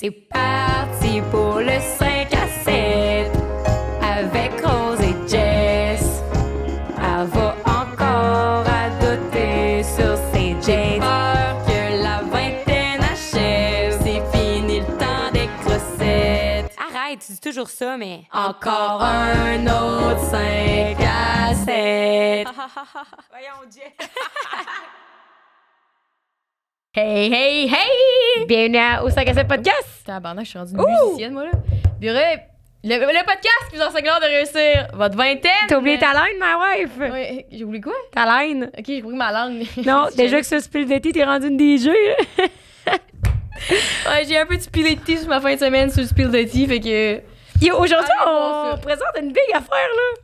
C'est parti pour le 5 à 7 avec Rose et Jess. Elle va encore à doter sur ses J'ai peur que la vingtaine achève. C'est fini le temps des crossettes. Arrête, tu dis toujours ça, mais. Encore un autre 5 à 7. Voyons, Jess. Hey, hey, hey! Bienvenue à- au 5 à 7 podcast. Tabarnak, je suis rendue une musicienne, moi, là. Bureau, le, le podcast qui vous enseigne l'art de réussir votre vingtaine. T'as oublié ta line, ma wife? Ouais, j'ai oublié quoi? Ta line. Ok, j'ai oublié ma langue. Non, déjà que ça se pile d'été, t'es rendu une DJ. Ouais, j'ai un peu de spill de tea sur ma fin de semaine sur le spill fait que. Yo, Aujourd'hui, on ça. présente une big affaire, là.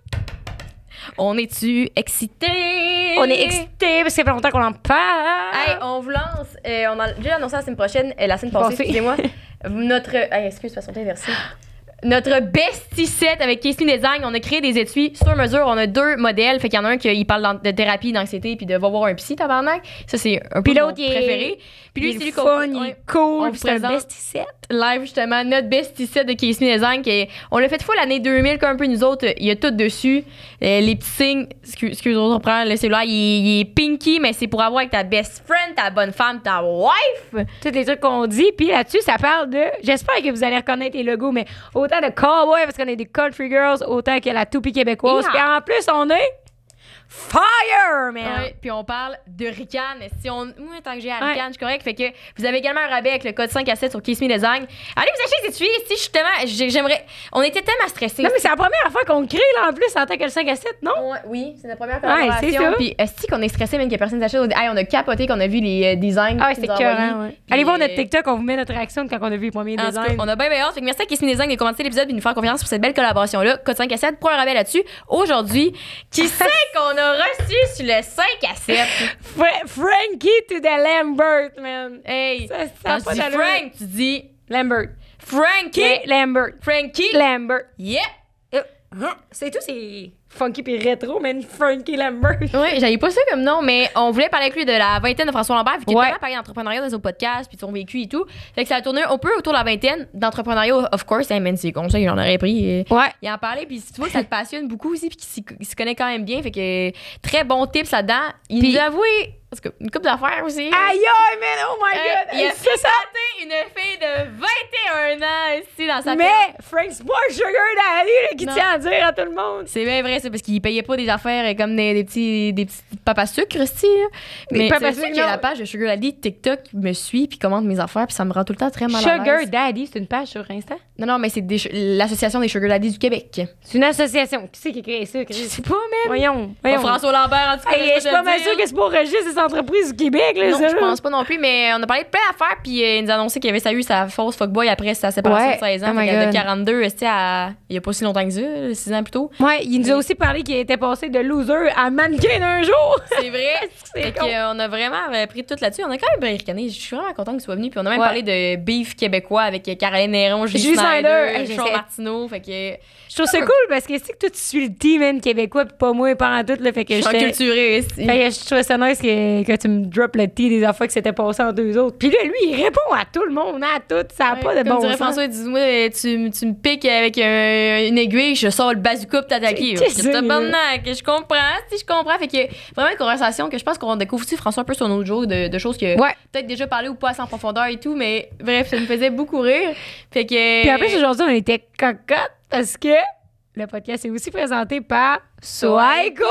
On est-tu excités? On est excités parce que ça fait longtemps qu'on en parle. Hey, on vous lance. euh, on a déjà annoncé la semaine prochaine, euh, la semaine passée, excusez-moi. notre. Hey, excuse, façon inversée. Notre bestie set avec Casey Design, on a créé des étuis sur mesure. On a deux modèles. Fait qu'il y en a un qui parle de thérapie, d'anxiété, puis de va voir un psy, tabarnak. Ça, c'est un peu mon préféré. Puis lui, c'est est lui qu'on il est cool, c'est un bestie set. live justement notre bestie set de Casey Design qui on l'a fait fois l'année 2000 comme un peu nous autres il y a tout dessus Euh, les petits signes excuse excuse on reprend le cellulaire il, est- il est pinky mais c'est pour avoir avec ta best friend ta bonne femme ta wife Tous les trucs qu'on dit. Puis là-dessus, ça parle de. J'espère que vous allez reconnaître les logos, mais autant de cowboys, parce qu'on est des country girls, autant que la toupie québécoise. Puis en plus, on est. Fire, man! Ouais, puis on parle de Rican si on moi tant que j'ai à Ouais. Rican je suis correct fait que vous avez également un rabais avec le code 5 à 7 sur Kiss Me Design allez vous acheter ces étuis si justement j'ai- j'aimerais on était tellement stressés Non, mais c'est la première fois qu'on crée, là, en plus, en tant que le 5 à 7, non? Ouais, oui, c'est notre première Ouais, c'est collaboration. ça. Puis est-ce qu'on est stressé même qu'il y a personne qui achète? On dit, Hey, on a capoté qu'on a vu les euh, designs. Ah, ouais, c'est cœur, ouais. Allez voir notre euh, TikTok, on vous met notre réaction de quand on a vu les premiers en cas, designs. on a bien, bien hâte. Fait que merci à Kissing Design de commenter l'épisode et de nous faire confiance pour cette belle collaboration-là. Code 5 à 7, pour un rabais là-dessus. Aujourd'hui, qui c'est qu'on a reçu sur le 5 à 7? Fra- Frankie to the Lambert, man. Hey, Ça, ça quand tu dis. Frank, tu dis Lambert. Frankie. Lambert. Frankie. Lambert. Yeah. Euh, C'est tout, c'est funky puis rétro, man. Frankie Lambert. Ouais, j'avais pas ça comme nom, mais on voulait parler avec lui de la vingtaine de François Lambert, vu qu'il a Ouais. tellement parlé d'entrepreneuriat dans nos podcasts, puis de son vécu et tout. Fait que ça a tourné un peu autour de la vingtaine d'entrepreneuriat, of course. Hey, man, c'est comme ça, il en aurait pris. euh, Ouais. Il en parlait, puis tu vois que ça te passionne beaucoup aussi, puis qu'il s'y- se connaît quand même bien. Fait que très bon tips là-dedans. Il Puis- nous a avoué parce que une coupe d'affaires aussi. Aïe, aïe, man. Oh my Euh, god. il a c'est fréquenté une fille de 21 ans ici dans sa Mais tête. Frank Sport Sugar Daddy, qui tient à dire à tout le monde. C'est bien vrai, ça, parce qu'il payait pas des affaires euh, comme des, des petits, des petits papas sucres, aussi. Mais c'est non. la page de Sugar Daddy TikTok me suit puis commande mes affaires, puis ça me rend tout le temps très mal à Sugar. Daddy, c'est une page sur Insta? Non, non, mais c'est des l'association des Sugar Daddy du Québec. C'est une association. Qui c'est qui a créé ça? Je sais pas, man. Voyons. François Lambert, en tout cas. Hey, je suis pas mal sûre que c'est pour registre des entreprises du Québec, là, Non, je pense pas non plus, mais on a parlé de plein d'affaires, puis euh, il nous a annoncé qu'il avait ça eu sa fausse fuckboy après sa séparation Ouais. de 16 ans. Oh a God. 42, c'était à- il y a pas si longtemps que ça, 6 ans plus tôt? Ouais, il nous a aussi parlé qu'il était passé de loser à mannequin d'un jour. C'est vrai. C'est Fait qu'on a vraiment euh, pris tout là-dessus. On a quand même bien ricané. Je suis vraiment content qu'il soit venu. Puis on a même Ouais. parlé de beef québécois avec Caroline Néron, Snyder, Snyder. Hey, Sean Martineau. Fait que Je trouve ça cool parce que c'est que toi, tu suis le team man, québécois, pis pas moi, pas en tout, là. Fait que je suis enculturée ici. Fait que je trouvais ça nice que, que tu me drops le tea des affaires qui s'étaient passées en deux autres. Puis là, lui, il répond à tout le monde, à tout. Ça n'a Ouais, pas de Comme bon dirait sens. François, dis-moi, tu, tu me piques avec un- une aiguille, je sors le bazooka pour t'attaquer. C'est- ça, tabarnak, je comprends, si je comprends. Fait que vraiment une conversation que je pense qu'on découvre aussi François un peu sur nos jours de, de choses que Ouais. peut-être déjà parlé ou pas en profondeur et tout, mais bref, ça me faisait beaucoup rire. Fait que. Puis plus, aujourd'hui, on était cocotte parce que le podcast est aussi présenté par Soaiko.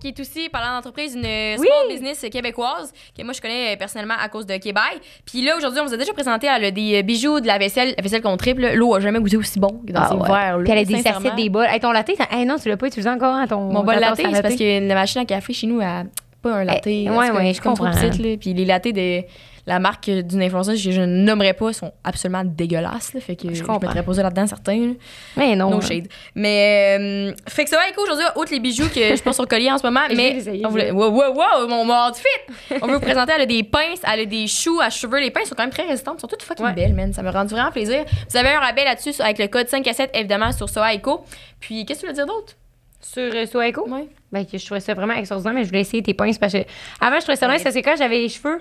qui est aussi, parlant d'entreprise, une Oui. small business québécoise que moi je connais euh, personnellement à cause de Québec. Puis là, aujourd'hui, on vous a déjà présenté elle a des euh, bijoux, de la vaisselle, la vaisselle qu'on triple. L'eau a jamais goûté aussi bon que dans Ah ces ouais. verres-là. Puis elle a des assiettes, des bols. Hey, ton latte, hey, non, tu l'as pas utilisé encore, hein, ton. Mon bol latte, c'est parce que la machine à café chez nous a pas un latte. Eh, tout cas, ouais, je comprends. Puis les lattés de la marque d'une influenceuse que je ne nommerai pas sont absolument dégueulasses. Là, fait que je, comprends. mettrais là-dedans, certains. là. Mais non. No hein. shade. Mais, euh, fait que ça va, Echo, aujourd'hui, outre les bijoux que je porte sur le collier en ce moment, Je vais mais. les essayer, on voulait, je wow, wow, wow, mon, mon outfit! on veut vous présenter, elle a des pinces, elle a des choux à cheveux. Les pinces sont quand même très résistantes, elles sont toutes fucking Ouais. belles, man. Ça me rend vraiment plaisir. Vous avez un rabais là-dessus avec le code 5 à 7, évidemment, sur Soa Echo. Puis, qu'est-ce que tu veux dire d'autre? Sur euh, Soaiko? Ouais. Ben, que je trouvais ça vraiment extraordinaire, mais je voulais essayer tes pinces parce que avant, je trouvais ça nice parce que quand j'avais les cheveux,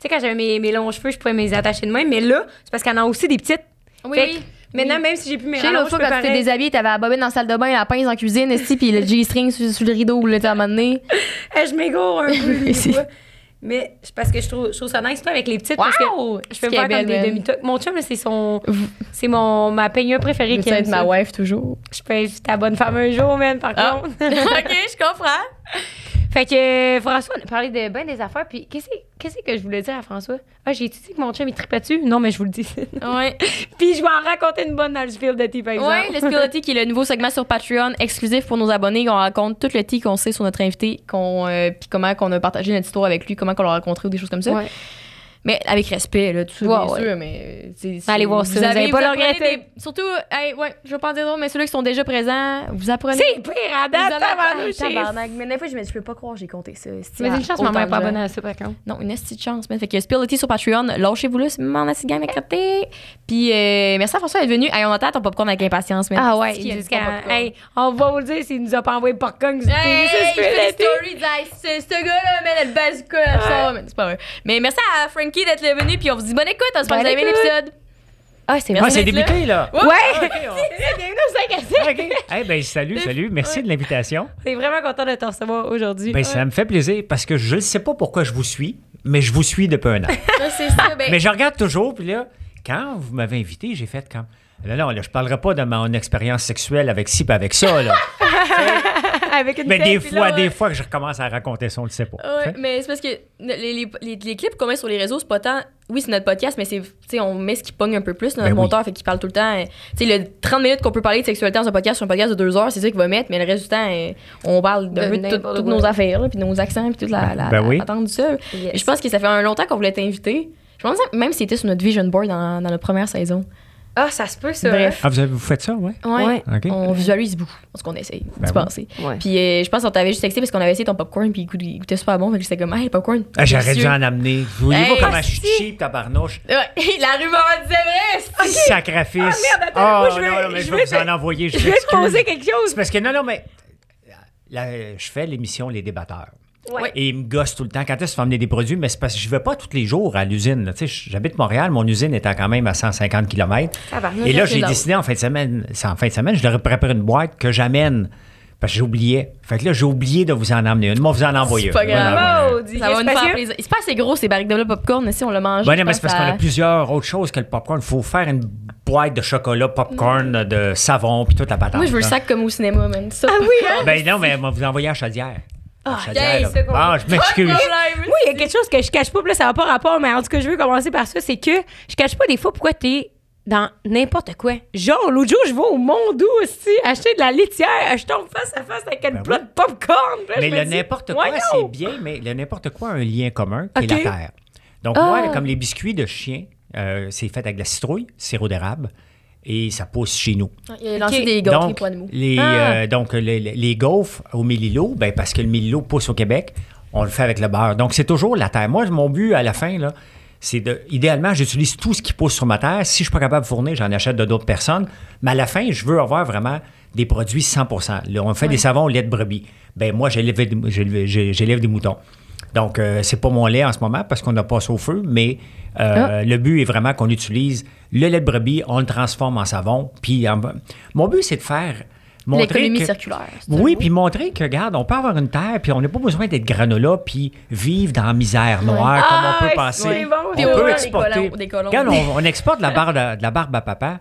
sais, quand j'avais mes, mes longs cheveux, je pouvais me les attacher de même. Mais là, c'est parce qu'elle en a aussi des petites. Oui, Fait oui. Maintenant, Oui. même si j'ai plus mes Tu sais, rallonges, l'autre fois, quand tu t'es déshabillée, t'avais la bobine dans la salle de bain, la pince en cuisine, esti, puis le G-string sur, sur le rideau, là, tu sais, à un moment donné. Je m'égore un peu. Mais c'est parce que je trouve, je trouve ça nice, toi, avec les petites. Parce que je peux me faire comme des demi-toques. Mon chum, c'est son. C'est mon, ma peigneur préférée qui aime être ma wife toujours. Je peux être ta bonne femme un jour, man, par Ah. contre. ok, je comprends. Fait que François, on a parlé de ben des affaires. Puis qu'est-ce qu'est-ce que je voulais dire à François? Ah, j'ai dit que mon chum, il tripait dessus? Non, mais je vous le dis. Ouais. puis je vais en raconter une bonne dans le fil de tea, par exemple. Ouais, le Spill the Tea, qui est le nouveau segment sur Patreon exclusif pour nos abonnés. On raconte tout le tea qu'on sait sur notre invité, qu'on, euh, puis comment qu'on a partagé notre histoire avec lui, comment qu'on l'a rencontré ou des choses comme ça. Ouais. Mais avec respect, là, tout ça, Ouais, bien ouais. sûr, mais euh, Allez voir ça, vous allez pas le regretter. Surtout, hey, ouais, je veux pas en dire trop, mais ceux-là qui sont déjà présents, vous apprenez. C'est pire à date, tabarnak. Mais des fois, je me dis, je peux pas croire j'ai compté ça. Mais une chance, ma mère n'est pas abonnée à ça, par contre. Non, une petite chance. man. Fait que Spill the Tea sur Patreon, lâchez-vous là, c'est mon assis gang à côté. Puis euh, merci à François d'être venu. Hey, on attend ton popcorn avec impatience. man. Ah ouais, hey, on va vous le dire s'il nous a pas envoyé popcorn. C'est ce gars-là, man, le bazooka, ça, c'est pas vrai. Mais merci à Frankie d'être venu, puis on vous dit bonne écoute, on se que vous avez l'épisode. Ah, c'est Merci Ah, c'est débuté, là. Ouais. Ah, ok, on- Bienvenue au 5 à 5. OK. Eh ben, salut, salut. Merci de l'invitation. On est vraiment content de te recevoir aujourd'hui. Ben, ça me fait plaisir parce que je ne sais pas pourquoi je vous suis, mais je vous suis depuis un an. Ça, c'est ça, ben. mais je regarde toujours, puis là, quand vous m'avez invité, j'ai fait comme. Là, non, là, je parlerai pas de mon expérience sexuelle avec ci et avec ça, là. Avec une mais tête, des fois, là, des fois que je recommence à raconter ça, on le sait pas. Ouais, mais c'est parce que les, les, les, les clips qu'on met sur les réseaux, c'est pas tant. Oui, c'est notre podcast, mais c'est. Tu sais, on met ce qui pogne un peu plus. Notre Ben oui. monteur fait qu'il parle tout le temps. euh, Tu sais, le 30 minutes qu'on peut parler de sexualité dans un podcast, sur un podcast de deux heures, c'est ça qu'il va mettre, mais le reste du temps, euh, on parle De peu de tout- n'importe toutes nos affaires, là, puis nos accents, puis toute la, la, Ben la oui. du ça. Yes. Je pense que ça fait un longtemps qu'on voulait t'inviter. Je pense même si c'était sur notre vision board dans, dans notre première saison. Ah, ça se peut, ça. Bref. Ah, vous, avez, vous faites ça, ouais? Ouais. On visualise beaucoup. Ce qu'on essaye Ben oui. penser. Ouais. Puis euh, je pense qu'on t'avait juste texté parce qu'on avait essayé ton popcorn puis il goût- il goûtait super bon. Fait que c'était comme, hey, le popcorn. Ah, J'aurais dû en amener. Vous voyez Hey, pas comment je suis cheap, tabarnouche? Ouais, la rumeur disait vrai. c'est- Sacrifice. Ah, merde, attends, Ah, moi, je vais- non, non, mais je je vais vous en envoyer. Je vais te poser quelque chose. C'est parce que non, non, mais là, je fais l'émission Les débatteurs. Ouais. Et ils me gossent tout le temps. Quand est-ce qu'il faut amener des produits? Mais c'est parce que je ne vais pas tous les jours à l'usine. Tu J'habite Montréal, mon usine étant quand même à 150 km. Et là, j'ai décidé en fin de semaine, c'est en fin de semaine, je leur ai préparé une boîte que j'amène. Parce que j'oubliais. Fait que là, j'ai oublié de vous en emmener une. Moi, vous en envoyer C'est pas grave. Voilà. Maudit. Ça va nous faire que- plaisir. C'est pas assez gros ces barriques de là popcorn, si on l'a mangé. Ben je non, mais c'est parce qu'on a plusieurs autres choses que le popcorn. Il faut faire une boîte de chocolat, popcorn, de savon, puis toute la patente. Moi, je veux le sac comme au cinéma. Ça, Ah oui, hein? Ben non, mais moi, vous envoyez à Chaudière. Yes, c'est? Ah, je m'excuse. Moi, il y a quelque chose que je cache pas, puis là, ça n'a pas rapport, mais en tout cas, je veux commencer par ça, c'est que je cache pas des fois pourquoi t'es dans n'importe quoi. Genre, l'autre jour, je vais au Mondou aussi, acheter de la litière, je tombe face à face avec une Ben plat oui. de popcorn. là, Mais le n'importe quoi, c'est bien, mais le n'importe quoi a un lien commun, qui est la terre. Donc, Ah. moi, comme les biscuits de chien, euh, c'est fait avec de la citrouille, sirop d'érable, et ça pousse chez nous. Il a lancé des gâteries donc, pour animaux. les, Ah. euh, donc, les, les- gaufres au mélilo, ben, parce que le mélilo pousse au Québec, on le fait avec le beurre. Donc, c'est toujours la terre. Moi, mon but à la fin, là, c'est de. Idéalement, j'utilise tout ce qui pousse sur ma terre. Si je suis pas capable de fournir, j'en achète de d'autres personnes. Mais à la fin, je veux avoir vraiment des produits 100 Là, on fait des savons au lait de brebis. Ben moi, j'élève des- j'élève j'ai- j'élève des moutons. Donc, euh, c'est pas mon lait en ce moment parce qu'on n'a pas ça au feu, mais euh, le but est vraiment qu'on utilise le lait de brebis, on le transforme en savon. Puis, en- mon but, c'est de faire. Montrer L'économie que- circulaire. oui, puis montrer que, regarde, on peut avoir une terre, puis on n'a pas besoin d'être granola, puis vivre dans la misère noire, comme on Ah, peut penser. c'est bon, on peut des exporter. colons- des colons. On, on exporte de la barbe, de, la barbe à papa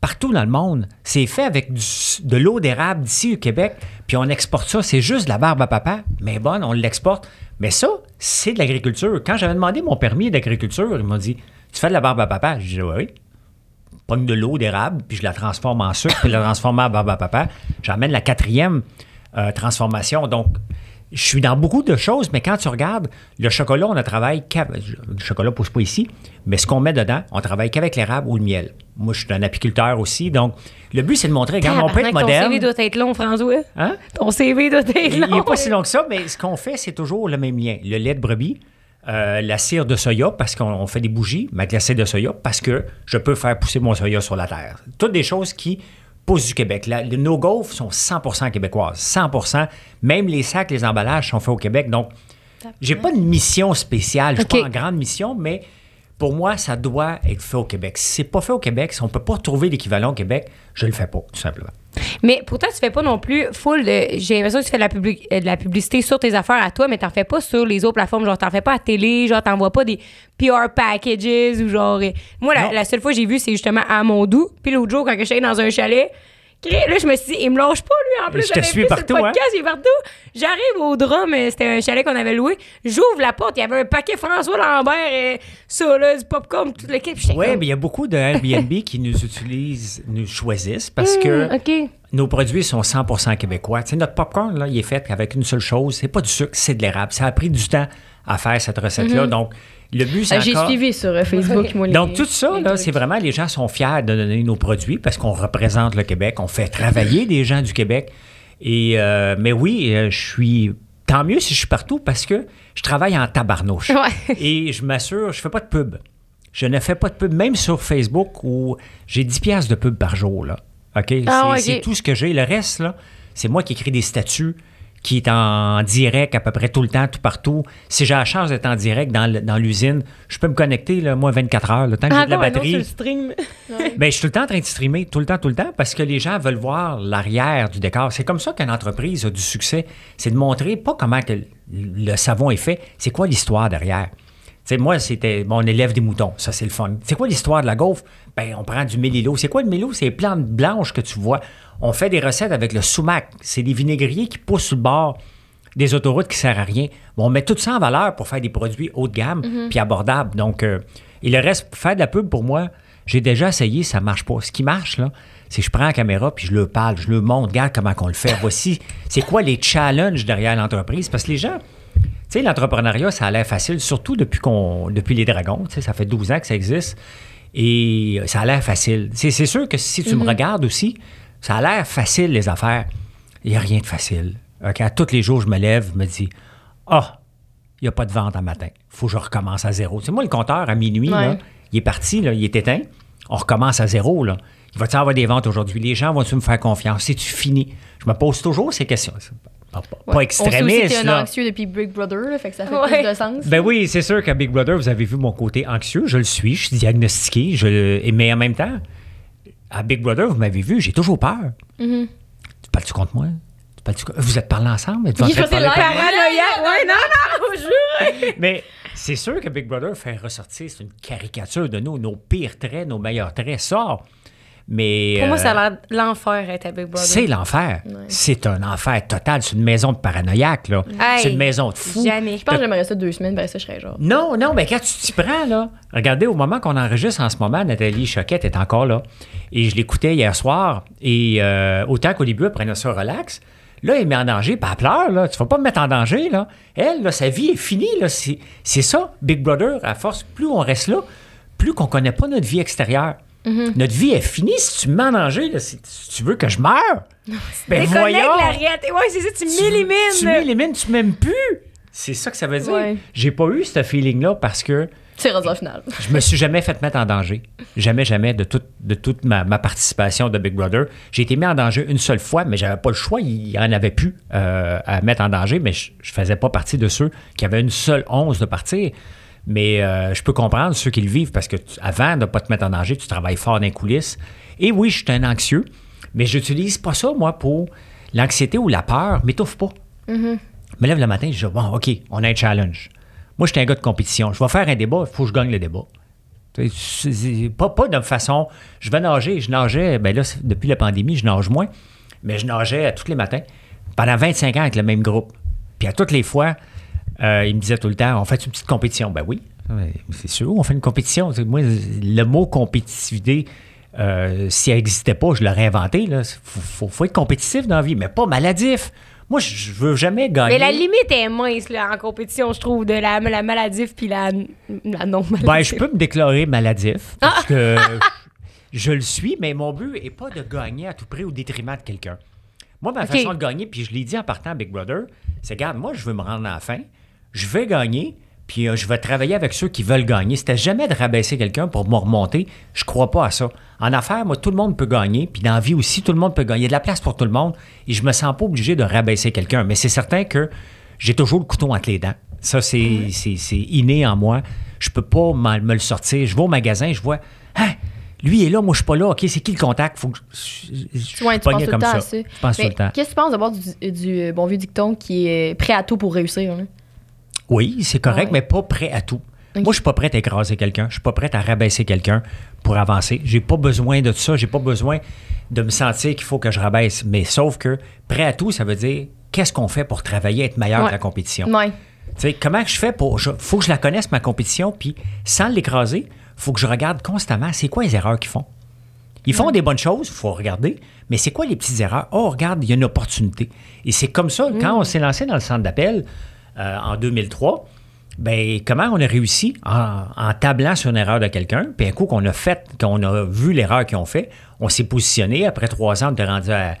partout dans le monde. C'est fait avec du- de l'eau d'érable d'ici au Québec, puis on exporte ça. C'est juste de la barbe à papa, mais bonne, on l'exporte. Mais ça, c'est de l'agriculture. Quand j'avais demandé mon permis d'agriculture, il m'a dit Tu fais de la barbe à papa J'ai dit Oui pogne de l'eau d'érable, puis je la transforme en sucre, puis je la transforme en barbe à papa. J'emmène la quatrième euh, transformation. Donc, je suis dans beaucoup de choses, mais quand tu regardes, le chocolat, on ne travaille qu'avec. Le chocolat ne pousse pas ici, mais ce qu'on met dedans, on travaille qu'avec l'érable ou le miel. Moi, je suis un apiculteur aussi. Donc, le but, c'est de montrer, regarde, on peut être Tabarnak, Ton CV moderne. doit être long, François. Hein? Ton CV doit être Il long. n'est pas si long que ça, mais ce qu'on fait, c'est toujours le même lien. Le lait de brebis, euh, la cire de soya, parce qu'on on fait des bougies, mais avec la cire de soya, parce que je peux faire pousser mon soya sur la terre. Toutes des choses qui poussent du Québec. La- le- nos gaufres sont 100 québécoises. 100 Même les sacs, les emballages sont faits au Québec. Donc, J'ai pas de mission spéciale, je suis pas en grande mission, mais pour moi, ça doit être fait au Québec. Si c'est pas fait au Québec, si on peut pas trouver l'équivalent au Québec, je le fais pas, tout simplement. Mais pourtant, tu fais pas non plus full de. J'ai l'impression que tu fais de la, euh, de la publicité sur tes affaires à toi, mais t'en fais pas sur les autres plateformes. Genre, t'en fais pas à télé, genre, t'envoies pas des PR packages ou genre. euh, Moi, la, la seule fois que j'ai vu, c'est justement à Mondou. Puis l'autre jour, quand je suis allée dans un chalet, là, je me suis dit, il me lâche pas, lui, en plus. Je te suis partout, le hein? podcast, il est partout. J'arrive au drum, c'était un chalet qu'on avait loué. J'ouvre la porte, il y avait un paquet François Lambert, et ça, là, du popcorn, toute l'équipe. Oui, mais il y a beaucoup de Airbnb qui nous utilisent, nous choisissent parce que Hmm, OK. nos produits sont 100% québécois. Tu sais, notre popcorn, là, il est fait avec une seule chose, c'est pas du sucre, c'est de l'érable. Ça a pris du temps à faire cette recette-là. Donc, le but, c'est Ah, J'ai encore... suivi sur euh, Facebook, moi, les- Donc, tout ça, les là, trucs. c'est vraiment, les gens sont fiers de donner nos produits parce qu'on représente le Québec, on fait travailler des gens du Québec. Et, euh, mais oui, euh, je suis. Tant mieux si je suis partout parce que je travaille en tabarnouche. Ouais. Et je m'assure, je fais pas de pub. Je ne fais pas de pub, même sur Facebook où j'ai 10 piastres de pub par jour. Là. OK? Ah, c'est tout ce que j'ai. Le reste, là, c'est moi qui écris des statuts qui est en direct à peu près tout le temps, tout partout. Si j'ai la chance d'être en direct dans, l'usine, je peux me connecter, là, moi, 24 heures, le temps que j'ai de la batterie. le stream. Ben, je suis tout le temps en train de streamer, tout le temps, tout le temps, parce que les gens veulent voir l'arrière du décor. C'est comme ça qu'une entreprise a du succès. C'est de montrer pas comment que le savon est fait, c'est quoi l'histoire derrière. Tu sais, moi, c'était mon élève des moutons. Ça, c'est le fun. C'est quoi l'histoire de la gaufre? Ben, on prend du mélilo. C'est quoi le mélilo? C'est les plantes blanches que tu vois. On fait des recettes avec le sumac. C'est des vinaigriers qui poussent sur le bord des autoroutes qui ne servent à rien. Bon, on met tout ça en valeur pour faire des produits haut de gamme puis abordables. Donc, euh, et le reste, faire de la pub, pour moi, j'ai déjà essayé, ça marche pas. Ce qui marche, là, c'est que je prends la caméra puis je le parle, je le montre, regarde comment on le fait. Voici, c'est quoi les challenges derrière l'entreprise? Parce que les gens, tu sais, l'entrepreneuriat, ça a l'air facile, surtout depuis, qu'on, depuis les dragons. Tu sais, ça fait 12 ans que ça existe. Et ça a l'air facile. C'est, c'est sûr que si tu me regardes aussi, ça a l'air facile, les affaires. Il n'y a rien de facile. OK, à tous les jours, je me lève, je me dis Ah, il n'y a pas de vente en matin. Il faut que je recommence à zéro. C'est moi, le compteur, à minuit, là, il est parti, là, il est éteint. On recommence à zéro. Là. Il va-tu avoir des ventes aujourd'hui? Les gens vont-tu me faire confiance? C'est-tu fini? Je me pose toujours ces questions. Pas, pas- Ouais. On sait aussi que extrémiste, t'es un anxieux depuis Big Brother, là, fait que ça fait Ouais. plus de sens. Ben oui, c'est sûr qu'à Big Brother, vous avez vu mon côté anxieux. Je le suis, je suis diagnostiqué. Je, mais en même temps, à Big Brother, vous m'avez vu, j'ai toujours peur. Mm-hmm. Tu parles-tu contre moi? Tu parles-tu Vous êtes parlé ensemble? Êtes-vous en train de parler? Paranoïaque. Ouais, non, non, je jure. Mais c'est sûr que Big Brother fait ressortir, c'est une caricature de nous, nos pires traits, nos meilleurs traits sortent. Mais Pour moi, euh, ça a l'air l'enfer être à Big Brother. c'est l'enfer. C'est un enfer total. C'est une maison de paranoïaque, là. Hey, c'est une maison de fous. Jamais. Je pense que j'aimerais ça deux semaines, ben ça, je serais genre. Non, non, mais quand tu t'y prends, là, regardez, au moment qu'on enregistre en ce moment, Nathalie Choquette est encore là. Et je l'écoutais hier soir. Et euh, autant qu'au début, elle prenait ça relax. Là, elle met en danger, elle pleure, là. Tu vas pas me mettre en danger, là. Elle, là, sa vie est finie, là. C'est, c'est ça, Big Brother, à force, plus on reste là, plus qu'on connaît pas notre vie extérieure. Notre vie est finie. Si tu me mets en danger, là, si tu veux que je meure, ben Déconnecte la réalité. Ouais, c'est ça, tu m'élimines. Tu m'élimines, tu m'aimes plus. C'est ça que ça veut dire. Ouais. J'ai pas eu ce feeling-là parce que C'est rendu final. je me suis jamais fait mettre en danger. Jamais, jamais de, toute- de toute ma, ma participation de Big Brother. J'ai été mis en danger une seule fois, mais j'avais pas le choix. Il y en avait plus euh, à mettre en danger, mais je, je faisais pas partie de ceux qui avaient une seule once de partir. Mais euh, je peux comprendre ceux qui le vivent parce que tu- avant de pas te mettre en danger, tu travailles fort dans les coulisses. Et oui, je suis un anxieux, mais j'utilise pas ça, moi, pour l'anxiété ou la peur. M'étouffe pas. Je me lève le matin, je dis bon, OK, on a un challenge. Moi, je suis un gars de compétition. Je vais faire un débat, il faut que je gagne le débat. Pas, pas de façon. Je vais nager. Je nageais, ben là, depuis la pandémie, je nage moins, mais je nageais tous les matins pendant 25 ans avec le même groupe. Puis à toutes les fois, euh, il me disait tout le temps on fait une petite compétition Ben oui, c'est sûr, on fait une compétition. Moi, le mot compétitivité, euh, s'il n'existait pas, je l'aurais inventé. Il faut, faut- faut être compétitif dans la vie, mais pas maladif. Moi, je veux jamais gagner. Mais la limite est mince là, en compétition, je trouve, de la, la maladif puis la, la non-maladif. Ben, je peux me déclarer maladif parce que je le suis, mais mon but n'est pas de gagner à tout prix au détriment de quelqu'un. Moi, ma façon de gagner, puis je l'ai dit en partant à Big Brother, c'est regarde, moi, je veux me rendre à la fin, je vais gagner, puis euh, je vais travailler avec ceux qui veulent gagner. C'était jamais de rabaisser quelqu'un pour me remonter. Je crois pas à ça. En affaires, moi, tout le monde peut gagner, puis dans la vie aussi, tout le monde peut gagner. Il y a de la place pour tout le monde, et je me sens pas obligé de rabaisser quelqu'un. Mais c'est certain que j'ai toujours le couteau entre les dents. Ça, c'est c'est- c'est inné en moi. Je peux pas me le sortir. Je vais au magasin, je vois, hein, lui est là, moi je suis pas là. OK, c'est qui le contact? Faut que je, je- je Ouais, tu pognais penses tout le comme temps à ça. ça. Je pense Mais tout le temps. Qu'est-ce que tu penses d'abord du, du, euh, bon vieux dicton qui est prêt à tout pour réussir? hein? Oui, c'est correct, Ouais. mais pas prêt à tout. Moi, je suis pas prêt à écraser quelqu'un. Je suis pas prêt à rabaisser quelqu'un pour avancer. J'ai pas besoin de ça. J'ai pas besoin de me sentir qu'il faut que je rabaisse. Mais sauf que prêt à tout, ça veut dire qu'est-ce qu'on fait pour travailler, être meilleur Ouais. que la compétition? Ouais. Tu sais, comment je fais pour. Il faut que je la connaisse, ma compétition, puis sans l'écraser, faut que je regarde constamment c'est quoi les erreurs qu'ils font? Ils font des bonnes choses, il faut regarder, mais c'est quoi les petites erreurs? Oh, regarde, il y a une opportunité. Et c'est comme ça, quand on s'est lancé dans le centre d'appel euh, en 2003, ben comment on a réussi en, en tablant sur une erreur de quelqu'un, puis un coup qu'on a fait, qu'on a vu l'erreur qu'ils ont fait, on s'est positionné. Après trois ans, on était rendu à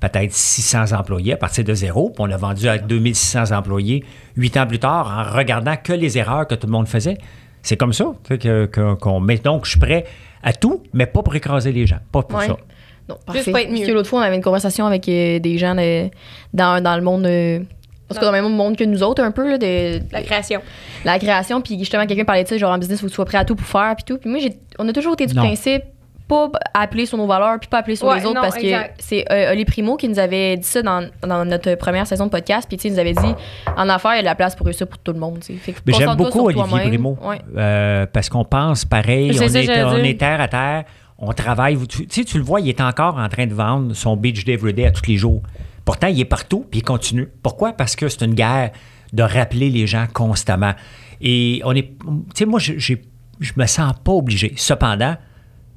peut-être 600 employés à partir de zéro, puis on a vendu à 2600 employés huit ans plus tard en regardant que les erreurs que tout le monde faisait. C'est comme ça tu sais, que- que- qu'on met. Donc, je suis prêt à tout, mais pas pour écraser les gens, pas pour Ouais. ça. Non, parfait. pas être Parce mieux. que l'autre fois, on avait une conversation avec euh, des gens de- dans, dans le monde. euh, parce que dans le même monde que nous autres, un peu, là, de, La création. la création. Puis justement, quelqu'un parlait de ça, genre en business, faut que tu sois prêt à tout pour faire. Puis tout. Puis moi, j'ai- on a toujours été du Non. principe pas appeler sur nos valeurs puis pas appeler sur Ouais, les autres non, parce exact. que c'est euh, Oli Primo qui nous avait dit ça dans, dans notre première saison de podcast puis tu sais, il nous avait dit en affaires il y a de la place pour réussir pour tout le monde tu sais. Fait que Mais j'aime beaucoup Olivier Ouais. euh, parce qu'on pense pareil, on ça, est, on terre à terre, on travaille. Tu, tu sais, tu le vois, il est encore en train de vendre son Beach Day Everyday à tous les jours. Pourtant, il est partout puis il continue. Pourquoi? Parce que c'est une guerre de rappeler les gens constamment. Et on est. Tu sais, moi, je, je me sens pas obligé. Cependant,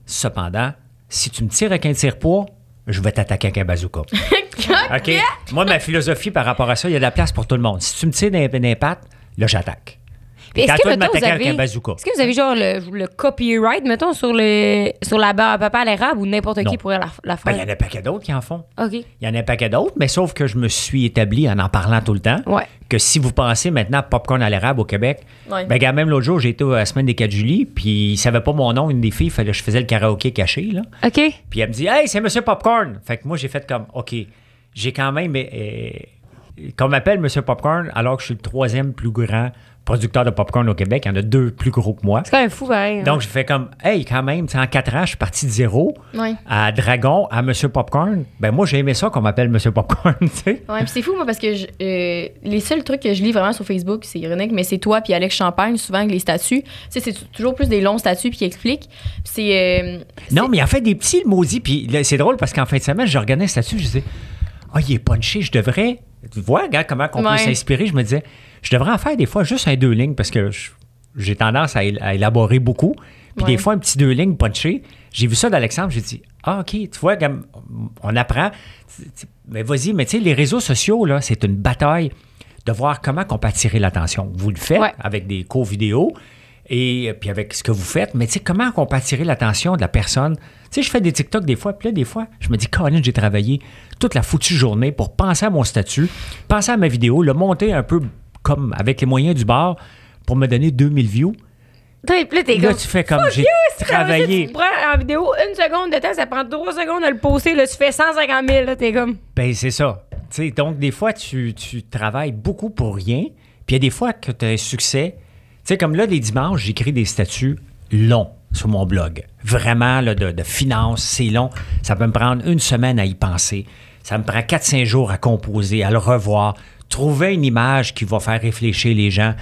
cependant, si tu me tires avec un tire-poids, je vais t'attaquer avec un bazooka. OK? Moi, ma philosophie par rapport à ça, il y a de la place pour tout le monde. Si tu me tires dans, dans les pattes, là, j'attaque. Est-ce que, mettons, vous avez, un bazooka. est-ce que vous avez genre le, le copyright, mettons, sur, le, sur la barre à papa à l'érable ou n'importe qui pourrait la, la Ben, il y faire? en a un paquet d'autres qui en font. OK. Il y en a un paquet d'autres, mais sauf que je me suis établi en en parlant tout le temps Ouais. que si vous pensez maintenant à Popcorn à l'érable au Québec, Ouais. ben, gars, même l'autre jour, j'étais à la semaine des 4 juillet, puis il savait pas mon nom, une des filles, fallait que je faisais le karaoké caché, là. OK. Puis elle me dit Hey, c'est Monsieur Popcorn. Fait que moi, j'ai fait comme OK, j'ai quand même. euh, qu'on m'appelle Monsieur Popcorn alors que je suis le troisième plus grand producteur de popcorn au Québec. Il y en a deux plus gros que moi. C'est quand même fou, pareil. hein. Donc, j'ai fait comme Hey, quand même, en quatre ans, je suis parti de zéro Ouais. à Dragon, à Monsieur Popcorn. Ben, moi, j'ai aimé ça qu'on m'appelle Monsieur Popcorn, tu sais. Ouais, puis c'est fou, moi, parce que je- euh, les seuls trucs que je lis vraiment sur Facebook, c'est ironique, mais c'est toi puis Alex Champagne, souvent, avec les statuts. Tu sais, c'est toujours plus des longs statuts puis qui expliquent. C'est. euh, Non, mais il en fait des petits, le maudit. Puis c'est drôle parce qu'en fin de semaine, je regardais un statut, je disais, ah, il est punché, je devrais. Tu vois, regarde comment on Ouais. peut s'inspirer. Je me disais, je devrais en faire des fois juste un deux lignes parce que j'ai tendance à, él- à élaborer beaucoup. Puis Ouais. des fois, un petit deux lignes punché. J'ai vu ça d'Alexandre, j'ai dit, ah, OK, tu vois, on apprend. Mais vas-y, mais tu sais, les réseaux sociaux, là, c'est une bataille de voir comment on peut attirer l'attention. Vous le faites Ouais. avec des cours vidéo et puis avec ce que vous faites, mais tu sais, comment on peut attirer l'attention de la personne? Tu sais, je fais des TikTok des fois, puis là, des fois, je me dis, Colin, j'ai travaillé toute la foutue journée pour penser à mon statut, penser à ma vidéo, le monter un peu comme avec les moyens du bar pour me donner 2000 views. Là, comme. tu fais comme, j'ai travaillé. Tu prends en vidéo une seconde de temps, ça prend trois secondes à le poster. Là, tu fais 150 000. Là, t'es comme. Ben, c'est ça. Tu sais, donc, des fois, tu, tu travailles beaucoup pour rien. Puis il y a des fois que tu as un succès. Tu sais, comme là, les dimanches, j'écris des statuts longs sur mon blog. Vraiment, là, de, de finances, c'est long. Ça peut me prendre une semaine à y penser. Ça me prend 4-5 jours à composer, à le revoir, trouver une image qui va faire réfléchir les gens.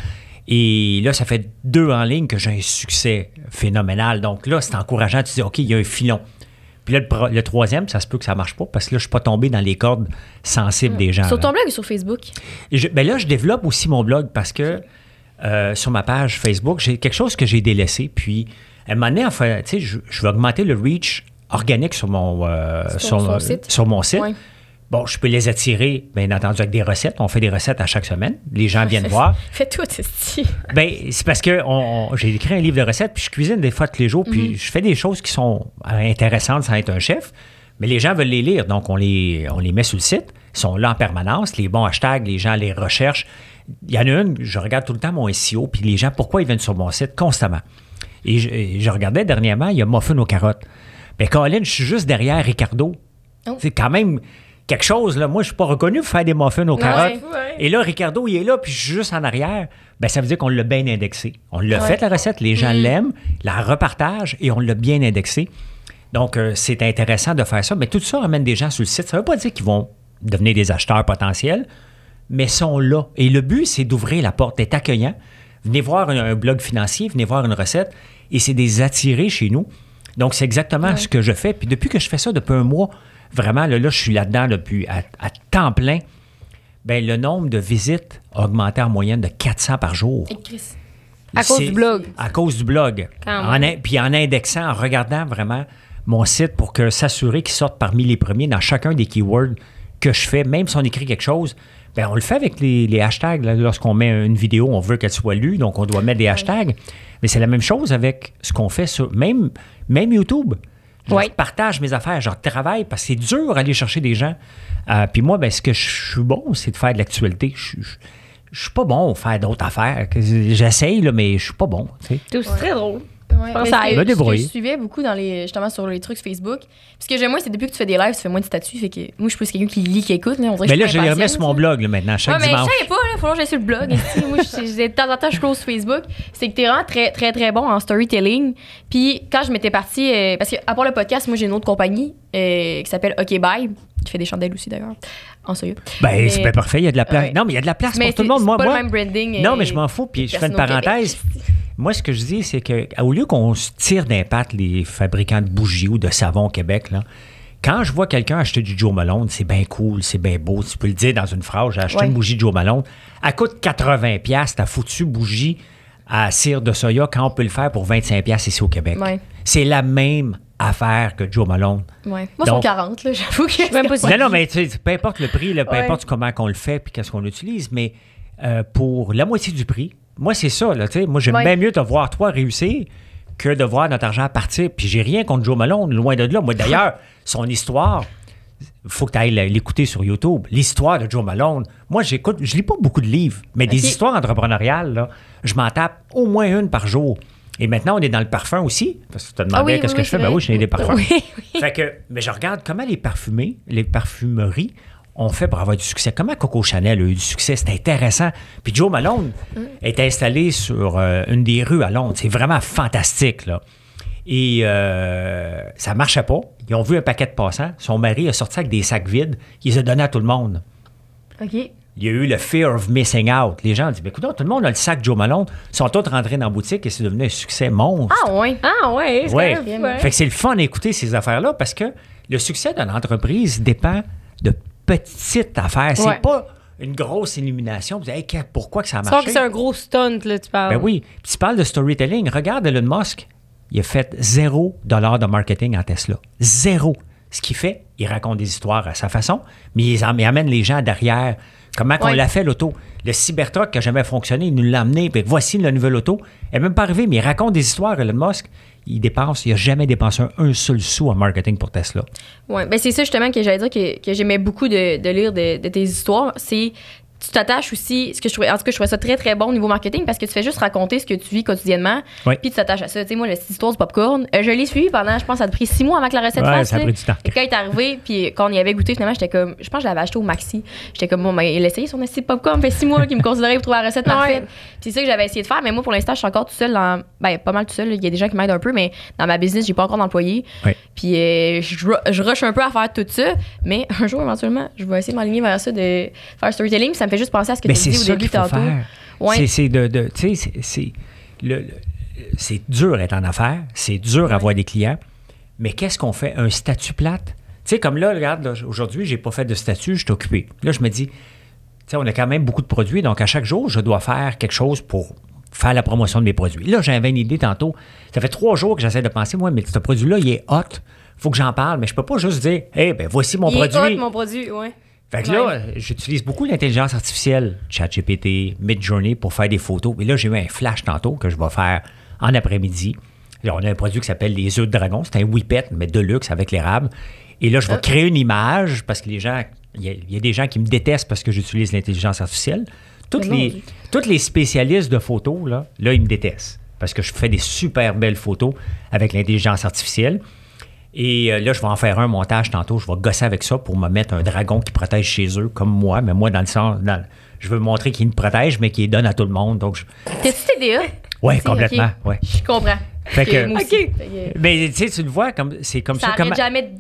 Et là, ça fait deux en ligne que j'ai un succès phénoménal. Donc là, c'est encourageant. Tu dis, OK, il y a un filon. Puis là, le, troisième, ça se peut que ça marche pas parce que là, je suis pas tombé dans les cordes sensibles des gens. sur là. ton blog ou sur Facebook? Ben là, je développe aussi mon blog parce que euh, sur ma page Facebook, j'ai quelque chose que j'ai délaissé. Puis, à un moment donné, enfin, tu sais, je, je vais augmenter le reach organique sur mon, euh, Sur site. sur mon site. Ouais. Bon, je peux les attirer, bien entendu, avec des recettes. On fait des recettes à chaque semaine. Les gens viennent voir. Fais tout, c'est Ben, c'est parce que on- on- j'ai écrit un livre de recettes, puis je cuisine des fois tous les jours, puis Mhm. je fais des choses qui sont euh, intéressantes sans être un chef. Mais les gens veulent les lire, donc on les, on les met sur le site. Ils sont là en permanence. Les bons hashtags, les gens les recherchent. Il y en a une, je regarde tout le temps mon SEO, puis les gens, pourquoi ils viennent sur mon site? Constamment? Et je, et je regardais dernièrement, il y a Muffin aux carottes. Ben, Colin, je suis juste derrière Ricardo. Oh. C'est quand même. Quelque chose, là, moi, je suis pas reconnu pour faire des muffins aux carottes. ouais. Et là, Ricardo, il est là, puis je suis juste en arrière. Ben, ça veut dire qu'on l'a bien indexé. On l'a fait, la recette, les gens l'aiment, la repartagent et on l'a bien indexé. Donc, euh, c'est intéressant de faire ça. Mais tout ça amène des gens sur le site. Ça ne veut pas dire qu'ils vont devenir des acheteurs potentiels, mais sont là. Et le but, c'est d'ouvrir la porte, d'être accueillant. Venez voir un, un blog financier, venez voir une recette, et c'est des attirer chez nous. Donc, c'est exactement ce que je fais. Puis depuis que je fais ça depuis un mois, vraiment, là, là, je suis là-dedans depuis à, à temps plein. Ben, le nombre de visites a augmenté en moyenne de 400 par jour. Et Chris. À cause du blog. À cause du blog. En puis en indexant, en regardant vraiment mon site pour que s'assurer qu'il sorte parmi les premiers dans chacun des keywords que je fais, même si on écrit quelque chose, ben on le fait avec les, les hashtags. Lorsqu'on met une vidéo, on veut qu'elle soit lue, donc on doit mettre des hashtags. Mais c'est la même chose avec ce qu'on fait sur même, même YouTube. Je partage mes affaires, je travaille parce que c'est dur d'aller chercher des gens. Euh, puis moi, ben, ce que je suis bon, c'est de faire de l'actualité. Je, je, je suis pas bon à faire d'autres affaires. J'essaye, mais je suis pas bon. tu sais. C'est aussi très drôle. Ouais, pense mais à que- Me ce que débrouille. Je suivais beaucoup dans les, justement sur les trucs Facebook. Ce que j'aime moins, c'est depuis que tu fais des lives, tu fais moins de statuts. Fait que moi, je suis plus quelqu'un qui lit, qui écoute. Là, on dirait que Mais là, je pas les remets sur mon blog là, maintenant, chaque Ouais, mais dimanche. je savais pas, là, faut que j'aille sur le blog. Moi, je- je- de temps en temps, je close Facebook. C'est que t'es vraiment très, très, très bon en storytelling. Puis quand je m'étais partie, euh, parce qu'à part le podcast, moi, j'ai une autre compagnie euh, qui s'appelle OK Bye, qui fait des chandelles aussi d'ailleurs, en sérieux. Ben, Mais- c'est bien parfait, il y a de la place. Ouais. Non, mais il y a de la place Mais pour tout le monde. Moi, pas moi, le même branding. non, mais je m'en fous. Puis je fais une parenthèse. Moi, ce que je dis, c'est que au lieu qu'on se tire d'impact les fabricants de bougies ou de savon au Québec, là, quand je vois quelqu'un acheter du Joe Malone, c'est bien cool, c'est bien beau. Tu peux le dire dans une phrase, j'ai acheté Ouais. une bougie de Joe Malone. Elle coûte 80 pièces ta foutue bougie à cire de soya quand on peut le faire pour 25 pièces ici au Québec. Ouais. C'est la même affaire que Joe Malone. Ouais. Moi, Donc- 40, là, j'avoue que. Même pas Non, non, mais tu sais, peu importe le prix, là, peu Ouais. importe comment qu'on le fait puis qu'est-ce qu'on utilise, mais euh, pour la moitié du prix, moi, c'est ça. Là, tu sais. moi, j'aime Ouais. bien mieux te voir toi réussir que de voir notre argent partir. Puis j'ai rien contre Joe Malone, loin de là. Moi, d'ailleurs, son histoire, il faut que tu ailles l'écouter sur YouTube. L'histoire de Joe Malone. Moi, j'écoute, je lis pas beaucoup de livres, mais des histoires entrepreneuriales, là, je m'en tape au moins une par jour. Et maintenant, on est dans le parfum aussi. Parce que tu te demandais Ah oui, qu'est-ce oui, que oui, je fais. Ben oui, je n'ai des parfums. Fait que, mais je regarde comment les parfumés, les parfumeries ont fait pour avoir du succès. Comment Coco Chanel a eu du succès? C'est intéressant. Puis Joe Malone est installé sur euh, une des rues à Londres. C'est vraiment fantastique, là. Et euh, ça marchait pas. Ils ont vu un paquet de passants. Son mari a sorti avec des sacs vides. Il les a donnés à tout le monde. OK. Il y a eu le fear of missing out. Les gens ont dit, écoute, tout le monde a le sac Joe Malone. Ils sont tous rentrés dans la boutique et c'est devenu un succès monstre. Ah, ouais. Ah ouais, c'est Ouais. fou, hein. Fait que c'est le fun d'écouter ces affaires-là parce que le succès d'une entreprise dépend de petites affaires. C'est Ouais. pas une grosse illumination. Vous dites, Hey, pourquoi que ça a Sauf marché? que c'est un gros stunt, là, tu parles. Ben oui. Puis tu parles de storytelling. Regarde Elon Musk. Il a fait zéro dollar de marketing en Tesla. Zéro. Ce qu'il fait, il raconte des histoires à sa façon, mais il, am- il amène les gens derrière. Comment qu'on Ouais. l'a fait, l'auto? Le Cybertruck qui n'a jamais fonctionné, il nous l'a amené. Puis voici la nouvelle auto. Elle n'est même pas arrivée, mais il raconte des histoires, Elon Musk. Il dépense, il n'a jamais dépensé un, seul sou en marketing pour Tesla. Ouais, ben c'est ça justement que j'allais dire que, que j'aimais beaucoup de, de lire de, de tes histoires. C'est tu t'attaches aussi, ce que je trouvais, en tout cas, je trouvais ça très très bon au niveau marketing parce que tu fais juste raconter ce que tu vis quotidiennement, Oui. puis tu t'attaches à ça. Tu sais, moi, cette histoire du popcorn, euh, je l'ai suivi pendant, je pense, ça a pris six mois avant que la recette Ouais, fasse. ça a pris du temps. Et quand il est arrivé, puis quand on y avait goûté, finalement, j'étais comme, je pense que je l'avais acheté au Maxi. J'étais comme, bon, ben, il a essayé son esti de popcorn, ça fait six mois qu'il me considérait pour trouver la recette parfaite. Puis c'est ça que j'avais essayé de faire, mais moi, pour l'instant, je suis encore tout seul dans, ben, pas mal tout seul. Il y a des gens qui m'aident un peu, mais dans ma business, j'ai pas encore d'employé. Oui. Puis euh, je, je rush un peu à faire tout ça, mais un jour, éventuellement, je vais essayer de m'aligner vers ça, de faire storytelling. Ça me fait juste penser à ce que Mais tu dis au ça début tantôt. Ouais. C'est- de, c'est- c'est le- le- c'est dur être en affaires, c'est dur avoir des clients, mais qu'est-ce qu'on fait? Un statut plate? Tu sais, comme là, regarde, aujourd'hui, j'ai pas fait de statut, je suis occupé. Là, je me dis, tu sais, on a quand même beaucoup de produits, donc à chaque jour, je dois faire quelque chose pour faire la promotion de mes produits. Là, j'avais une idée tantôt. Ça fait trois jours que j'essaie de penser, moi, mais ce produit-là, il est hot. faut que j'en parle, mais je peux pas juste dire, hey, ben voici mon Il est produit. hot, mon produit, ouais. Fait que là, j'utilise beaucoup l'intelligence artificielle, ChatGPT, Midjourney pour faire des photos. Et là, j'ai eu un flash tantôt que je vais faire en après-midi. Là, on a un produit qui s'appelle les œufs de dragon. C'est un whippet, mais de luxe avec l'érable. Et là, je vais créer une image parce que les gens, il y, a- il y a des gens qui me détestent parce que j'utilise l'intelligence artificielle. Toutes les, toutes les spécialistes de photos, là, là, ils me détestent parce que je fais des super belles photos avec l'intelligence artificielle. Et euh, là, je vais en faire un montage tantôt. Je vais gosser avec ça pour me mettre un dragon qui protège chez eux, comme moi. Mais moi, dans le sens, dans- je veux montrer qu'il me protège, mais qu'il donne à tout le monde. Donc, je- T'es-tu TDA? Ok, complètement. Ouais. Je comprends. Fait Ok, que- Mais tu sais, tu le vois, comme, c'est comme Ça ça. comme- jamais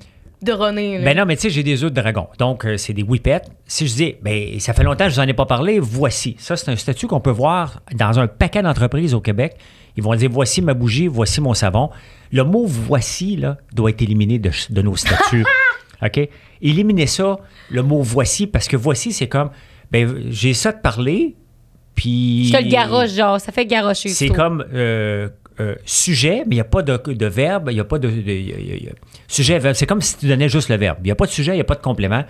de runner. là. Ben non, mais tu sais, j'ai des œufs de dragon. Donc, euh, c'est des whippets. Si je dis, ben, ça fait longtemps que je vous en ai pas parlé, voici. Ça, c'est un statut qu'on peut voir dans un paquet d'entreprises au Québec. Ils vont dire, voici ma bougie, voici mon savon. Le mot voici, là, doit être éliminé de, de nos statuts. OK? Éliminez ça, le mot voici, parce que voici, c'est comme, ben, j'ai ça de parler, puis. Je te le garoche, genre, ça fait garocher. C'est comme euh, euh, sujet, mais il n'y a pas de, de verbe, il n'y a pas de. de- y a- y a- y a- sujet, verbe. C'est comme si tu donnais juste le verbe. Il n'y a pas de sujet, il n'y a pas de complément.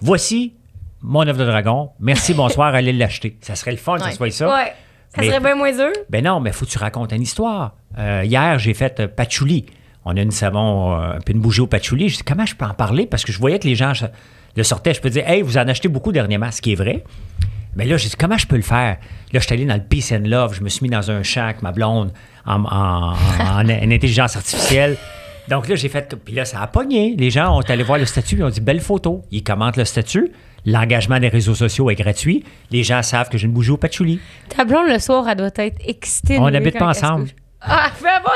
Voici mon œuvre de dragon. Merci, bonsoir, allez l'acheter. Ça serait le fun que Ouais. ce soit ça. Ouais. Ça Mais- serait bien moins dur? Ben non, mais il faut que tu racontes une histoire. Euh, hier, j'ai fait euh, patchouli. On a une savon, euh, puis une bougie au patchouli. Je dis, comment je peux en parler? Parce que je voyais que les gens le sortaient. Je peux dire, hey, vous en achetez beaucoup dernièrement, ce qui est vrai. Mais là, j'ai dit, comment je peux le faire? Là, je suis allé dans le Peace and Love. Je me suis mis dans un champ avec ma blonde en, en- en- en intelligence artificielle. Donc là, j'ai fait. Puis là, ça a pogné. Les gens ont allé voir le statut ils ont dit, belle photo. Ils commentent le statut. L'engagement des réseaux sociaux est gratuit. Les gens savent que j'ai une bougie au patchouli. Ta blonde, le soir, elle doit être excitée. On n'habite pas ensemble. Ah, fais bon!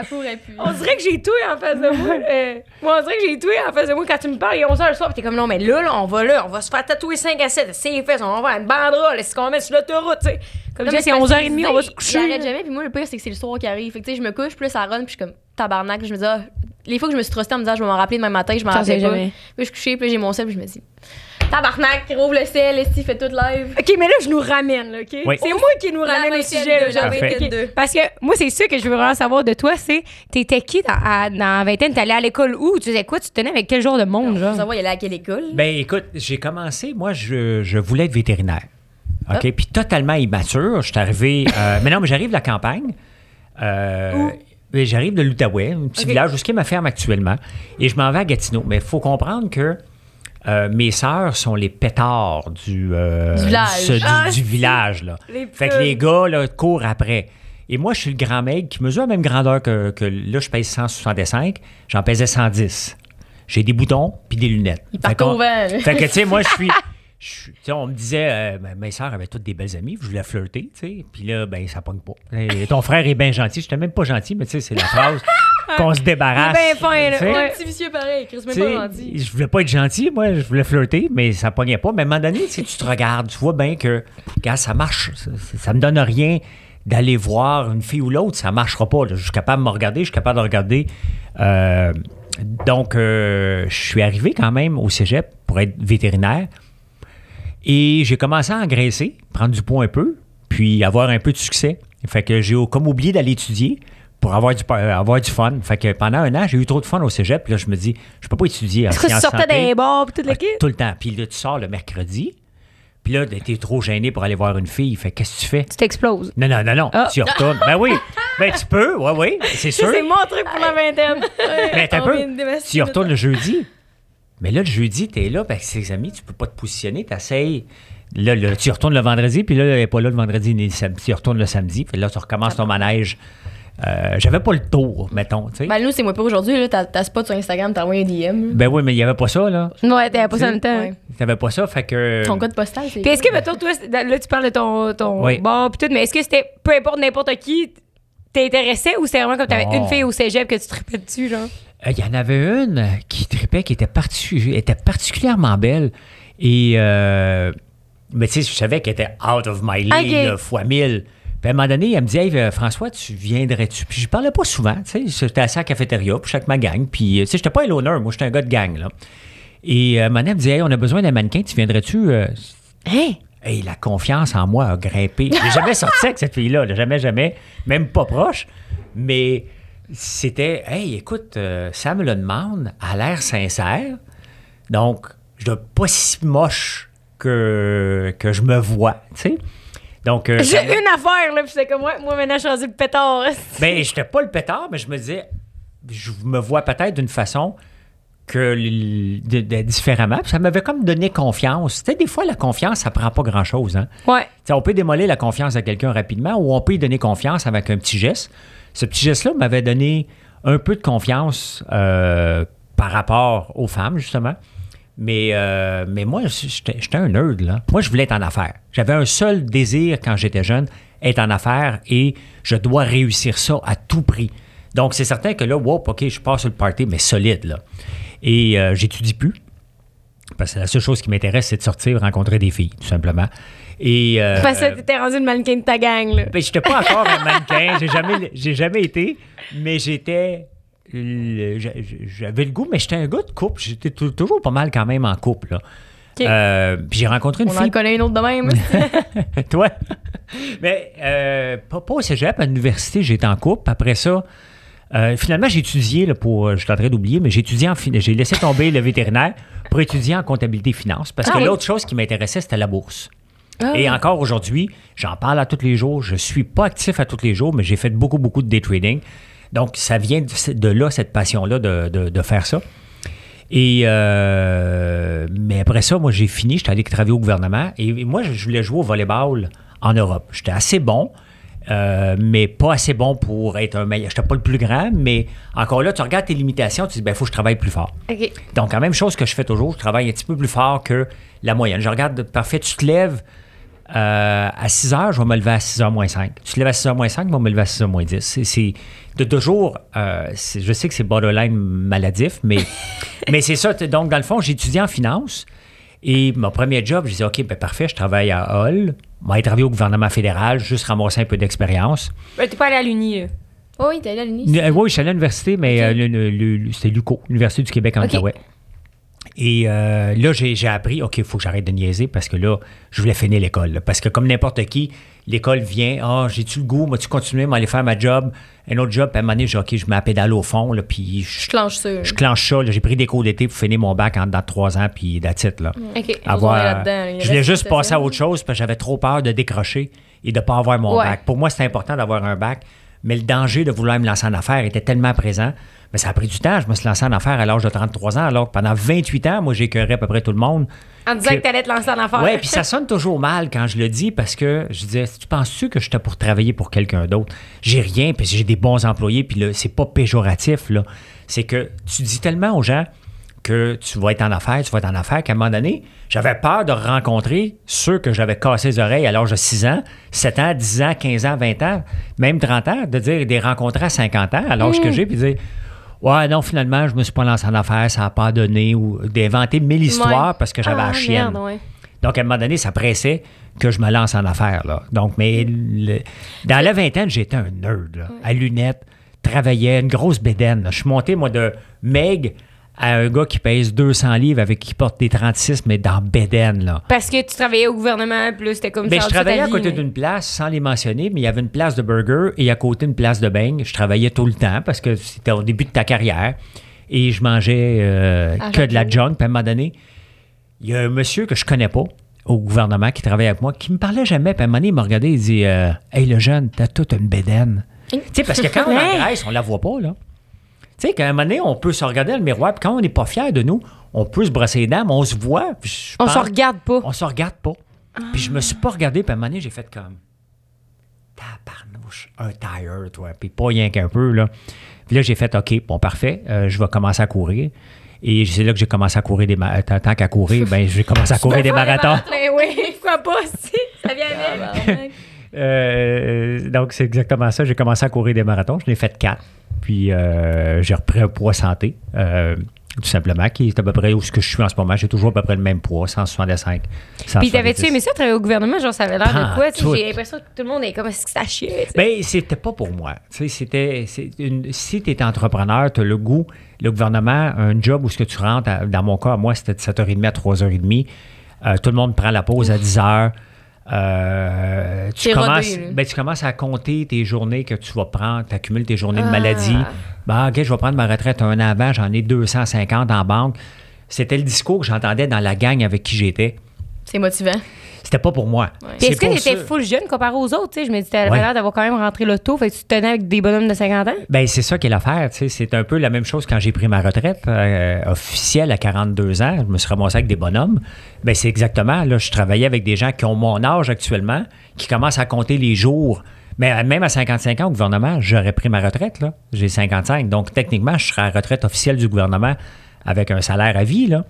Elle pourrait plus. On dirait que j'ai tout en face de moi. Euh, moi, on dirait que j'ai tout en face de moi quand tu me parles. Il est 11h le soir, pis t'es comme non, mais là, là, on va là, on va se faire tatouer 5 à 7. C'est fait, on va faire une banderole, c'est qu'on met sur l'autoroute, tu sais? Comme je mais dis, c'est parce que 11h30, on va se coucher. arrête jamais, puis moi, le pire, c'est que c'est le soir qui arrive. Fait que, tu sais, je me couche, puis là, ça run, puis je suis comme tabarnak. Je me dis, ah, les fois que je me suis trustée en me disant, je vais m'en rappeler demain matin, je m'en rappelle pas. jamais. Puis je suis couchée, puis j'ai mon sel, puis je me dis, tabarnak, rouvre le sel, esti, fait tout live. OK, mais là, je nous ramène, là, OK? Oui. C'est moi qui nous ramène au sujet, là. Parce que moi, c'est ça que je veux vraiment savoir de toi, c'est t'étais qui dans, à- dans la vingtaine? T'allais à l'école où? Tu faisais quoi? Tu tenais avec quel genre de monde, Faut genre? savoir, il allait à quelle école? Ben écoute, j'ai commencé, moi, je, je voulais être vétérinaire. OK? Ah. Puis totalement immature. Je suis arrivé. euh, mais non, mais j'arrive de la campagne. Euh, J'arrive de l'Outaouais, un petit OK. village, jusqu'à ma ferme actuellement. Et je m'en vais à Gatineau. Mais il faut comprendre que euh, mes sœurs sont les pétards du, euh, Du village. ce- du, Ah, du si. village. Là. Les Fait que les gars là, courent après. Et moi, je suis le grand mec qui mesure la même grandeur que, que là, je pèse 165. J'en pesais 110. J'ai des boutons puis des lunettes. Il Fait fait que, tu sais, moi, je suis. je suis- tu sais, on me disait, euh, ben, mes sœurs avaient toutes des belles amies, je voulais flirter, tu sais. Puis là, ben, ça pogne pas. Et ton frère est bien gentil. J'étais même pas gentil, mais tu sais, c'est la phrase qu'on se débarrasse. Bien fin, là. Ouais. Petit vicieux pareil, Chris, même pas gentil. je voulais pas être gentil, moi, je voulais flirter, mais ça pognait pas. Mais à un moment donné, si tu te regardes, tu vois bien que, gars, ça marche. Ça, ça me donne rien d'aller voir une fille ou l'autre, ça marchera pas. là. Je suis capable de me regarder, je suis capable de regarder. Euh, donc, euh, je suis arrivé quand même au cégep pour être vétérinaire. Et j'ai commencé à engraisser, prendre du poids un peu, puis avoir un peu de succès. Fait que j'ai comme oublié d'aller étudier pour avoir du, euh, avoir du fun. Fait que pendant un an, j'ai eu trop de fun au cégep. Puis là, je me dis, je peux pas étudier Est-ce que tu sortais des bars pis toute l'équipe? Tout le temps. Puis là, tu sors le mercredi. Puis là, t'es trop gêné pour aller voir une fille. Fait qu'est-ce que tu fais? Tu t'exploses. Non, non, non, non. Ah. Tu retournes. Ben oui. Ben tu peux. Oui, oui. C'est sûr. C'est mon truc pour la vingtaine. Mais t'as peu. Tu retournes le jeudi. Mais là, le jeudi, t'es là, ben, avec ses amis, tu peux pas te positionner, t'essayes. Là, là, tu retournes le vendredi, puis là, elle n'est pas là le vendredi ni le samedi. Tu retournes le samedi, puis là, tu recommences ton manège. Euh, J'avais pas le tour, mettons, sais. Ben, nous, c'est moi pas aujourd'hui, là. T'as t'as spot sur Instagram, t'as envoyé un DM. Ben oui, mais il n'y avait pas ça, là. Ouais, t'avais pas ça le temps. Ouais. T'avais pas ça, fait que. Ton code postal, c'est. Puis est-ce que, mettons, toi, là, tu parles de ton, ton Oui. bar pis tout, mais est-ce que c'était peu importe n'importe qui t'intéressait ou c'est vraiment comme t'avais une fille au cégep que tu te tripais dessus, genre? Euh, Il y en avait une qui tripait, qui était, parti- était particulièrement belle. Et. euh, mais tu sais, je savais qu'elle était out of my league, Ok. là, fois mille. Puis à un moment donné, elle me dit Hey, euh, François, tu viendrais-tu? Puis je parlais pas souvent, tu sais. J'étais assis à la cafétéria, puis chaque ma gang. Puis, euh, tu sais, j'étais pas un loner, moi, j'étais un gars de gang, là. Et euh, elle me dit Hey, on a besoin d'un mannequin, tu viendrais-tu euh, Hein? Hey, la confiance en moi a grimpé. J'ai jamais sorti avec cette fille-là, là, jamais, jamais, même pas proche. Mais c'était, hey, écoute, euh, ça me le demande, à l'air sincère. Donc, je dois pas si moche que, que je me vois, tu sais. Donc, euh, J'ai une affaire, là, pis c'est comme, ouais, moi, maintenant, je suis rendu le pétard. ben, j'étais pas le pétard, mais je me disais, je me vois peut-être d'une façon que l- de- de- différemment. Puis ça m'avait comme donné confiance. Tu sais, des fois, la confiance, ça prend pas grand-chose, hein. Ouais. Tu sais, on peut démolir la confiance de quelqu'un rapidement ou on peut y donner confiance avec un petit geste. Ce petit geste-là m'avait donné un peu de confiance euh, par rapport aux femmes, justement. Mais, euh, mais moi, j'étais un nerd, là. Moi, je voulais être en affaires. J'avais un seul désir quand j'étais jeune, être en affaires, et je dois réussir ça à tout prix. Donc, c'est certain que là, wow, OK, je passe sur le party, mais solide, là. Et euh, j'étudie plus. Parce que la seule chose qui m'intéresse, c'est de sortir, rencontrer des filles, tout simplement. Et, euh, Parce que t'étais rendu le mannequin de ta gang, là. ben, j'étais pas encore un mannequin, j'ai jamais, j'ai jamais été, mais j'étais. J'avais le goût, mais j'étais un gars de couple. J'étais tou- toujours pas mal quand même en couple. Là. Euh, puis j'ai rencontré une On en fille. connaît une autre de même. Toi? Mais euh, pas, pas au cégep, à l'université, j'étais en couple. Après ça, euh, finalement, j'ai étudié, là, pour, je suis en train d'oublier, mais j'ai étudié en j'ai laissé tomber le vétérinaire pour étudier en comptabilité finance. Parce Ah que oui. l'autre chose qui m'intéressait, c'était la bourse. Ah. Et encore aujourd'hui, j'en parle à tous les jours. Je suis pas actif à tous les jours, mais j'ai fait beaucoup, beaucoup de day trading. Donc, ça vient de, de là, cette passion-là, de, de- de faire ça. Et euh, mais après ça, moi, j'ai fini. J'étais allé travailler au gouvernement. Et moi, je voulais jouer au volleyball en Europe. J'étais assez bon, euh, mais pas assez bon pour être un meilleur. J'étais pas le plus grand, mais encore là, tu regardes tes limitations, tu dis, ben, il faut que je travaille plus fort. Donc, la même chose que je fais toujours, je travaille un petit peu plus fort que la moyenne. Je regarde, parfait, tu te lèves euh, à 6 heures, je vais me lever à 6 h moins 5. Tu te lèves à 6 h moins 5, je vais me lever à 6 h moins 10. C'est- C'est de toujours, euh, je sais que c'est borderline maladif, mais, mais c'est ça. Donc, dans le fond, j'ai étudié en finance et mon premier job, je disais, OK, ben parfait, je travaille à Hall, je vais travailler au gouvernement fédéral, juste ramasser un peu d'expérience. Ben, t'es pas allé à l'Uni, là? Oh oui, t'es allé à l'Uni. Euh, oui, je suis allé à l'université, mais euh, le- le- le- c'était l'UCO, l'Université du Québec en OK. Outaouais. Et euh, là, j'ai appris, OK, il faut que j'arrête de niaiser parce que là, je voulais finir l'école. là. Parce que comme n'importe qui, l'école vient, ah, j'ai-tu le goût, moi, tu continuer, m'aller faire ma job, un autre job, puis à un moment donné, OK, je mets la pédale au fond, là, puis je, Je clenche ça. je clenche ça. là. J'ai pris des cours d'été pour finir mon bac en dedans de trois ans, puis it, là. OK. Avoir- je voulais juste passer à autre chose parce que j'avais trop peur de décrocher et de ne pas avoir mon Ouais. bac. Pour moi, c'était important d'avoir un bac, mais le danger de vouloir me lancer en affaires était tellement présent. Mais ça a pris du temps. Je me suis lancé en affaires à l'âge de 33 ans, alors que pendant 28 ans, moi, j'écœurais à peu près tout le monde. En disant Que- que t'allais te lancer en affaires. Ouais, puis ça sonne toujours mal quand je le dis parce que je disais, tu penses-tu que j'étais pour travailler pour quelqu'un d'autre? J'ai rien, puis j'ai des bons employés, puis là, c'est pas péjoratif, là. C'est que tu dis tellement aux gens que tu vas être en affaires, tu vas être en affaires, qu'à un moment donné, j'avais peur de rencontrer ceux que j'avais cassé les oreilles à l'âge de 6 ans, 7 ans, 10 ans, 15 ans, 20 ans, même 30 ans, de dire des rencontrer à 50 ans, à l'âge que j'ai, puis dire, ouais, non, finalement, je me suis pas lancé en affaires, ça n'a pas donné, ou d'inventer mille histoires Ouais. parce que j'avais Ah, la chienne. merde, ouais. Donc, à un moment donné, ça pressait que je me lance en affaires. Là. Donc, mais le- dans la vingtaine, j'étais un nerd, là, à lunettes, travaillais, une grosse bédaine. là. Je suis monté, moi, de Meg à un gars qui pèse 200 livres avec qui porte des 36, mais dans bédaine, là. Parce que tu travaillais au gouvernement, plus c'était comme Ben, ça. je travaillais à côté d'une place, sans les mentionner, mais il y avait une place de burger et à côté une place de beigne. Je travaillais tout le temps parce que c'était au début de ta carrière. Et je mangeais euh, À que de la junk. Puis à un moment donné, il y a un monsieur que je connais pas au gouvernement qui travaille avec moi qui me parlait jamais. Puis à un moment donné, il m'a regardé il dit euh, Hey, le jeune, t'as toute une bédaine. tu sais, parce que quand on Ouais. engraisse, on la voit pas, là. Tu sais, qu'à un moment donné, on peut se regarder dans le miroir, puis quand on n'est pas fier de nous, on peut se brosser les dents, mais on se voit. puis On se regarde pas. on se regarde pas. Puis je me suis pas regardé, puis à un moment donné, j'ai fait comme. Tabarnouche, un tire, toi. Puis pas rien qu'un peu, là. Puis là, j'ai fait, OK, bon, parfait, euh, je vais commencer à courir. Et c'est là que j'ai commencé à courir des marathons. Tant qu'à courir, ben, j'ai commencé à courir des marathons. Oui, pourquoi pas, si. Ça vient avec. Euh, donc, c'est exactement ça. J'ai commencé à courir des marathons. Je l'ai fait quatre. Puis, euh, j'ai repris un poids santé, euh, tout simplement, qui est à peu près où ce que je suis en ce moment. J'ai toujours à peu près le même poids, 165. Puis 170. t'avais-tu aimé ça, travailler au gouvernement? Genre, ça avait l'air de quoi? J'ai l'impression que tout le monde est comme, est-ce que ça sais? Ben, c'était pas pour moi. C'était, une- si tu es entrepreneur, tu as le goût, le gouvernement, un job où ce que tu rentres, à- dans mon cas, moi, c'était de 7h30 à 3h30. Euh, tout le monde prend la pause à 10h. Euh, tu, rodé, commences, ben, tu commences à compter tes journées que tu vas prendre, tu accumules tes journées de Ah. maladie. Ben, OK, je vais prendre ma retraite un an avant, j'en ai 250 en banque. C'était le discours que j'entendais dans la gang avec qui j'étais. C'est motivant. C'était pas pour moi. Est-ce que pour t'étais ça- full jeune comparé aux autres? tu sais? Je me dis, t'avais Ouais. l'air d'avoir quand même rentré l'auto, fait que tu te tenais avec des bonhommes de 50 ans? Ben, c'est ça qui est l'affaire. tu sais. C'est un peu la même chose quand j'ai pris ma retraite euh, officielle à 42 ans. Je me suis ramassé avec des bonhommes. Ben, c'est exactement. Là, je travaillais avec des gens qui ont mon âge actuellement, qui commencent à compter les jours Mais euh, même à 55 ans au gouvernement, j'aurais pris ma retraite. là. J'ai 55. Donc, techniquement, je serais à la retraite officielle du gouvernement avec un salaire à vie. Là.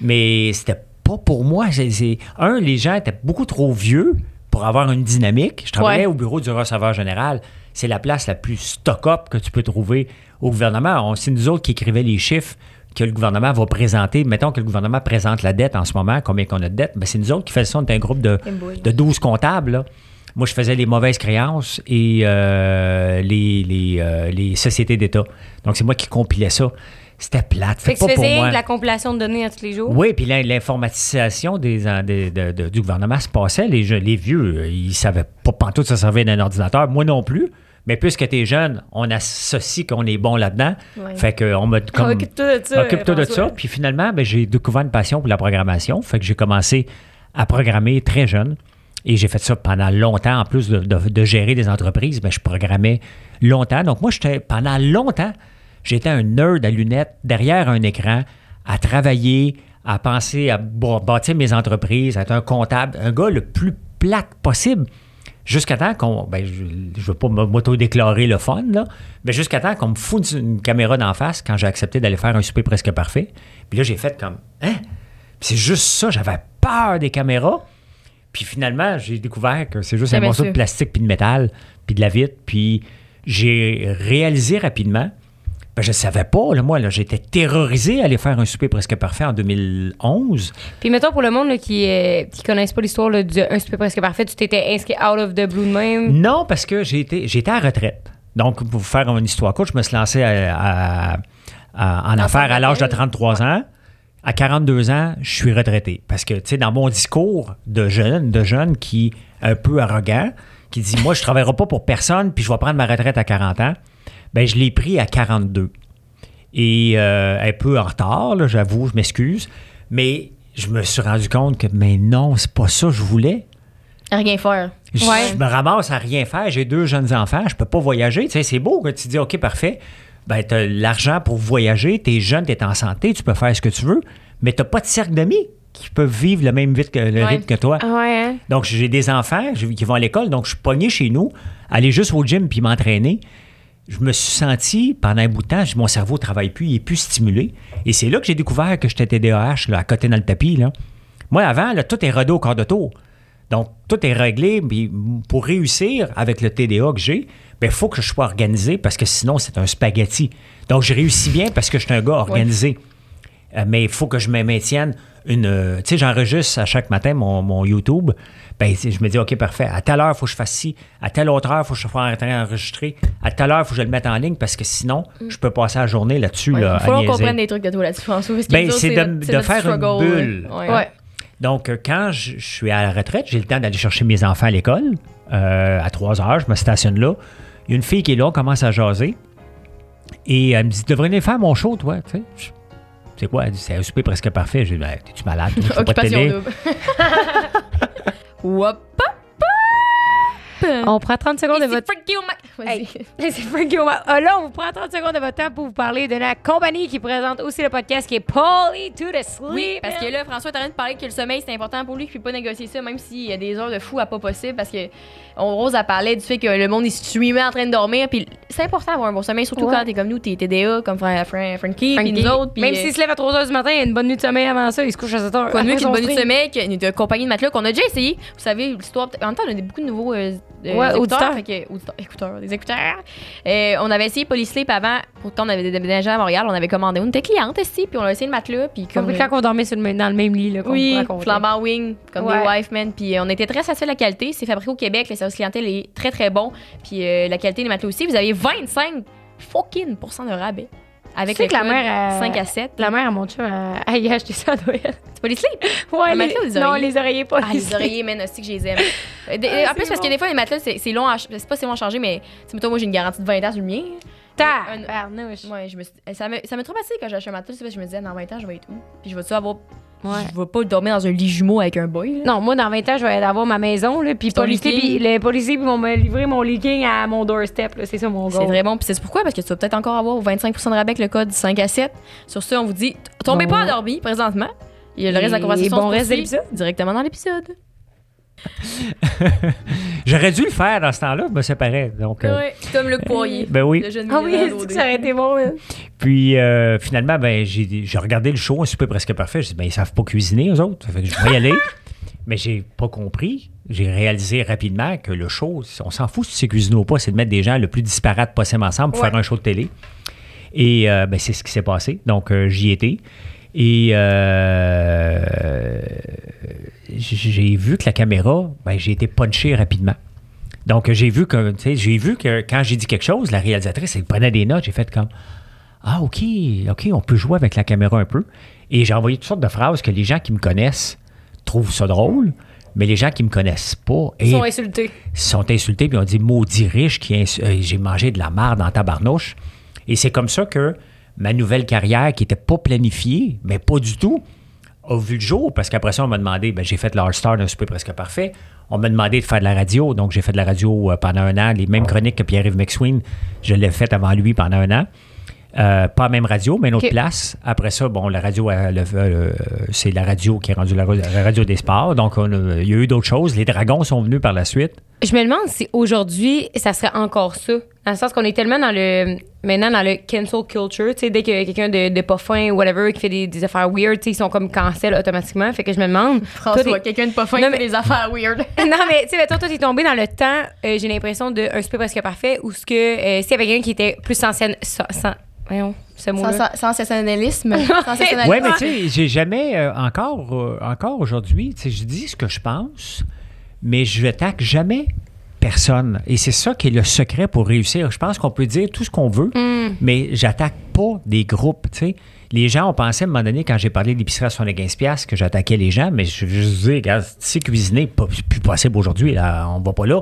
Mais c'était pas pour moi. C'est- un, les gens étaient beaucoup trop vieux pour avoir une dynamique. Je travaillais Ouais. au bureau du receveur général. C'est la place la plus stock-up que tu peux trouver au gouvernement. C'est nous autres qui écrivait les chiffres que le gouvernement va présenter. Mettons que le gouvernement présente la dette en ce moment, combien qu'on a de dette. Ben, c'est nous autres qui faisons ça. On est un groupe de, de 12 comptables. là. Moi, je faisais les mauvaises créances et euh, les, les, euh, les sociétés d'État. Donc, c'est moi qui compilais ça. C'était plate. Fait Fait que tu faisais de la compilation de données à tous les jours? Oui, puis l'in- l'informatisation des, en- des- de- de- du gouvernement se passait. Les, les vieux, euh, ils savaient pas pantoute se servir d'un ordinateur. Moi non plus. Mais puisque tu es jeune, on associe qu'on est bon là-dedans. Ouais. Fait qu'on m'a comme... Occupe-toi de ça. Occupe-toi de ça. Puis finalement, ben, j'ai découvert une passion pour la programmation. Fait que j'ai commencé à programmer très jeune. Et j'ai fait ça pendant longtemps. En plus de, de- de gérer des entreprises, ben, je programmais longtemps. Donc moi, j'étais pendant longtemps, j'étais un nerd à lunettes derrière un écran, à travailler, à penser à bâtir mes entreprises, à être un comptable, un gars le plus plate possible. Jusqu'à temps qu'on. Ben, je ne veux pas m'auto-déclarer le fun, là, mais jusqu'à temps qu'on me foute une caméra d'en face quand j'ai accepté d'aller faire un souper presque parfait. Puis là, j'ai fait comme. Hein? C'est juste ça, j'avais peur des caméras. Puis finalement, j'ai découvert que c'est juste un morceau de plastique puis de métal, puis de la vitre. Puis j'ai réalisé rapidement. Ben, je ne savais pas, là, moi, là, j'étais terrorisé à aller faire un souper presque parfait en 2011. Puis mettons pour le monde là, qui ne connaissent pas l'histoire là, du Un souper presque parfait, tu t'étais inscrit out of the blue de même? Non, parce que j'ai été, j'étais à retraite. Donc, pour vous faire une histoire courte, je me suis lancé à- à- à- en affaires à l'âge de 33 ans. À 42 ans, je suis retraité. Parce que, tu sais, dans mon discours de jeune, de jeune qui est un peu arrogant, qui dit Moi, je ne travaillerai pas pour personne, puis je vais prendre ma retraite à 40 ans, ben je l'ai pris à 42. Et euh, un peu en retard, j'avoue, je m'excuse. Mais je me suis rendu compte que, mais non, c'est pas ça que je voulais. À rien faire. Je, Ouais. je me ramasse à rien faire. J'ai deux jeunes enfants. Je peux pas voyager. Tu sais, c'est beau que tu dis, OK, parfait. Ben, tu as l'argent pour voyager. Tu es jeune, tu es en santé. Tu peux faire ce que tu veux. Mais tu pas de cercle d'amis qui peuvent vivre le même vite que, le Ouais. rythme que toi. Ah ouais, hein? Donc, j'ai des enfants qui vont à l'école. Donc, je suis pogné chez nous, aller juste au gym puis m'entraîner. Je me suis senti, pendant un bout de temps, mon cerveau ne travaille plus, il est plus stimulé. Et c'est là que j'ai découvert que j'étais TDAH, là, à côté dans le tapis. Là. Moi, avant, là, tout est rodé au quart de tour. Donc, tout est réglé. Puis pour réussir avec le TDA que j'ai, il faut que je sois organisé parce que sinon, c'est un spaghetti. Donc, je réussis bien parce que je suis un gars organisé. Euh, mais il faut que je me maintienne une. euh, tu sais, j'enregistre à chaque matin mon, mon YouTube. Ben, je me dis, OK, parfait. À telle heure, il faut que je fasse ci. À telle autre heure, il faut que je sois en train d'enregistrer. À telle heure, il faut que je le mette en ligne parce que sinon, je peux passer la journée là-dessus. Il là, faut qu'on comprenne des trucs de toi là-dessus, François. parce que Ben, c'est de- notre- de notre faire une bulle. là. Ouais. Ouais. Donc, euh, quand je, je suis à la retraite, j'ai le temps d'aller chercher mes enfants à l'école. Euh, à 3 heures, je me stationne là. Il y a une fille qui est là, on commence à jaser. Et elle me dit Tu devrais venir faire mon show, toi. Tu sais, c'est quoi? Elle dit C'est un souper presque parfait. J'ai dit Ben, T'es-tu malade? Occupation télé. double. Wop. On prend 30 secondes Et de c'est votre. Vas-y. Hey, c'est Frankie O'Mac. Ah, là, on vous prend 30 secondes de votre temps pour vous parler de la compagnie qui présente aussi le podcast qui est Polly to the Sleep. Oui, parce que là, François est en train de parler que le sommeil, c'est important pour lui, qu'il ne peut pas négocier ça, même s'il y a des heures de fou à pas possible, parce que Rose a parlé du fait que le monde est streamé en train de dormir, puis c'est important d'avoir un bon sommeil, surtout Ouais. quand t'es comme nous, t'es TDA, comme Fra- Frankie, puis nous autres. puis, même euh, s'il se lève à 3 h du matin, il a une bonne nuit de sommeil avant ça, il se couche à 7 h. Quoi de mieux qu'une bonne nuit de sommeil, de compagnie de matelas qu'on a déjà essayé. Vous savez, l'histoire. En même temps, on a beaucoup de nouveaux euh, euh, Ouais, écouteurs. auditeurs. Fait que, auditeurs, écouteurs, des écouteurs. Euh, on avait essayé Polysleep avant. Pourtant, on avait déménagé à Montréal. On avait commandé. On était cliente ici, puis on a essayé le matelas. Puis comme. Comme quand on dormait sur le même- dans le même lit, là, Oui, flambant wing, comme Ouais. des Wifemen. Puis euh, on était très satisfaits de la qualité. C'est fabriqué au Québec. Le service clientèle est très, très bon. Puis euh, la qualité des matelas aussi. Vous avez 25 fucking de rabais. Avec Tu sais le que la mère, euh, 5 à 7. La mère à mon chum a, y acheté ça à Noël. C'est. Ouais, Un matelas ou des non, les oreillers pas. Ah, les oreillers, man, aussi que je les aime. Euh, Ah, en plus, parce que des fois, les matelas, c'est long à C'est pas si long à changer, mais, tu sais, moi, j'ai une garantie de 20 ans sur le mien. Un-. Ouais, je me suis- ça me, ça me traumatisé quand j'ai acheté un matelas, je me disais, dans 20 ans, je vais être où? Puis je vais-tu avoir. Ouais. Je vais pas dormir dans un lit jumeau avec un boy, là. Non, moi, dans 20 ans, je vais avoir ma maison, là, puis policier, puis les policiers vont me livrer mon leaking à mon doorstep, là. C'est ça mon C'est goal. très bon. Puis c'est pourquoi? Parce que tu vas peut-être encore avoir 25% de rabais avec le code 5 à 7. Sur ce, on vous dit, tombez Bon. pas endormi présentement. Il y a le reste de la conversation. bon reste de l'épisode. Directement dans l'épisode. J'aurais dû le faire dans ce temps-là, je me séparais. Donc, euh, Ouais, comme Luc Poirier. ben oui. Le jeune Ah oui, que ça aurait été bon, hein? Puis euh, finalement, ben, j'ai j'ai regardé le show, un souper presque parfait. J'ai dit, ben, ils savent pas cuisiner, eux autres. Ça fait que je vais y aller. Mais j'ai pas compris. J'ai réalisé rapidement que le show, on s'en fout si c'est cuisiné ou pas, c'est de mettre des gens le plus disparates possible ensemble pour Ouais. faire un show de télé. Et euh, ben, c'est ce qui s'est passé. Donc, euh, j'y étais. Et euh, j'ai vu que la caméra, ben, j'ai été punché rapidement. Donc, j'ai vu que, j'ai vu que quand j'ai dit quelque chose, la réalisatrice, elle prenait des notes. J'ai fait comme, ah, OK, OK, on peut jouer avec la caméra un peu. Et j'ai envoyé toutes sortes de phrases que les gens qui me connaissent trouvent ça drôle, mais les gens qui me connaissent pas Ils sont insultés. sont insultés puis ont dit maudit riche qui euh, j'ai mangé de la marde dans ta barnouche. Et c'est comme ça que ma nouvelle carrière qui n'était pas planifiée, mais pas du tout, a vu le jour parce qu'après ça on m'a demandé, ben, j'ai fait l'All-Star d'un super presque parfait. On m'a demandé de faire de la radio, donc j'ai fait de la radio euh, pendant un an, les mêmes chroniques que Pierre-Yves McSween, je l'ai fait avant lui pendant un an. Euh, pas la même radio, mais une autre place. Après ça, bon, la radio, euh, le- euh, c'est la radio qui est rendue la, la radio des sports. Donc, on a- il y a eu d'autres choses. Les Dragons sont venus par la suite. Je me demande si aujourd'hui, ça serait encore ça. Dans le sens qu'on est tellement dans le. Maintenant, dans le cancel culture. Tu sais, dès qu'il y a quelqu'un de, de pas fin ou whatever qui fait des, des affaires weird, tu sais, ils sont comme cancel automatiquement. Fait que je me demande. François, toi, quelqu'un de pas fin Non, qui fait des affaires weird. non, mais tu sais, mettons, toi, t'es tombé dans le temps, euh, j'ai l'impression, d'un super presque parfait, où ce que. euh, S'il y avait quelqu'un qui était plus ancien. Sans, sans- voyons, ce. Sans- sans- Sensationnalisme. Sensationnalisme. Oui, mais tu sais, j'ai jamais, euh, encore, euh, encore aujourd'hui, tu sais, je dis ce que je pense, mais je n'attaque jamais personne. Et c'est ça qui est le secret pour réussir. Je pense qu'on peut dire tout ce qu'on veut, mais j'attaque pas des groupes, tu sais. Les gens ont pensé à un moment donné, quand j'ai parlé d'épicerie à 75$, piastres, que j'attaquais les gens, mais je juste dire, regarde, tu sais, cuisiner, pas, c'est plus possible aujourd'hui, là, on va pas là.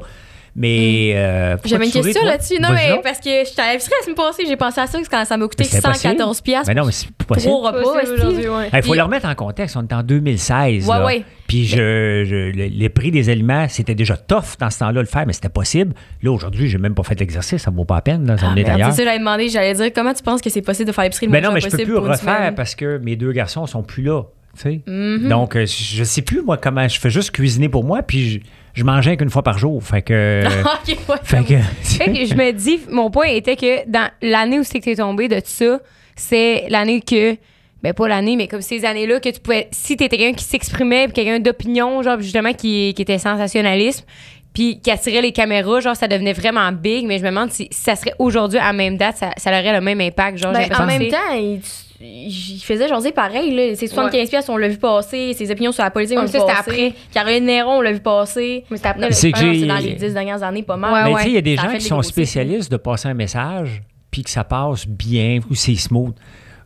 Mais. euh, pourquoi J'avais une question là-dessus. Non, mais parce que j'étais à la semaine passée, j'ai pensé à ça quand ça m'a coûté Mais c'est impossible. 114 piastres. Mais non, mais c'est plus possible. Il faut le remettre en contexte. On est en 2016. Ouais, là. ouais. Puis je, je- le, le prix des aliments, c'était déjà tough dans ce temps-là de le faire, mais c'était possible. Là, aujourd'hui, j'ai même pas fait l'exercice. Ça vaut pas la peine. Là, ça en est Merde, ailleurs. C'est ça, j'avais demandé, j'allais dire comment tu penses que c'est possible de faire l'épicerie le Mais non, mais je peux possible plus refaire parce que mes deux garçons sont plus là. tu sais. Mhm. Donc, euh, je sais plus, moi, comment. Je fais juste cuisiner pour moi, puis je, je mangeais qu'une fois par jour. Fait que. ouais. fait que. Fait que je me dis, mon point était que dans l'année où c'est que t'es tombé de ça, c'est l'année que, ben pas l'année, mais comme ces années-là que tu pouvais, si t'étais quelqu'un qui s'exprimait, puis quelqu'un d'opinion, genre justement qui, qui était sensationnalisme, puis qui attirait les caméras, genre ça devenait vraiment big, mais je me demande si, si ça serait aujourd'hui à la même date, ça, ça aurait le même impact, genre. Ben, en même temps, il, il faisait jaser pareil. Là. Ses 75 piastres, on l'a vu passer. Ses opinions sur la politique, on l'a vu c'était passer. après. Caroline Néron, on l'a vu passer. Mais c'était après. C'est que non, j'ai- c'est dans les 10 dernières années, pas mal. Ouais, Mais ouais. tu sais, il y a des gens qui sont spécialistes de passer un message puis que ça passe bien ou c'est smooth.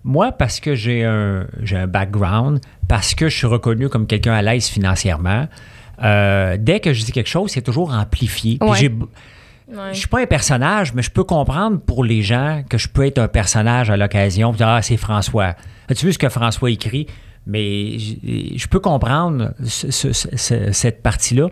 Moi, parce que j'ai un, j'ai un background, parce que je suis reconnu comme quelqu'un à l'aise financièrement, euh, dès que je dis quelque chose, c'est toujours amplifié. Puis Ouais. Ouais. Je suis pas un personnage, mais je peux comprendre pour les gens que je peux être un personnage à l'occasion. Ah, c'est François. As-tu vu ce que François écrit? Mais je, je peux comprendre ce- ce- ce- cette partie-là.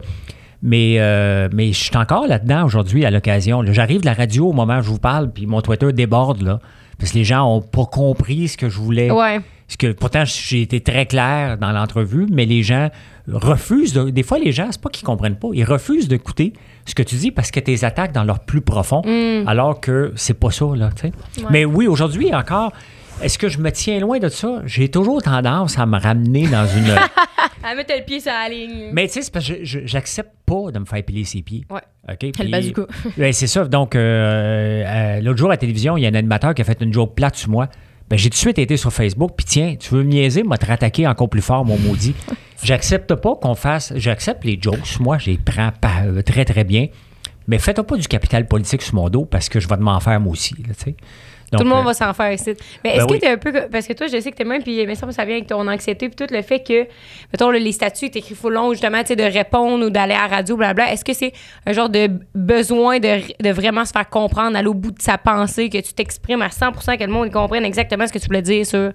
Mais, euh, mais je suis encore là-dedans aujourd'hui à l'occasion. J'arrive de la radio au moment où je vous parle, puis mon Twitter déborde, là. Parce que les gens n'ont pas compris ce que je voulais. Ouais. Parce que pourtant, j'ai été très clair dans l'entrevue, mais les gens refusent. de- des fois, les gens, c'est pas qu'ils comprennent pas, ils refusent d'écouter ce que tu dis parce que tu les attaques dans leur plus profond, alors que c'est pas ça, là, tu sais. Mais oui, aujourd'hui encore, est-ce que je me tiens loin de ça? J'ai toujours tendance à me ramener dans une. Elle mettait le pied sur la ligne. mais tu sais, c'est parce que j'accepte pas de me faire piler ses pieds. Ouais. OK? Puis- ben, c'est ça. Donc, euh, euh, l'autre jour à la télévision, il y a un animateur qui a fait une joke plate sur moi. Ben, j'ai tout de suite été sur Facebook, puis tiens, tu veux me niaiser, m'a te rattaquer encore plus fort, mon maudit. J'accepte pas qu'on fasse. J'accepte les jokes, moi, je les prends pas- euh, très, très bien. Mais faites pas du capital politique sur mon dos parce que je vais m'en faire moi aussi, là, tu. Tout le monde va s'en faire ici. Mais ben est-ce que oui. t'es un peu. Parce que toi, je sais que t'es même, puis mais ça, ça vient avec ton anxiété, puis tout le fait que, mettons, les statuts, t'écris full long, justement, tu sais, de répondre ou d'aller à la radio, blabla. Est-ce que c'est un genre de besoin de, de vraiment se faire comprendre, aller au bout de sa pensée, que tu t'exprimes à 100% que le monde comprenne exactement ce que tu voulais dire sur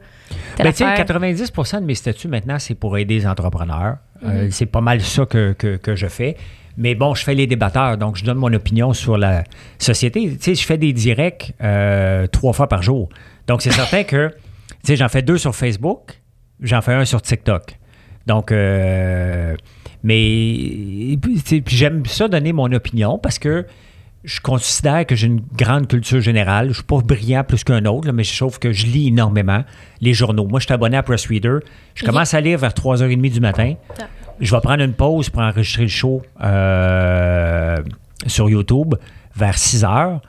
Ben, tu sais, affaire? 90 de mes statuts maintenant, c'est pour aider les entrepreneurs. Euh, c'est pas mal ça que, que- que je fais. Mais bon, je fais les débatteurs, donc je donne mon opinion sur la société. Tu sais, je fais des directs euh, trois fois par jour. Donc, c'est certain que, tu sais, j'en fais deux sur Facebook, j'en fais un sur TikTok. Donc, euh, Mais j'aime ça donner mon opinion parce que je considère que j'ai une grande culture générale. Je suis pas brillant plus qu'un autre, là, mais je trouve que je lis énormément les journaux. Moi, je suis abonné à Press Reader. Je commence à lire vers 3h30 du matin. Je vais prendre une pause pour enregistrer le show euh, sur YouTube vers 6h.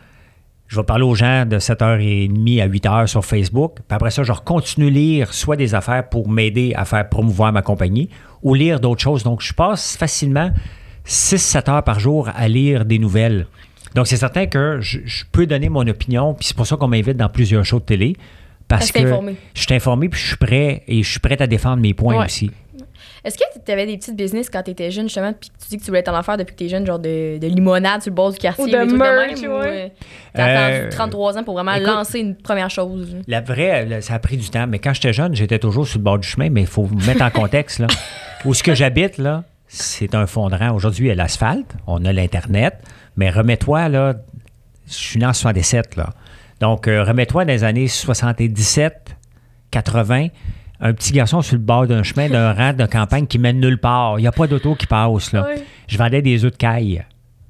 Je vais parler aux gens de 7h30 à 8h sur Facebook. Puis après ça, je à lire soit des affaires pour m'aider à faire promouvoir ma compagnie ou lire d'autres choses. Donc, je passe facilement 6-7 heures par jour à lire des nouvelles. Donc, c'est certain que je, je peux donner mon opinion, puis c'est pour ça qu'on m'invite dans plusieurs shows de télé. Parce Rester que informé. je suis informé, puis je suis prêt, et je suis prêt à défendre mes points Ouais. aussi. Est-ce que tu avais des petites business quand tu étais jeune, justement, puis que tu dis que tu voulais t'en en faire depuis que tu es jeune, genre de, de limonade sur le bord du quartier, Ou de merch, même, ou, ouais. euh, t'as Euh, attendu 33 ans pour vraiment écoute- lancer une première chose? La vraie, là, ça a pris du temps, mais quand j'étais jeune, j'étais toujours sur le bord du chemin, mais il faut vous mettre en contexte. Là. Où ce que j'habite, là, c'est un fondement. Aujourd'hui, il y a l'asphalte, on a l'Internet, mais remets-toi, là, je suis né en 77, là. Donc, euh, remets-toi dans les années 77, 80, un petit garçon sur le bord d'un chemin, d'un rang de campagne qui mène nulle part. Il n'y a pas d'auto qui passe, là. Je vendais des œufs de caille.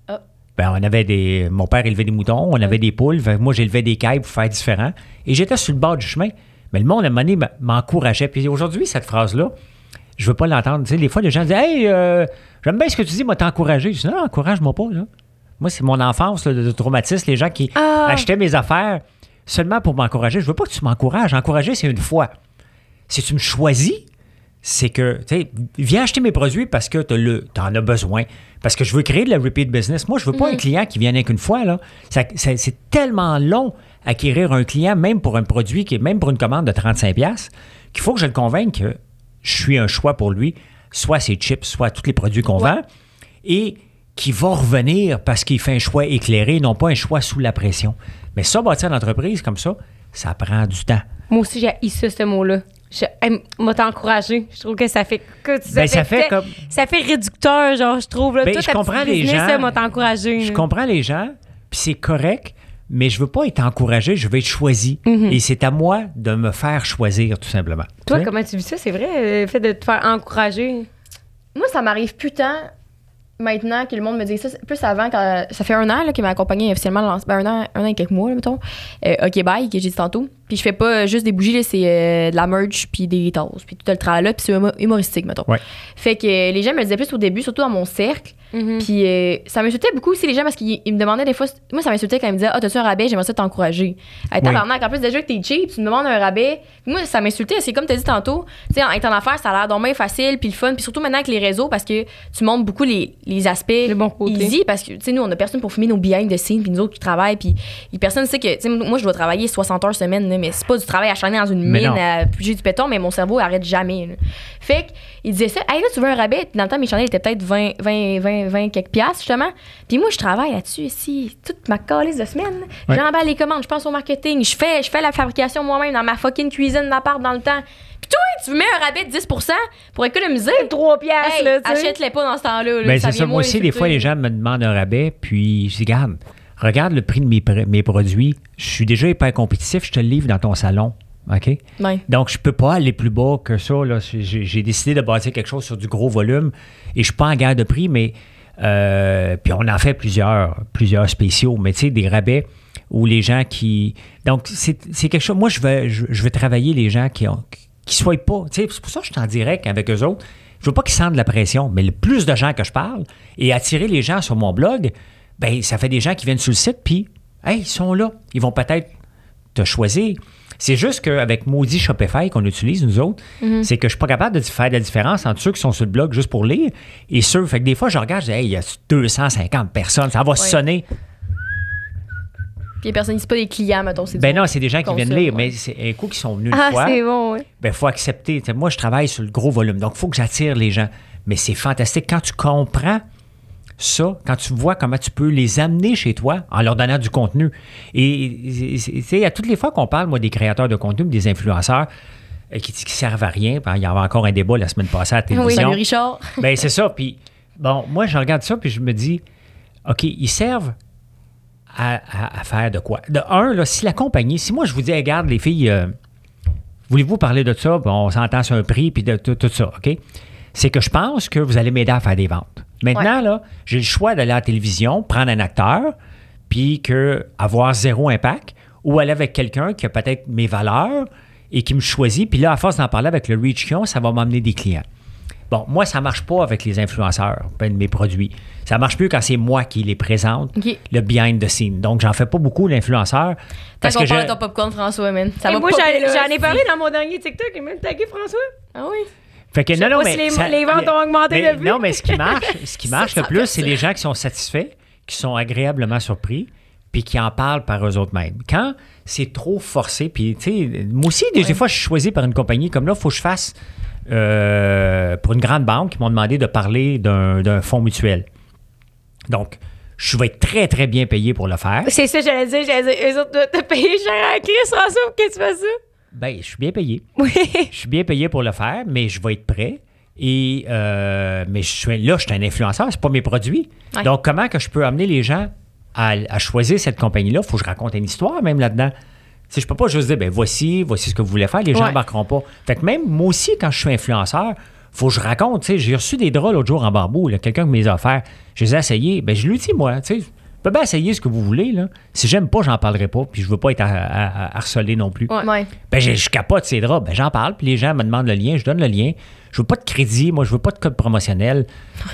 Ah. Ben, on avait des. Mon père élevait des moutons, on avait des poules. Moi, j'élevais des cailles pour faire différent. Et j'étais sur le bord du chemin. Mais le monde, à un moment donné, m'encourageait. Puis aujourd'hui, cette phrase-là, je veux pas l'entendre. Tu sais, des fois, les gens disent Hey, euh, j'aime bien ce que tu dis, moi, t'encourager. Je dis Non, encourage-moi pas, là. Moi, c'est mon enfance, là, de traumatisme. Les gens qui Ah. achetaient mes affaires seulement pour m'encourager. Je veux pas que tu m'encourages. Encourager, c'est une fois. Si tu me choisis, c'est que, tu sais, viens acheter mes produits parce que tu en as besoin. Parce que je veux créer de la repeat business. Moi, je veux pas un client qui vienne avec une fois, là. Ça- ça- c'est tellement long acquérir un client, même pour un produit, qui est même pour une commande de 35$, qu'il faut que je le convainque que je suis un choix pour lui, soit ses chips, soit tous les produits qu'on vend, et qui va revenir parce qu'il fait un choix éclairé, non pas un choix sous la pression. Mais ça, bâtir l'entreprise comme ça, ça prend du temps. Moi aussi, j'ai ça, ce mot-là. Je hey, m'a t'encouragé. Je trouve que ça fait. que tu- Ben, ça fait comme- Ça fait réducteur, genre, je trouve. Là, Ben, je comprends les business, gens. là, m'a t'encouragé. Je là. comprends les gens, puis c'est correct, mais je veux pas être encouragé, je veux être choisi. Et c'est à moi de me faire choisir, tout simplement. Toi, Tu sais? comment tu vis ça? C'est vrai, le fait de te faire encourager. Moi, ça m'arrive plus tant maintenant que le monde me dit ça. Plus avant, quand, ça fait un an là, qu'il m'a accompagné officiellement, ben, un, an, un an et quelques mois, là, mettons. Euh, OK Bye, que j'ai dit tantôt. Puis je fais pas juste des bougies, là, c'est euh, de la merch, puis des tasses, puis tout le travail là, puis c'est humo- humoristique, mettons. Ouais. Fait que euh, les gens me le disaient plus au début, surtout dans mon cercle. Mhm. Puis euh, ça m'insultait beaucoup aussi les gens parce qu'ils ils me demandaient des fois. Moi, ça m'insultait quand ils me disaient Ah, t'as-tu un rabais? J'aimerais ça t'encourager. Hey, tabarnak, en plus, déjà que t'es cheap, tu me demandes un rabais. Puis moi, ça m'insultait. C'est comme t'as dit tantôt. Tu sais, être en affaires, ça a l'air bien facile, puis le fun. Puis surtout maintenant avec les réseaux parce que tu montres beaucoup les, les aspects Le bon côté. easy parce que, tu sais, nous, on a personne pour filmer nos behind the scenes, puis nous autres qui travaillent. Puis personne sait que, tu sais, moi, je dois travailler 60 heures semaine, là, mais c'est pas du travail acharné dans une Mais mine non. à puger du béton, mais mon cerveau arrête jamais. là. Fait qu'il disait ça. Hey, là, tu veux un rabais? Puis dans le temps, mes chandelles étaient peut-être 20, 20, 20, 20 quelques piastres, justement. Puis moi, je travaille là-dessus ici, toute ma calice de semaine. Ouais. J'emballe les commandes, je pense au marketing, je fais, je fais la fabrication moi-même dans ma fucking cuisine d'appart dans le temps. Puis toi, tu me mets un rabais de 10% pour économiser? 3 piastres, Hey, là, tu sais. achète-les pas dans ce temps-là. là. Ben, c'est ça. Moi aussi, des fois, les gens me demandent un rabais, puis je dis, regarde, regarde le prix de mes, mes produits. Je suis déjà hyper compétitif, je te le livre dans ton salon. OK? Ouais. Donc, je peux pas aller plus bas que ça. là. J'ai décidé de bâtir quelque chose sur du gros volume et je suis pas en guerre de prix, mais euh, puis on en fait plusieurs, plusieurs spéciaux, mais tu sais, des rabais où les gens qui. Donc, c'est c'est quelque chose. Moi, je veux, je, je veux travailler les gens qui ont qui soient pas. Tu sais, c'est pour ça que je suis en direct avec eux autres. Je veux pas qu'ils sentent de la pression, mais le plus de gens que je parle et attirer les gens sur mon blog, ben ça fait des gens qui viennent sur le site, puis, hey, ils sont là. Ils vont peut-être te choisir. C'est juste qu'avec Maudit Shopify qu'on utilise, nous autres, c'est que je suis pas capable de faire de la différence entre ceux qui sont sur le blog juste pour lire et ceux. Fait que des fois, je regarde, je dis, hey, il y a 250 personnes, ça va sonner. Puis les personnes, c'est pas des clients, mettons. c'est Ben non, c'est des gens qui viennent lire, ouais. mais c'est un coup qui sont venus une Ah, fois. c'est bon, oui. ben, faut accepter. T'sais, moi, je travaille sur le gros volume, donc il faut que j'attire les gens. Mais c'est fantastique. Quand tu comprends ça, quand tu vois comment tu peux les amener chez toi en leur donnant du contenu. Et, tu sais, à toutes les fois qu'on parle, moi, des créateurs de contenu, des influenceurs euh, qui, qui servent à rien, ben, il y avait encore un débat la semaine passée à la Oui, télévision. salut Richard. Ben, c'est ça. Puis, bon, moi, je regarde ça, puis je me dis, OK, ils servent à, à- à faire de quoi? De un, là, si la compagnie, si moi, je vous dis, regarde, les filles, euh, voulez-vous parler de ça? Bon, on s'entend sur un prix, puis de tout, tout ça, OK? c'est que je pense que vous allez m'aider à faire des ventes. Maintenant, là, j'ai le choix d'aller à la télévision, prendre un acteur, puis que avoir zéro impact, ou aller avec quelqu'un qui a peut-être mes valeurs et qui me choisit. Puis là, à force d'en parler avec le reach qu'ils ont, ça va m'amener des clients. Bon, moi, ça marche pas avec les influenceurs, ben, mes produits. Ça marche plus quand c'est moi qui les présente, le behind the scene. Donc, j'en fais pas beaucoup, l'influenceur. Parce on que parle de ton popcorn, François, man. Ça Et va moi, j'en ai parlé dans mon dernier TikTok, et même tagué François. Ah oui? Fait que non, non, mais si les- ça- les ventes ont augmenté mais- depuis. Non, mais ce qui marche, ce qui marche le plus, c'est les gens qui sont satisfaits, qui sont agréablement surpris, puis qui en parlent par eux autres mêmes. Quand c'est trop forcé, puis tu sais, moi aussi, des, des fois, je suis choisi par une compagnie comme là, il faut que je fasse euh, pour une grande banque, ils m'ont demandé de parler d'un fonds mutuel. Donc, je vais être très, très bien payé pour le faire. C'est ça, j'allais dire. J'allais dire, eux autres, t'as- t'as payé cher à Chris, François, pour que tu fasses ça? Ben, je suis bien payé. Oui. Je suis bien payé pour le faire, mais je vais être prêt. Et euh, mais je suis, là, je suis un influenceur, c'est pas mes produits. Ouais. Donc, comment que je peux amener les gens à, à choisir cette compagnie-là? Il faut que je raconte une histoire même là-dedans. Si je peux pas juste dire, ben voici, voici ce que vous voulez faire, les gens Ouais. n'embarqueront pas. Fait que même moi aussi, quand je suis influenceur, faut que je raconte. Tu sais, j'ai reçu des draps l'autre jour en bambou, quelqu'un qui me les a offerts. Je les ai essayés. Ben, je lui dis, moi, tu sais, vous pouvez bien essayer ce que vous voulez. Là. Si j'aime pas, j'en parlerai pas. Puis je veux pas être à- à- à- harcelé non plus. Ouais. Ben, je, je capote ces draps. Ben, j'en parle, puis les gens me demandent le lien, je donne le lien. Je veux pas de crédit, moi, je veux pas de code promotionnel.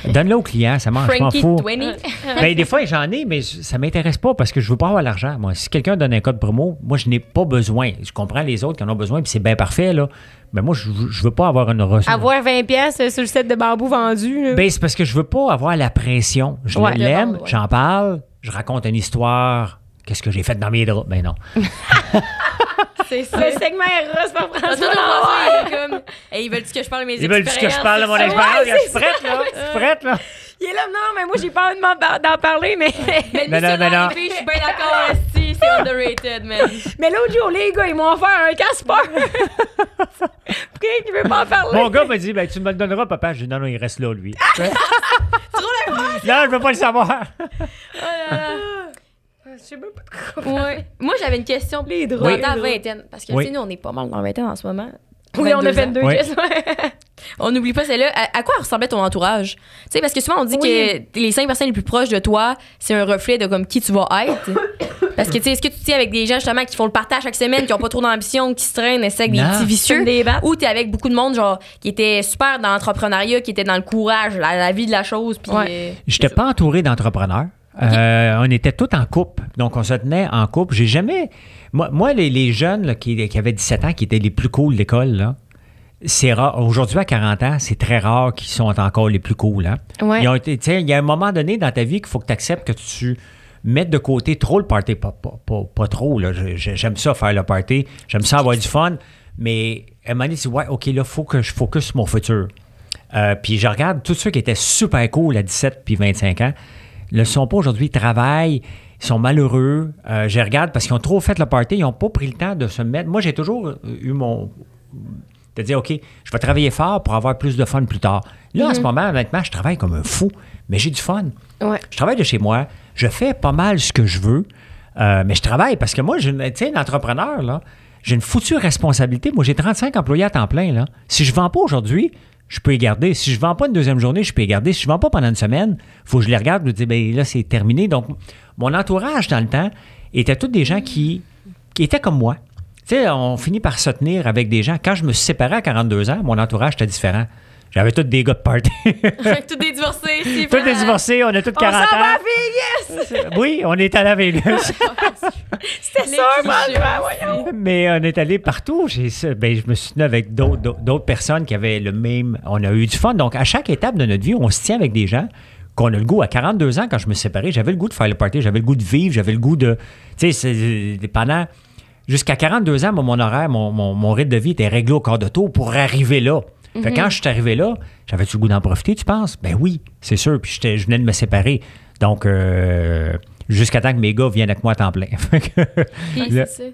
Donne-le au client, ça marche, je m'en Frankie fous. 20. Ben, des fois, j'en ai, mais ça m'intéresse pas parce que je veux pas avoir l'argent. Moi, si quelqu'un donne un code promo, moi, je n'ai pas besoin. Je comprends les autres qui en ont besoin, puis c'est bien parfait, là. Mais moi, je, je veux pas avoir une ressource. Avoir 20$ piastres sur le set de bambou vendu. là. Ben, c'est parce que je veux pas avoir la pression. Je Ouais. l'aime, ouais. j'en parle, je raconte une histoire. Qu'est-ce que j'ai fait dans mes draps? Ben non. C'est ça. le segment est rose par Tout François. est comme. Hey, ils veulent que je parle de mes Ils veulent que expériences? je parle de mon expérience? Ouais, je suis prête, là. Je suis prête, là. Il est là, non, mais moi, j'ai pas envie d'en parler, mais. Mais Non, non, non, je suis bien d'accord, esti, c'est underrated, man. mais l'autre jour, les gars, ils m'ont offert un Casper. Pourquoi tu veux pas en parler? Mon gars m'a dit, ben, tu me le donneras, papa. J'ai dit, non, non, il reste là, lui. non, je veux pas le savoir. Je sais même pas de quoi. Ouais. Moi, j'avais une question. Les Dans droits. ta vingtaine. Parce que, Oui. tu sais, nous, on est pas mal dans la vingtaine en ce moment. Oui, on a 22 fait ans. gestes. On n'oublie pas celle-là. À, à quoi ressemblait ton entourage? Tu sais, parce que souvent, on dit Oui. que les cinq personnes les plus proches de toi, c'est un reflet de comme qui tu vas être. parce que, tu sais, est-ce que tu es avec des gens, justement, qui font le partage chaque semaine, qui ont pas trop d'ambition, qui se traînent, c'est avec des Non. petits vicieux? Des. Ou t'es avec beaucoup de monde, genre, qui était super dans l'entrepreneuriat, qui était dans le courage, la, la vie de la chose, puis... Ouais. euh, Je n'étais pas entouré d'entrepreneurs. Euh, on était tous en couple. Donc, on se tenait en couple. J'ai jamais. Moi, moi, les, les jeunes là, qui, qui avaient 17 ans, qui étaient les plus cool de l'école, c'est rare. Aujourd'hui, à 40 ans, c'est très rare qu'ils sont encore les plus cool. Hein? Ouais. Ils ont été- tu sais, il y a un moment donné dans ta vie qu'il faut que tu acceptes que tu mettes de côté trop le party. Pas, pas, pas, pas trop. J'aime ça faire le party. J'aime ça avoir du fun. Mais à un moment donné, dis, ouais, OK, là, il faut que je focus sur mon futur. Euh, puis je regarde tous ceux qui étaient super cool à 17 puis 25 ans, ne le sont pas aujourd'hui, ils travaillent, ils sont malheureux. Euh, je regarde parce qu'ils ont trop fait le party, ils n'ont pas pris le temps de se mettre. Moi, j'ai toujours eu mon. de dire, OK, je vais travailler fort pour avoir plus de fun plus tard. Là, en ce moment, honnêtement, je travaille comme un fou, mais j'ai du fun. Ouais. Je travaille de chez moi, je fais pas mal ce que je veux, euh, mais je travaille parce que moi, tu sais, un entrepreneur, là, j'ai une foutue responsabilité. Moi, j'ai 35 employés à temps plein. Là. Si je vends pas aujourd'hui, je peux les garder. Si je vends pas une deuxième journée, je peux les garder. Si je vends pas pendant une semaine, faut que je les regarde et me dire, ben là, c'est terminé. Donc, mon entourage dans le temps était tous des gens qui, qui étaient comme moi. Tu sais, on finit par se tenir avec des gens. Quand je me suis séparé à 42 ans, mon entourage était différent. J'avais tous des gars de party. Tous des divorcés, tous des divorcés, on a tous On 40 s'en va à ans. Oui, on est à Vegas. C'était man, voyons. Mais on est allé partout. J'ai ben, je me suis tenu avec d'autres- personnes qui avaient le même. On a eu du fun. Donc, à chaque étape de notre vie, on se tient avec des gens qu'on a le goût. À 42 ans, quand je me suis séparé, j'avais le goût de faire le party, j'avais le goût de vivre, j'avais le goût de. Tu sais, c'est- pendant. Jusqu'à 42 ans, mon horaire, mon, mon, mon rythme de vie était réglé au quart de tour pour arriver là. Fait que quand je suis arrivé là, j'avais-tu le goût d'en profiter, tu penses? Ben oui, c'est sûr. Puis j'étais- je venais de me séparer. Donc, euh, jusqu'à temps que mes gars viennent avec moi à temps plein. Puis.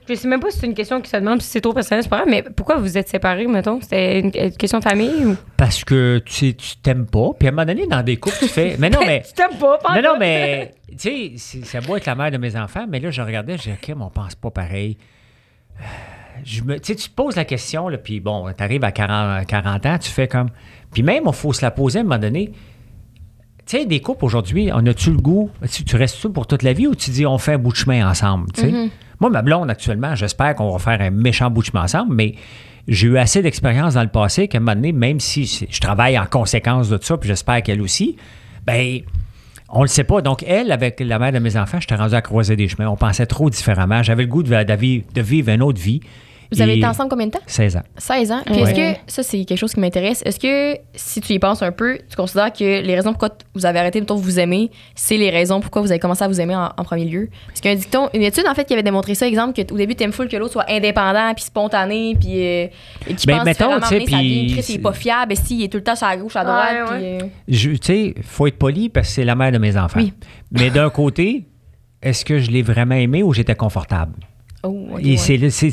Je sais même pas si c'est une question qui se demande si c'est trop personnel, c'est pas grave, mais pourquoi vous êtes séparés, mettons? C'était une, une question de famille ou? Parce que tu sais, tu t'aimes pas. Puis à un moment donné, dans des couples, tu fais. Mais non, mais. tu t'aimes pas, pas Non, non, mais. Tu sais, c'est- ça doit être la mère de mes enfants, mais là, je regardais, je disais, OK, mais on pense pas pareil. je me, tu sais, tu te poses la question, là, puis bon, tu arrives à 40, 40 ans, tu fais comme. Puis même, il faut se la poser à un moment donné. Tu sais, des couples aujourd'hui, on a-tu le goût? Tu, tu restes-tu pour toute la vie ou tu dis on fait un bout de chemin ensemble? tu sais? Moi, ma blonde, actuellement, j'espère qu'on va faire un méchant bout de chemin ensemble, mais j'ai eu assez d'expérience dans le passé qu'à un moment donné, même si je travaille en conséquence de ça, puis j'espère qu'elle aussi, ben on le sait pas. Donc, elle, avec la mère de mes enfants, j'étais rendu à croiser des chemins. On pensait trop différemment. J'avais le goût de, de vivre, de vivre une autre vie. Vous avez Et- été ensemble combien de temps? 16 ans. 16 ans. Puis Ouais. est-ce que, ça c'est quelque chose qui m'intéresse, est-ce que si tu y penses un peu, tu considères que les raisons pourquoi vous avez arrêté de vous aimer, c'est les raisons pourquoi vous avez commencé à vous aimer en, en premier lieu? Parce qu'il y a un dicton, une étude en fait qui avait démontré ça, exemple, que au début t'aimes full que l'autre soit indépendant, puis spontané, puis euh, et qui Ben, pense mettons, tu sais, puis Chris, il est pas fiable, s'il est tout le temps sur la gauche, à droite, Ouais, puis, euh, Tu sais, faut être poli parce que c'est la mère de mes enfants. Oui. Mais d'un côté, est-ce que je l'ai vraiment aimé ou j'étais confortable? Oh, Et c'est, c'est,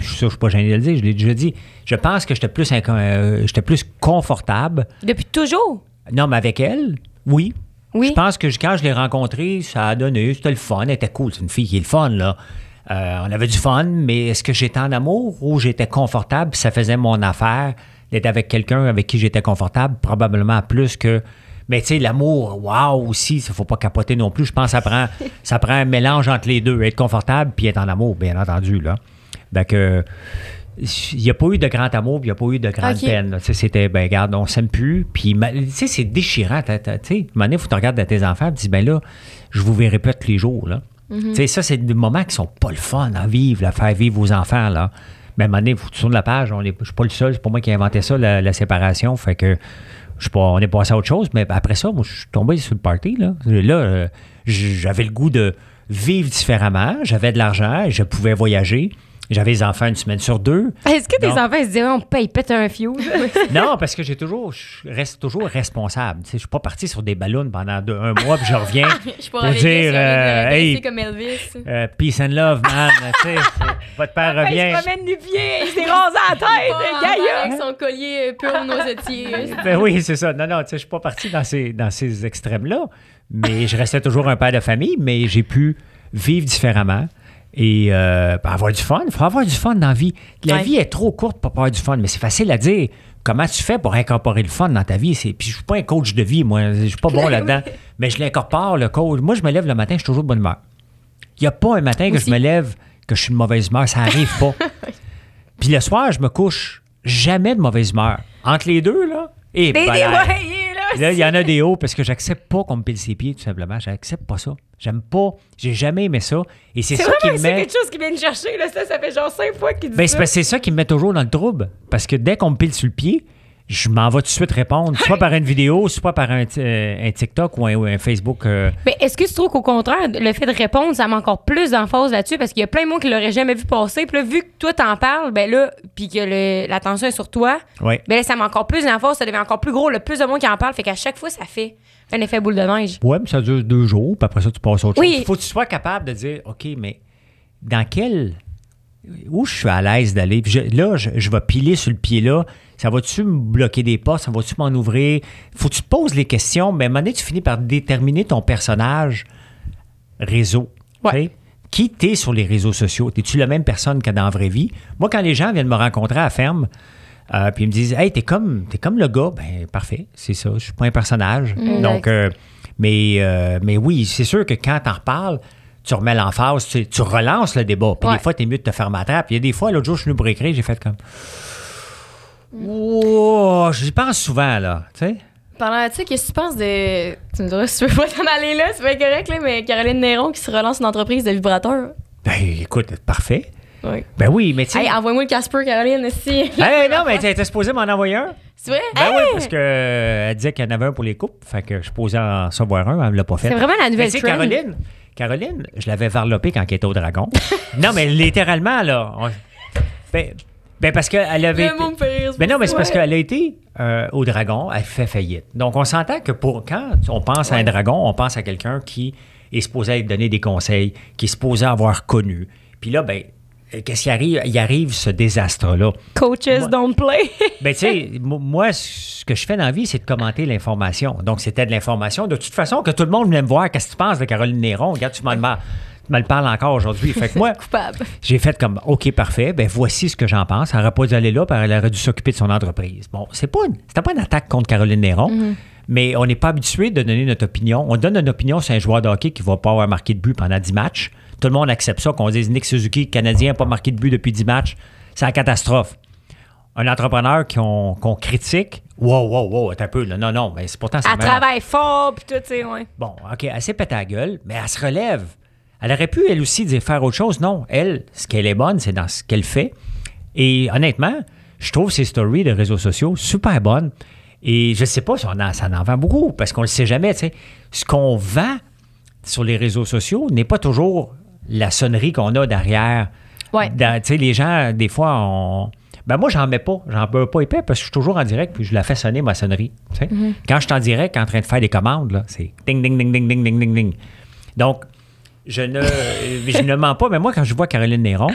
je suis pas gêné de le dire, je l'ai déjà dit. Je pense que j'étais plus, inco- euh, j'étais plus confortable. Depuis toujours? Non, mais avec elle, oui. Oui. Je pense que quand je l'ai rencontrée, ça a donné, c'était le fun, elle était cool. C'est une fille qui est le fun, là. Euh, on avait du fun, mais est-ce que j'étais en amour ou j'étais confortable? Ça faisait mon affaire d'être avec quelqu'un avec qui j'étais confortable, probablement plus que. Mais tu sais, l'amour, waouh aussi, il faut pas capoter non plus. Je pense que ça prend, ça prend un mélange entre les deux, être confortable puis être en amour, bien entendu, là. Ben que. Il n'y a pas eu de grand amour, puis il n'y a pas eu de grande peine. C'était, ben, regarde, on s'aime plus. Puis, tu sais, c'est déchirant. Tu sais, il faut que tu regardes à tes enfants et tu dis, ben là, je vous verrai pas tous les jours. Là. Tu sais, ça, c'est des moments qui sont pas le fun à vivre, à faire vivre aux enfants. Là. Mais à un moment donné, il faut que tu tournes la page. On est- Je suis pas le seul. C'est pas moi qui ai inventé ça, la, la séparation. Fait que je pas, on est passé à autre chose. Mais après ça, moi, je suis tombé sur le party. Là, là euh, j'avais le goût de vivre différemment. J'avais de l'argent. Je pouvais voyager. J'avais les enfants une semaine sur deux. Est-ce que tes enfants se diraient on paye pète un fuse? Non, parce que j'ai toujours, je reste toujours responsable. Je suis pas parti sur des ballons pendant deux- un mois, puis je reviens Je pour dire, euh, hey, comme Elvis. euh, peace and love, man. votre père il revient. se promène du pied, il s'est rasé la tête, Gaïa! avec son collier euh, pur noisetier. Ben oui, c'est ça. Non, non, je suis pas parti dans ces, dans ces extrêmes-là, mais je restais toujours un père de famille, mais j'ai pu vivre différemment et euh, ben, avoir du fun. Il faut avoir du fun dans la vie. La Ouais. vie est trop courte pour pas avoir du fun, mais c'est facile à dire. Comment tu fais pour incorporer le fun dans ta vie? C'est... Puis je suis pas un coach de vie, moi. Je suis pas bon là-dedans. Mais je l'incorpore, le coach. Moi, je me lève le matin, je suis toujours de bonne humeur. Il n'y a pas un matin que je me lève que je suis de mauvaise humeur. Ça arrive pas. Puis le soir, je me couche jamais de mauvaise humeur. Entre les deux, là, et ouais, il est là. Il y en a des hauts parce que j'accepte pas qu'on me pile ses pieds, tout simplement. J'accepte pas ça. J'aime pas. J'ai jamais aimé ça. Et c'est C'est ça qui me c'est met. quelque chose qui vient de chercher, là. Ça, ça fait genre cinq fois qu'il dit Ben, c'est ça. c'est ça qui me met toujours dans le trouble. Parce que dès qu'on me pile sur le pied, je m'en vais tout de suite répondre, soit par une vidéo, soit par un, euh, un TikTok ou un, ou un Facebook. euh, Mais est-ce que tu trouves qu'au contraire, le fait de répondre, ça met encore plus d'emphase là-dessus? Parce qu'il y a plein de monde qui l'auraient jamais vu passer. Puis là, vu que toi, t'en parles, ben là, puis que l'attention est sur toi, ben là, ça met encore plus d'emphase, ça devient encore plus gros. Le plus de monde qui en parle, fait qu'à chaque fois, ça fait un effet boule de neige. Ouais, mais ça dure deux jours, puis après ça, tu passes à autre Oui. chose. Il faut que tu sois capable de dire, OK, mais dans quel. Où je suis à l'aise d'aller? Là, je, je vais piler sur le pied là. Ça va-tu me bloquer des pas? Ça va-tu m'en ouvrir? faut que tu te poses les questions, mais à un moment donné, tu finis par déterminer ton personnage réseau. Ouais. Tu sais? Qui t'es sur les réseaux sociaux? Es-tu la même personne que dans la vraie vie? Moi, quand les gens viennent me rencontrer à la ferme, euh, puis ils me disent Hey, t'es comme, t'es comme le gars, ben parfait, c'est ça, je suis pas un personnage. Donc, euh, mais, euh, mais oui, c'est sûr que quand t'en reparles, tu remets l'emphase, tu, tu relances le débat. Puis Ouais. des fois, t'es mieux de te faire ma trappe. Il y a des fois, l'autre jour, je suis venu pour écrire, j'ai fait comme. Wow, j'y pense souvent, là. Tu sais? Pendant, tu sais, qu'est-ce que tu penses de. Tu me diras si tu veux pas t'en aller là, c'est pas correct, là, mais Caroline Néron qui se relance une entreprise de vibrateurs. Ben, écoute, parfait. Oui. Ben oui, mais tu sais. Hey, envoie-moi le Casper, Caroline, si. Hey, non, mais t'étais supposé m'en envoyer un? C'est vrai? Ben oui, parce qu'elle disait qu'il y en avait un pour les couples. Fait que je suis posé en recevoir un, elle me l'a pas fait. C'est vraiment la Mais nouvelle tu sais, trend. Caroline, Caroline, je l'avais varlopée quand elle était au dragon. non, mais littéralement, là. on- Ben, ben parce qu'elle avait. Rire. Ben non, mais c'est parce qu'elle a été euh, au dragon, elle fait faillite. Donc, on s'entend que pour quand on pense à un dragon, on pense à quelqu'un qui est supposé être donné des conseils, qui est supposé avoir connu. Puis là, ben, qu'est-ce qui arrive? Il arrive ce désastre-là. Coaches Moi- don't play. Ben, tu sais, mo- moi, ce que je fais dans la vie, c'est de commenter l'information. Donc, c'était de l'information. De toute façon, que tout le monde venait me voir, qu'est-ce que tu penses de Caroline Néron? Regarde, tu m'en demandes. me le parles encore aujourd'hui. Fait que moi, Coupable. j'ai fait comme, OK, parfait, ben voici ce que j'en pense. Elle n'aurait pas dû aller là, elle aurait dû s'occuper de son entreprise. Bon, c'est pas une, c'était pas une attaque contre Caroline Néron, mais on n'est pas habitué de donner notre opinion. On donne une opinion sur un joueur de hockey qui va pas avoir marqué de but pendant 10 matchs. Tout le monde accepte ça, qu'on dise Nick Suzuki, Canadien, n'a pas marqué de but depuis 10 matchs. C'est la catastrophe. Un entrepreneur qu'on critique, wow, wow, wow, un peu, là. non, non, mais c'est pourtant ça Elle travaille fort, puis tout, tu sais, ouais. Bon, OK, elle s'est pété la gueule, mais elle se relève. Elle aurait pu, elle aussi, dire faire autre chose. Non, elle, ce qu'elle est bonne, c'est dans ce qu'elle fait. Et honnêtement, je trouve ses stories de réseaux sociaux super bonnes. Et je sais pas si on en, ça en vend beaucoup, parce qu'on le sait jamais, tu sais. Ce qu'on vend sur les réseaux sociaux n'est pas toujours la sonnerie qu'on a derrière. Ouais. Tu sais, les gens, des fois, on... Ben moi, j'en mets pas. J'en peux pas épais parce que je suis toujours en direct puis je la fais sonner, ma sonnerie. sais. Quand je suis en direct, en train de faire des commandes, c'est ding, ding, ding, ding, ding, ding, ding, ding. Donc, je ne, je ne mens pas, mais moi, quand je vois Caroline Néron,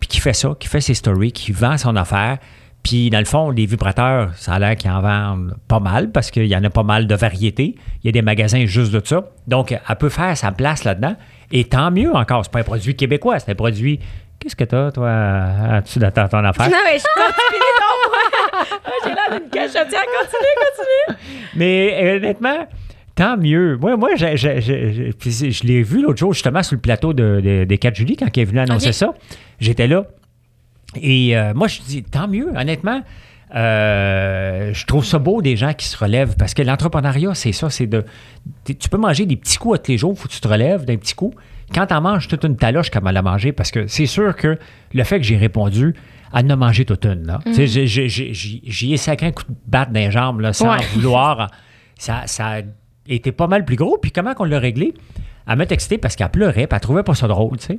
puis qui fait ça, qui fait ses stories, qui vend son affaire, puis dans le fond, les vibrateurs, ça a l'air qu'ils en vendent pas mal parce qu'il y en a pas mal de variétés. Il y a des magasins juste de ça. Donc, elle peut faire sa place là-dedans. Et tant mieux encore. C'est pas un produit québécois, c'est un produit. Qu'est-ce que t'as, toi, de ta- ton affaire? Non, mais je continue donc, moi. J'ai l'air d'une cachotière. Continue, continue. Mais honnêtement, tant mieux. Moi, moi je l'ai vu l'autre jour, justement, sur le plateau de- de- des 4 juillet, quand il est venu annoncer ça. J'étais là. Et euh, moi, je dis, tant mieux, honnêtement. Euh, je trouve ça beau des gens qui se relèvent parce que l'entrepreneuriat, c'est ça, c'est de. Tu peux manger des petits coups à tous les jours, il faut que tu te relèves d'un petit coup. Quand tu en manges toute une taloche comme elle a mangé, parce que c'est sûr que le fait que j'ai répondu, elle en a mangé toute une. Là. J'ai- J'y j'y ai sacré un coup de batte dans les jambes là, sans Ouais. vouloir. Ça, ça a été pas mal plus gros. Puis comment qu'on l'a réglé? Elle m'a texté parce qu'elle pleurait, puis elle trouvait pas ça drôle, tu sais.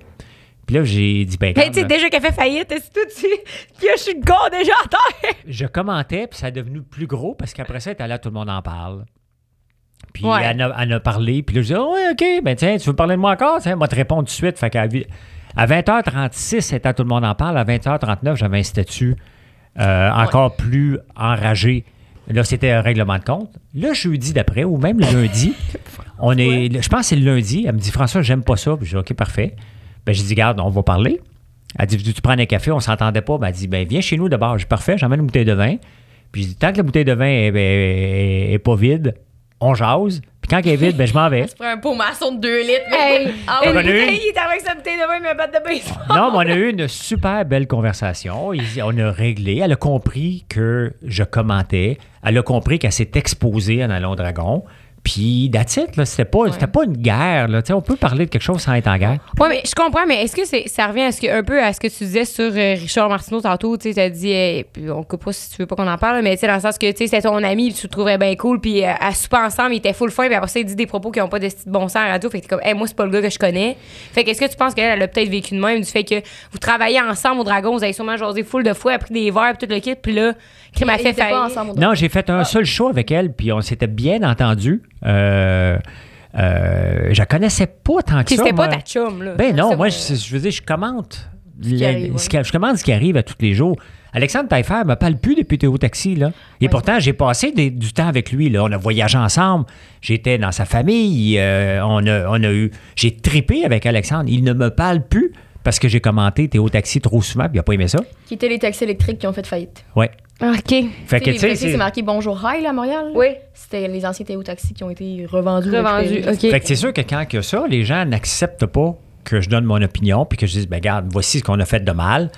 Puis là, j'ai dit, ben, Mais tu sais, déjà qu'elle fait faillite, est-ce que tu. Puis là, je suis de gars déjà à terre. je commentais, puis ça est devenu plus gros parce qu'après ça, elle était là, tout le monde en parle. Puis Ouais. elle, a, elle a parlé, puis là, je dis, oh, ouais, OK, ben tiens, tu veux parler de moi encore? Tiens, moi te répondre tout de suite. Fait qu'à à 20h36, c'était tout le monde en parle. À 20h39, j'avais un statut euh, encore plus enragé. Là, c'était un règlement de compte. Le jeudi d'après, ou même le lundi, on est, je pense que c'est le lundi, elle me dit, François, j'aime pas ça. Puis je dis, OK, parfait. Ben, j'ai dit, garde, on va parler. Elle dit, tu prends un café, on s'entendait pas. Ben, elle dit, ben, viens chez nous d'abord. J'ai dit, parfait, j'emmène une bouteille de vin. Puis je dis, tant que la bouteille de vin est, est- est pas vide, on jase. Puis quand elle est vide, ben, je m'en vais. Tu prends un pot maçon de 2 litres. mais- Hey, Ah a il est avec sa bouteille de vin, mais un batte de baseball. Non, mais on a eu une super belle conversation. On a réglé. Elle a compris que je commentais. Elle a compris qu'elle s'est exposée en allant au dragon. Puis, that's it, là. C'était pas, c'était pas une guerre, là. On peut parler de quelque chose sans être en guerre. Oui, mais je comprends, mais est-ce que c'est, ça revient à ce que, un peu à ce que tu disais sur euh, Richard Martineau tantôt? Tu t'as dit, euh, puis on coupe pas si tu veux pas qu'on en parle, mais dans le sens que, c'était ton ami, tu le trouvais bien cool, puis euh, à souper ensemble, il était full fin, puis après ça, il dit des propos qui ont pas de bon sens à la radio, fait que t'es comme, hey, moi, c'est pas le gars que je connais. Fait que, est-ce que tu penses qu'elle, elle a peut-être vécu de même, du fait que vous travaillez ensemble au Dragon, vous avez sûrement jasé full de fois, pris des verres, puis tout le kit, puis là, qui m'a Ils fait pas ensemble Non, j'ai fait un seul show avec elle, puis on s'était bien entendu. Euh, euh, je la connaissais pas tant que ça. c'était pas ta chum, là. Ben non, moi, je, je veux dire, je commente. arrive, ouais. qui- je commande ce qui arrive à tous les jours. Alexandre Taillefer me parle plus depuis Théo Taxi, là. Et pourtant, j'ai passé des- du temps avec lui, là. On a voyagé ensemble. J'étais dans sa famille. euh, on, a, on a eu... J'ai tripé avec Alexandre. Il ne me parle plus parce que j'ai commenté Théo Taxi trop souvent, puis il n'a pas aimé ça. Qui étaient les taxis électriques qui ont fait faillite. Ouais. OK. Fait que, Tu sais, c'est- marqué Bonjour Hi là, à Montréal. Oui. C'était les anciens Théo Taxis qui ont été revendus. Revendu. récupérés. OK. Fait que c'est sûr que quand il y a ça, les gens n'acceptent pas que je donne mon opinion puis que je dise, ben regarde, voici ce qu'on a fait de mal.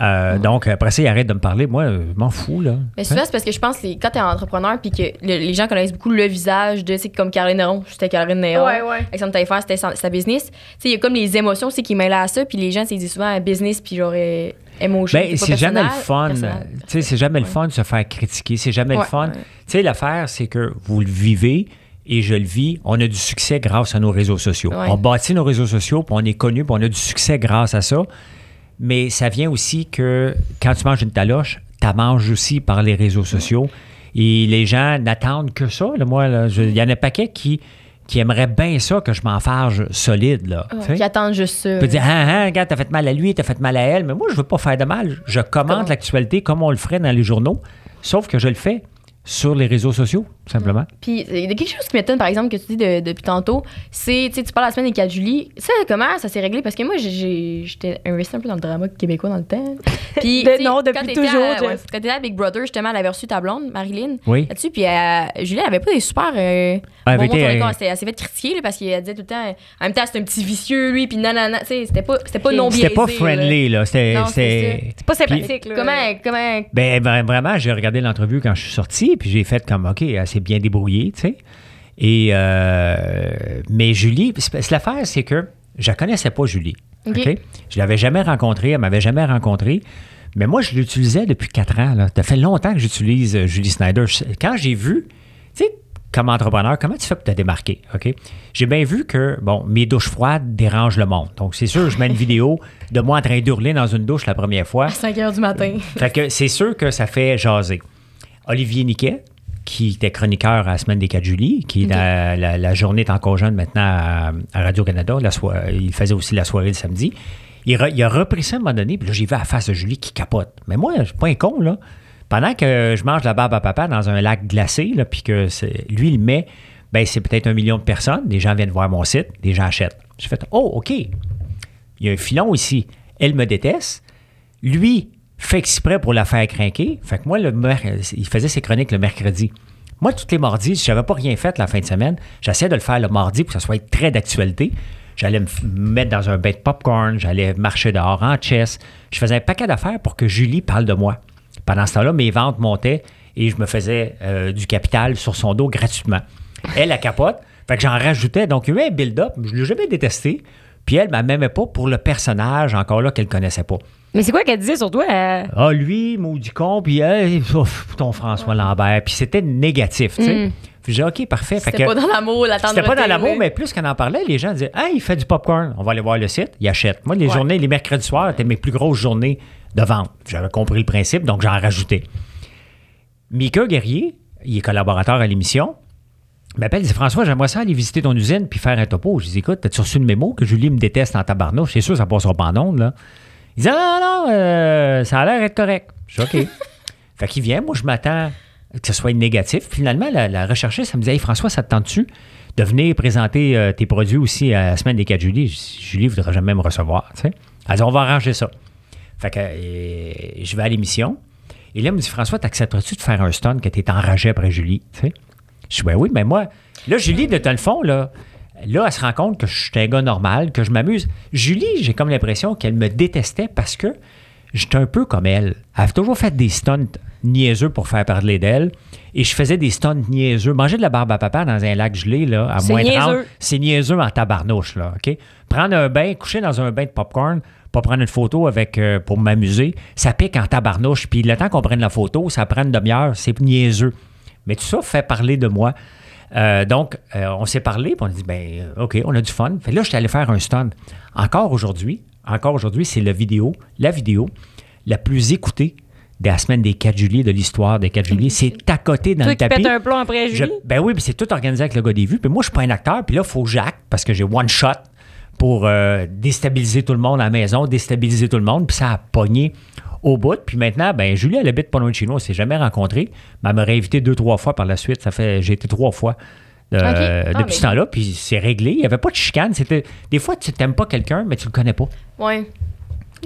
Euh, Donc, après ça, ils arrêtent de me parler. Moi, je m'en fous, là. Mais souvent, c'est parce que je pense que quand t'es entrepreneur puis que le- les gens connaissent beaucoup le visage de, c'est comme Caroline Néron, c'était Caroline Néron. Ouais, ouais. Taillefer, c'était sa, sa business. Tu sais, il y a comme les émotions aussi qui mêlent à ça, puis les gens, c'est disent souvent business puis genre euh, emotion. Ben, c'est jamais le fun. Tu sais, c'est jamais le fun de se faire critiquer. C'est jamais le fun. ouais. Tu sais, l'affaire, c'est que vous le vivez et je le vis. On a du succès grâce à nos réseaux sociaux. Ouais. On bâtit nos réseaux sociaux, puis on est connu, puis on a du succès grâce à ça. Mais ça vient aussi que quand tu manges une taloche, tu manges aussi par les réseaux sociaux. Et les gens n'attendent que ça. là. Moi, il y en a un paquet qui, qui aimeraient bien ça que je m'en farge solide. Là. Qui attendent juste ça. Tu peux dire, ah, ah, regarde, t'as fait mal à lui, t'as fait mal à elle. Mais moi, je veux pas faire de mal. Je commente Comment? l'actualité comme on le ferait dans les journaux. Sauf que je le fais sur les réseaux sociaux. Simplement. Puis, il y a quelque chose qui m'étonne, par exemple, que tu dis de- depuis tantôt, c'est, tu sais, tu parles la semaine des 4 juillet. Ça, comment ça s'est réglé? Parce que moi, j'étais investi un peu dans le drama québécois dans le temps. Puis, De- sais, non, quand depuis t'étais toujours, à- ouais, Quand t'étais à Big Brother, justement, elle avait reçu ta blonde, Marilyn, Oui. là-dessus. Puis, euh, Julie, elle avait pas des super. Euh, Elle euh, Elle s'est- fait critiquer, là, parce qu'elle disait tout le temps, en même temps, c'est un petit vicieux, lui, puis nanana. Tu sais, c'était pas, c'était pas non biaisé. C'était pas là. friendly, là. C'était. Non, c'est c'était- C'est pas sympathique, là. Comment, comment, Ben, ben, vraiment, j'ai regardé l'entrevue quand je suis sorti, puis j'ai fait comme, OK, elle s'est bien débrouillée, tu sais. Et, euh, mais Julie, l'affaire, c'est que je la connaissais pas, Julie. OK. OK? Je l'avais jamais rencontrée, elle m'avait jamais rencontré. Mais moi, je l'utilisais depuis quatre ans. Là. Ça fait longtemps que j'utilise euh, Julie Snyder. Quand j'ai vu, tu sais, comme entrepreneur, comment tu fais pour te démarquer? OK? J'ai bien vu que, bon, mes douches froides dérangent le monde. Donc, c'est sûr, je mets une vidéo de moi en train d'hurler dans une douche la première fois. à 5 h du matin? Fait que c'est sûr que ça fait jaser. Olivier Niquet, qui était chroniqueur à la semaine des 4 juillet, qui Ok. la, la- la journée est encore jeune maintenant à, à Radio-Canada, il faisait aussi la soirée le samedi. Il, re- il a repris ça à un moment donné, puis là, j'ai vu à la face de Julie qui capote. Mais moi, je suis pas un con, là. Pendant que je mange la barbe à papa dans un lac glacé, là, puis que lui, il met, ben c'est peut-être un million de personnes, des gens viennent voir mon site, des gens achètent. J'ai fait, oh, OK, il y a un filon ici. Elle me déteste. Lui fait exprès pour la faire craquer. Fait que moi, le il faisait ses chroniques le mercredi. Moi, tous les mardis, si j'avais pas rien fait la fin de semaine, j'essayais de le faire le mardi pour que ça soit très d'actualité. J'allais me mettre dans un bain de popcorn, j'allais marcher dehors en chess. Je faisais un paquet d'affaires pour que Julie parle de moi. Pendant ce temps-là, mes ventes montaient et je me faisais euh, du capital sur son dos gratuitement. Elle, elle capote. Fait que j'en rajoutais. Donc, il y a un build-up. Je ne l'ai jamais détesté. Puis elle ne m'aimait pas pour le personnage, encore là, qu'elle ne connaissait pas. Mais c'est quoi qu'elle disait sur toi? euh? Ah, lui, maudit con, puis ouf, ton François Lambert. Puis c'était négatif, tu sais. Puis j'ai dit, OK, parfait. Fait C'était pas dans l'amour, la c'était pas dans l'amour, mais plus qu'on en parlait, les gens disaient Hey, il fait du popcorn. On va aller voir le site. Il achète. Moi, les Ouais. journées, les mercredis soirs étaient mes plus grosses journées de vente. J'avais compris le principe, donc j'en rajoutais. Mika Guerrier, il est collaborateur à l'émission, m'appelle, il dit François, j'aimerais ça aller visiter ton usine puis faire un topo. Je dis Écoute, t'as-tu reçu une mémo que Julie me déteste en tabarnouche? C'est sûr, ça passera pas en ondes, là. Il dit Ah, non, non, euh, ça a l'air d'être correct. Je dis OK. fait qu'il vient, moi, je m'attends que ce soit négatif. Finalement, la, la recherchiste, ça me dit Hey, François, ça te tente-tu de venir présenter euh, tes produits aussi à la semaine des 4 juillet Je dis, Julie ne voudra jamais me recevoir. tu sais. Elle dit On va arranger ça. Fait que euh, je vais à l'émission. Et là, elle me dit François, t'accepterais-tu de faire un stun que tu es enragé après Julie? Je dis Ben oui, mais moi, là, Julie, de le fond, là, là, elle se rend compte que je suis un gars normal, que je m'amuse. Julie, j'ai comme l'impression qu'elle me détestait parce que j'étais un peu comme elle. Elle avait toujours fait des stunts niaiseux pour faire parler d'elle. Et je faisais des stunts niaiseux. Manger de la barbe à papa dans un lac gelé, là, à moins 30, niaiseux. c'est niaiseux en tabarnouche, là, OK? Prendre un bain, coucher dans un bain de popcorn, pas prendre une photo avec euh, pour m'amuser, ça pique en tabarnouche. Puis le temps qu'on prenne la photo, ça prend une demi-heure, c'est niaiseux. Mais tout ça fait parler de moi. Euh, donc, euh, on s'est parlé, puis on a dit, ben, euh, OK, on a du fun. Fait là, j'étais allé faire un stun. Encore aujourd'hui, encore aujourd'hui, c'est la vidéo, la vidéo la plus écoutée de la semaine des 4 juillet, de l'histoire des 4 juillet. C'est à côté dans Toi le qui tapis. pètes un plomb après Je- ben oui, puis c'est tout organisé avec le gars des vues. Puis moi, je suis pas un acteur. Puis là, il faut que j'acte parce que j'ai one shot pour euh, déstabiliser tout le monde à la maison, déstabiliser tout le monde. Puis ça a pogné au bout. Puis maintenant, ben Julie, elle habite pas loin de chez nous. On s'est jamais rencontrés. Mais elle m'aurait invité deux, trois fois par la suite. Ça fait, j'ai été trois fois. euh. Ah, depuis mais- ce temps-là, puis c'est réglé. Il n'y avait pas de chicane. C'était, des fois, tu n'aimes pas quelqu'un, mais tu le connais pas.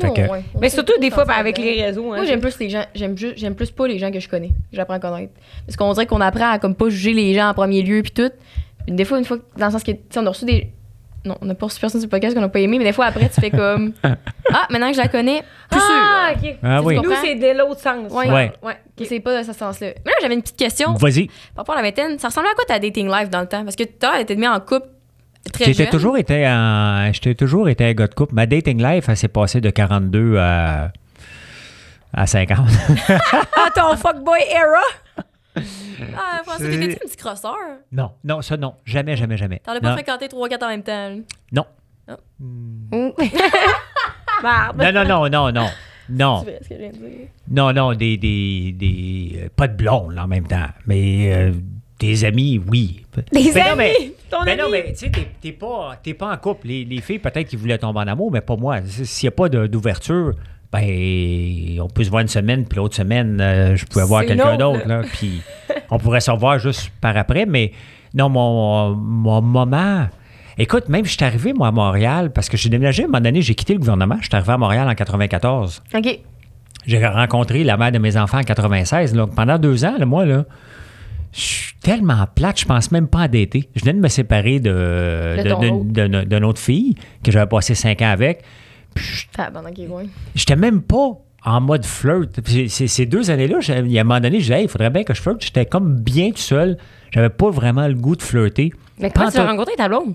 Non, que- ouais. Mais surtout tout des fois avec les réseaux. hein. Moi, j'aime plus les gens, j'aime j'aime plus pas les gens que je connais. J'apprends à connaître. Parce qu'on dirait qu'on apprend à comme pas juger les gens en premier lieu puis tout. Puis des fois, une fois, dans le sens que, tu sais, on a reçu des. Non, on n'a pas reçu personne sur le podcast qu'on n'a pas aimé, mais des fois après, tu fais comme. Ah, maintenant que je la connais, plus Ah, sûr. OK. Ah Tu oui. Nous, c'est de l'autre sens. Ouais. Ouais. Ouais. Ok, C'est pas dans ce sens-là. Mais là, j'avais une petite question Vas-y. par rapport à la vingtaine. Ça ressemblait à quoi ta dating life dans le temps? Parce que tout à l'heure, elle était mis en couple très J'étais jeune. toujours été un, j'étais toujours été un gars de couple. Ma dating life, elle s'est passée de 42 à, à 50. Ah, ton fuckboy era! Ah, François, t'étais-tu un petit crosseur? non, non, ça non. Jamais, jamais, jamais. T'en as pas non, fréquenté 3-4 en même temps. là? non. Non, non, non, non, non. Non, C'est vrai ce que je viens de dire. non, non, des, des, des euh, pas de blondes en même temps, mais euh, des amis, oui. Des Ben non, amis! mais- Ton Ben ami! non, mais tu sais, t'es- t'es pas, t'es pas en couple. Les, les filles, peut-être qu'ils voulaient tomber en amour, mais pas moi. S'il n'y a pas de- d'ouverture, ben, on peut se voir une semaine, puis l'autre semaine, euh, je pouvais voir quelqu'un autre, d'autre. Là, puis On pourrait se revoir juste par après, mais non, mon, mon moment. Écoute, même je suis arrivé, moi, à Montréal, parce que j'ai déménagé, à un moment donné, j'ai quitté le gouvernement. Je suis arrivé à Montréal en 94. OK. J'ai rencontré la mère de mes enfants en 96. Donc, pendant deux ans, là, moi, là, je suis tellement plate, je pense même pas à dater. Je venais de me séparer de, De fille que j'avais passé cinq ans avec. J'étais même pas en mode flirt. Ces, deux années-là, il y a un moment donné, je disais, Hey, il faudrait bien que je flirte. J'étais comme bien tout seul. J'avais pas vraiment le goût de flirter. Mais comment tu as Pantoute. rencontré ta blonde?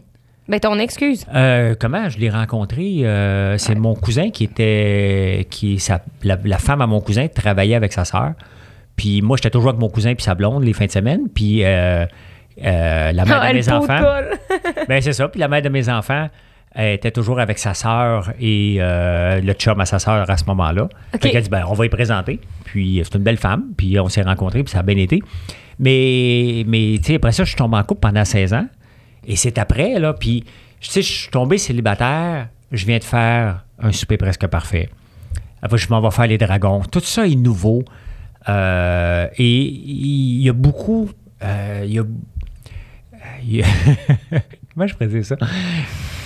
Ben, ton excuse. Euh, comment je l'ai rencontré? Euh, c'est mon cousin qui était. qui sa- la, la femme à mon cousin travaillait avec sa sœur. Puis moi, j'étais toujours avec mon cousin puis sa blonde les fins de semaine. Puis euh, euh, la mère Ah, de mes enfants. ben c'est ça. Puis la mère de mes enfants elle était toujours avec sa sœur et euh, le chum à sa sœur à ce moment-là. OK. Fait qu'elle dit, ben, on va y présenter. Puis c'est une belle femme. Puis on s'est rencontrés, puis ça a bien été. Mais, mais tu sais, après ça, je suis tombé en couple pendant 16 ans. Et c'est après, là. Puis, tu sais, je suis tombé célibataire. Je viens de faire un souper presque parfait. Après, je m'en vais faire les dragons. Tout ça est nouveau. Euh, et il y a beaucoup. euh, y a. il y a- Comment je pourrais dire ça?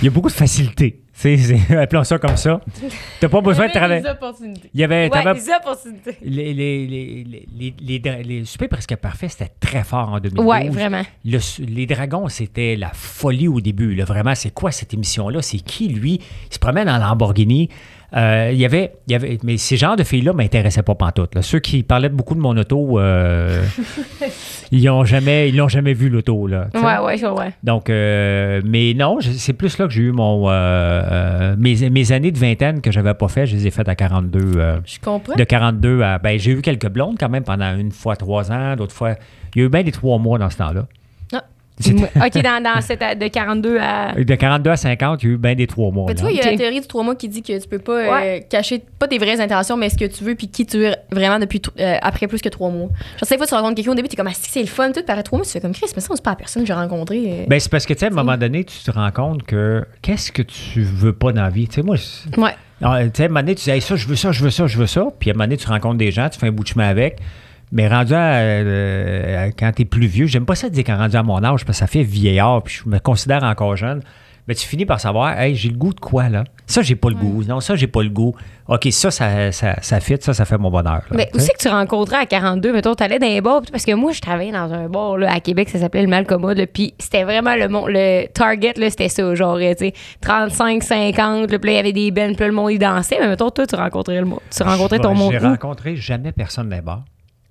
Il y a beaucoup de facilité. C'est- appelons ça comme ça. T'as pas besoin de travailler. des opportunités. Il y avait. Ouais, des opportunités. les, les, les, les, les, soupers presque parfaits, c'était très fort en 2012. Ouais, vraiment. Le les dragons, c'était la folie au début. là. Vraiment, c'est quoi cette émission-là? C'est qui, lui? Il se promène en Lamborghini. Euh, il y avait, il y avait, mais ces genres de filles-là ne m'intéressaient pas pantoute. Là. Ceux qui parlaient beaucoup de mon auto, euh, ils n'ont jamais, ils l'ont jamais vu l'auto. Là, tu sais. Ouais. Donc, euh, mais non, c'est plus là que j'ai eu mon, mes, mes années de vingtaine que j'avais pas fait, je les ai faites à 42. euh, Je comprends. de 42 à. Ben, j'ai eu quelques blondes quand même pendant une fois trois ans, d'autres fois. Il y a eu bien des trois mois dans ce temps-là. C'était- OK, dans, dans cette, de 42 à... De 42 à 50, il y a eu bien des trois mois. Mais tu vois, il y a la théorie du trois mois qui dit que tu peux pas euh, cacher, pas tes vraies intentions, mais ce que tu veux puis qui tu veux vraiment depuis t- euh, après plus que trois mois. Genre, cette fois, tu rencontres quelqu'un au début, t'es comme, ah, si c'est le fun, tout, par trois mois, tu fais comme Chris, mais ça, c'est pas la personne que j'ai rencontrée. euh. Ben, c'est parce que, tu sais, à un moment donné, tu te rends compte que qu'est-ce que tu veux pas dans la vie? Tu sais, moi, ouais. Ah, tu sais, à un moment donné, tu dis, Hey, ça, je veux ça, je veux ça, je veux ça. Puis à un moment donné, tu rencontres des gens, tu fais un bout de chemin avec. Mais rendu à, euh, quand tu es plus vieux, j'aime pas ça de dire quand rendu à mon âge, parce que ça fait vieillard, puis je me considère encore jeune. Mais tu finis par savoir, hey, j'ai le goût de quoi, là? Ça, j'ai pas le goût. Non, ça, j'ai pas le goût. OK, ça, ça, ça, ça fit, ça, ça fait mon bonheur. là. Mais où c'est que tu rencontrais à 42? Mettons, t'allais dans les bars. pis tout, Parce que moi, je travaillais dans un bar là, à Québec, ça s'appelait le Malcommode. Puis c'était vraiment le, mon- le target, là, c'était ça. Genre, tu sais, 35, 50. là, Puis il y avait des bennes, puis le monde, il dansait. Mais mettons, toi, tu rencontrais, le monde. Tu rencontrais ton monde. J'ai rencontré jamais personne dans les bars.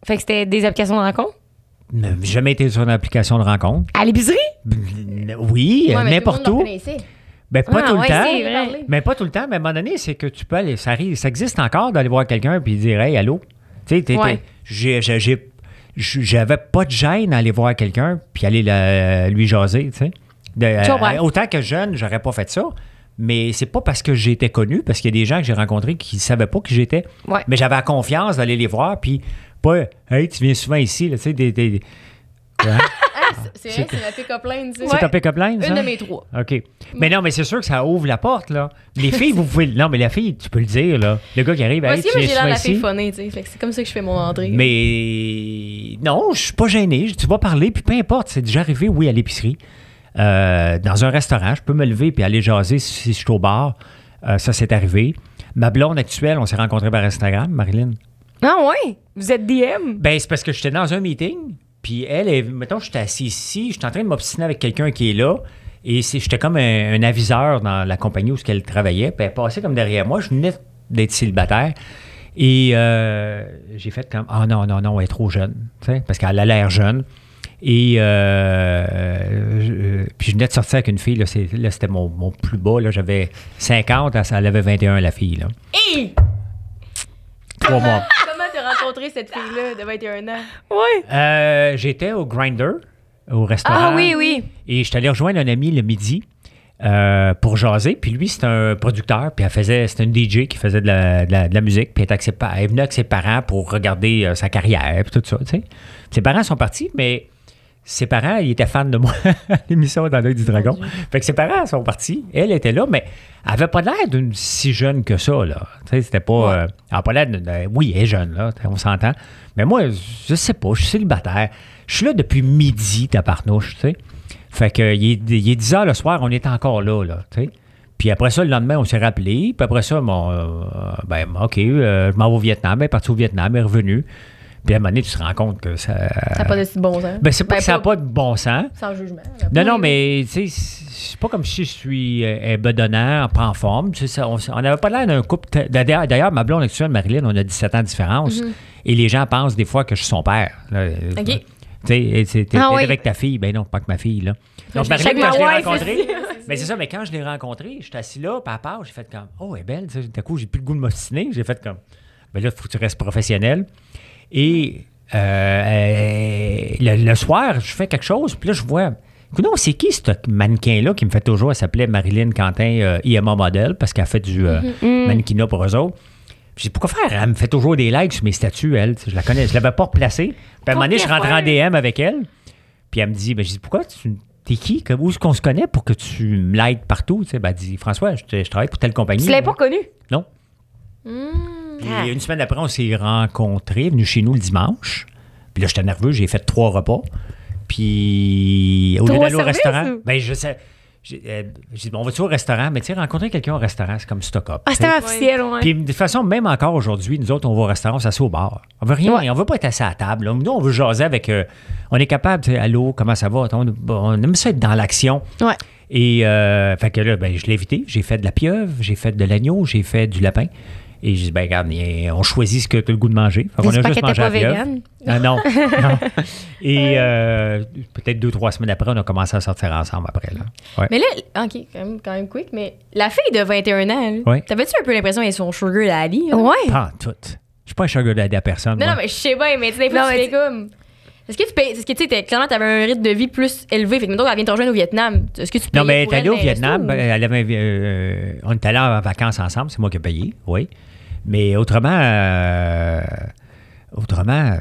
Fait que c'était des applications de rencontre. Jamais été sur une application de rencontre. À l'épicerie? Oui, Ouais, n'importe où. Ben, pas Ah, tout le ouais, temps. Mais pas tout le temps, mais à un moment donné, c'est que tu peux aller. Ça, arrive, ça existe encore d'aller voir quelqu'un puis dire Hey, allô? Tu sais, Ouais. j'avais pas de gêne à aller voir quelqu'un puis aller la- lui jaser, tu sais. De- Je comprends. euh, autant que jeune, j'aurais pas fait ça. Mais c'est pas parce que j'étais connu, parce qu'il y a des gens que j'ai rencontrés qui savaient pas qui j'étais. Ouais. Mais j'avais la confiance d'aller les voir, puis pas, hey, tu viens souvent ici, là, tu sais, des. des- Hein? C'est vrai, c'est ma pick-up line. C'est ta pick-up line, ça? Une de mes trois. OK. Mais non, mais c'est sûr que ça ouvre la porte, là. Les filles, vous pouvez. Non, mais la fille, tu peux le dire, là. Le gars qui arrive, Moi hey, aussi, tu viens souvent la fille ici. tu sais. C'est comme ça que je fais mon entrée. Mais non, je suis pas gêné. Tu vas parler, puis peu importe. C'est déjà arrivé, oui, à l'épicerie. Euh, dans un restaurant, je peux me lever puis aller jaser si je suis au bar. Euh, ça, c'est arrivé. Ma blonde actuelle, on s'est rencontrés par Instagram, Marilyn. Ah, ouais? Vous êtes DM. Ben, c'est parce que j'étais dans un meeting, puis elle, est, mettons, j'étais assis ici, j'étais en train de m'obstiner avec quelqu'un qui est là, et c'est- j'étais comme un, un aviseur dans la compagnie où elle travaillait, puis elle passait comme derrière moi, je venais d'être célibataire, et euh, j'ai fait comme, ah non, non, non, elle est trop jeune, parce qu'elle a l'air jeune. Et euh, euh, puis je venais de sortir avec une fille, là, c'était mon, mon plus bas, là, j'avais 50, elle, elle avait 21, la fille, là. Hey! Trois mois. Comment t'as rencontré cette fille-là de 21 ans? Ouais. Euh, J'étais au Grinder, au restaurant. Ah, oui, oui. Et je suis allé rejoindre un ami le midi euh, pour jaser. Puis lui, c'est un producteur. Puis elle faisait, c'était une DJ qui faisait de la, de la- de la musique. Puis elle, elle est venue avec ses parents pour regarder euh, sa carrière. Puis tout ça, tu sais. Ses parents sont partis, mais ses parents, ils étaient fans de moi l'émission dans l'œil du dragon. Fait que ses parents sont partis. Elle était là, mais elle avait pas l'air d'une si jeune que ça, là. Tu sais, c'était pas... euh, elle a pas l'air d'une... euh, Oui, elle est jeune, là, on s'entend. Mais moi, je sais pas, je suis célibataire. Je suis là depuis midi, ta parnouche, tu sais. Fait que il est, il est 10 heures le soir, on est encore là, là, tu sais. Puis après ça, le lendemain, on s'est rappelé. Puis après ça, bon, euh, ben, OK, euh, je m'en vais au Vietnam. Elle est partie au Vietnam, elle est revenue. Puis à un moment donné, tu te rends compte que ça... Ça n'a pas de bon sens. Ben, c'est pas que ça n'a pas de bon sens. Sans jugement. Non, non, mais tu sais, c'est pas comme si je suis euh, bedonnant, pas en forme. Ça, on n'avait pas l'air d'un couple. D'ailleurs, ma blonde actuelle, Marilyn, on a 17 ans de différence. Et les gens pensent des fois que je suis son père. là. OK. Tu sais, Ah oui. avec ta fille. Ben non, pas que ma fille, là. Donc, je- Marilyn, quand je l'ai rencontrée, mais c'est ça, mais quand je l'ai rencontrée, j'étais assis là, puis à part, j'ai fait comme, oh, elle est belle. D'un coup, j'ai plus le goût de m'obstiner. J'ai fait comme, ben là, il faut que tu restes professionnel. Et euh, euh, le, le soir, je fais quelque chose, puis là, je vois. Non, c'est qui ce mannequin-là qui me fait toujours? Elle s'appelait Marilyn Quentin euh, IMA Model parce qu'elle fait du euh, mannequinat pour eux autres. J'ai dit, pourquoi faire? Elle me fait toujours des likes sur mes statuts, elle. Je la connais, je l'avais pas replacée. Puis à un moment donné, je rentrais en DM avec elle. Puis elle me dit, ben, je dis, pourquoi tu. T'es qui? Que- Où est-ce qu'on se connaît pour que tu me likes partout? Tu sais, ben, elle dit, François, je, je travaille pour telle compagnie. Tu l'avais pas reconnu? Non. Puis une semaine après, on s'est rencontrés, venu chez nous le dimanche. Puis là, j'étais nerveux, j'ai fait trois repas. Puis au lieu d'aller au restaurant, ou? ben je sais. J'ai euh, j'ai dit, bon, on va-tu au restaurant? Mais tu sais, rencontrer quelqu'un au restaurant, c'est comme stock-up. Ah, c'était officiel, ouais. Puis de toute façon, même encore aujourd'hui, nous autres, on va au restaurant, on s'assied au bar. On veut rien, Ouais. on veut pas être assis à la table. là. Nous, on veut jaser avec. euh, on est capable, tu sais, allô, comment ça va? On, on aime ça être dans l'action. Ouais. Et euh, fait que là, ben, je l'ai invité. J'ai fait de la pieuvre, j'ai fait de l'agneau, j'ai fait du lapin. Et j'ai dit, ben regarde, on choisit ce que tu as le goût de manger. Fait qu'on a juste mangé pas végane. Ah, non, non. Et euh, peut-être deux, trois semaines après, on a commencé à sortir ensemble après. Là. Ouais. Mais là, OK, quand même, quand même quick, mais la fille de 21 ans, Ouais. t'avais-tu un peu l'impression qu'elle est son sugar daddy? là? Ouais. Pas en tout. Je suis pas un sugar daddy à personne. Non, moi. non, mais je sais bien, mais tu sais, des fois, Tu mais. Est-ce que tu payes. Est-ce que tu sais, t'es- clairement, t'avais un rythme de vie plus élevé. Fait que, mettons, elle vient te rejoindre au Vietnam. Est-ce que tu payes Non, mais elle est allée au Vietnam. elle avait, euh, on est allés en vacances ensemble. C'est moi qui ai payé, oui. Mais autrement, euh, autrement,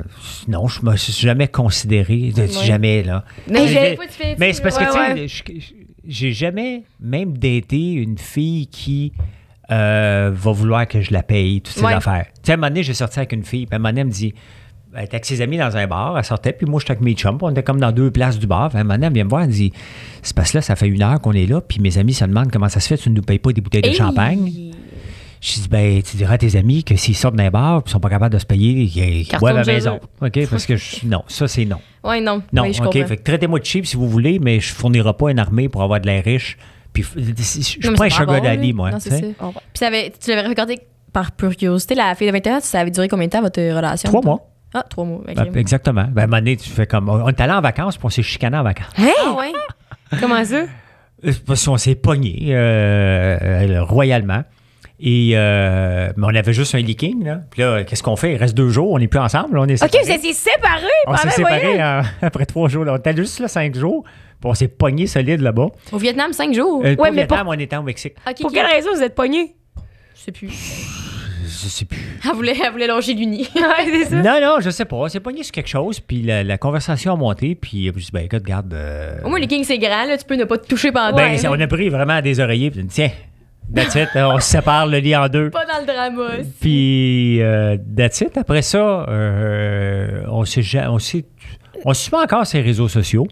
non, je me suis jamais considéré, de- Ouais. jamais, là. Mais tu fais- mais c'est parce que, Ouais, tu sais, j'ai jamais même daté une fille qui euh, va vouloir que je la paye, toutes ces Ouais. affaires. Tu sais, à un moment donné, j'ai sorti avec une fille, puis à un moment donné, elle me dit, elle était avec ses amis dans un bar, elle sortait, puis moi, j'étais avec mes chums, on était comme dans deux places du bar. Puis à un moment donné, elle vient me voir, elle dit, c'est parce que là, ça fait une heure qu'on est là, puis mes amis se demandent comment ça se fait, tu ne nous payes pas des bouteilles de Hey! champagne. Je dis, ben, tu diras à tes amis que s'ils sortent d'un bar, puis ils sont pas capables de se payer, qu'ils Carton boivent à la maison. OK? Parce que, je- non, ça, c'est non. Ouais, non. Non, Oui, je OK. Fait que traitez-moi de cheap si vous voulez, mais je fournirai pas une armée pour avoir de l'air riche. Puis, je pas un sugar daddy, moi. Non, tu c'est ça. Puis tu l'avais regardé par pure curiosité, la fille de 21 ans, ça avait duré combien de temps votre relation? Trois mois. Ah, trois mois. ok. Ben, exactement. Ben, à un moment donné, tu fais comme. On est allé en vacances, puis on s'est chicané en vacances. Ah, ouais? Comment ça? Euh, Parce qu'on s'est pogné euh, euh, royalement. Et euh, mais on avait juste un leaking. Là. Puis là, qu'est-ce qu'on fait? Il reste deux jours, on n'est plus ensemble. là, on est OK, séparés. vous étiez séparés On s'est séparés après trois jours. là. On était juste là cinq jours, puis on s'est pogné solide là-bas. Au Vietnam, cinq jours. Euh, Ouais, au mais Vietnam, on était au Mexique. Ok, Pour ok. quelle raison vous êtes pognés? Je sais plus. Je sais plus. Elle voulait, elle voulait longer. Ouais, c'est ça. Non, non, je sais pas. On s'est pogné sur quelque chose, puis la, la conversation a monté, puis je dis, ben écoute, garde. euh, Au moins, les kings, c'est grand, là. Tu peux ne pas te toucher pendant. ben, Ouais, c'est- on a pris vraiment des oreillers, puis dit, tiens, that's it, on se sépare le lit en deux. Pas dans le drama. Puis, euh, that's it. Après ça, euh, on s'est on s'est on se suit encore sur les réseaux sociaux.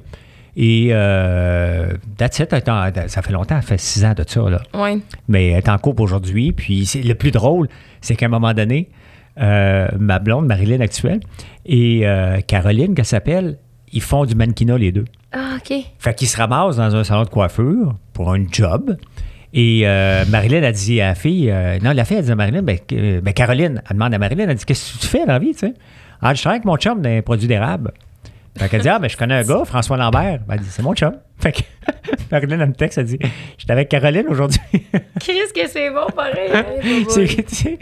Et euh, that's it. Ça fait longtemps, ça fait six ans de ça, là. Ouais. Mais elle est en couple aujourd'hui. Puis le plus drôle, c'est qu'à un moment donné, euh, ma blonde, Marilyn actuelle, et euh, Caroline, qu'elle s'appelle, ils font du mannequinat les deux. Ah, OK. Fait qu'ils se ramassent dans un salon de coiffure pour un job. Et euh, Marilyn a dit à la fille, euh, non, la fille a dit à Marilyn, ben, ben, Caroline, elle demande à Marilyn, elle dit, qu'est-ce que tu fais dans la vie, tu sais? Ah, je travaille avec mon chum d'un produit d'érable. Fait qu'elle dit, ah, ben, je connais un gars, François Lambert. Ben, elle dit, c'est mon chum. Fait que Marilyn, elle me texte, elle dit, j'étais avec Caroline aujourd'hui. Chris, que c'est bon, pareil. C'est que, tu sais,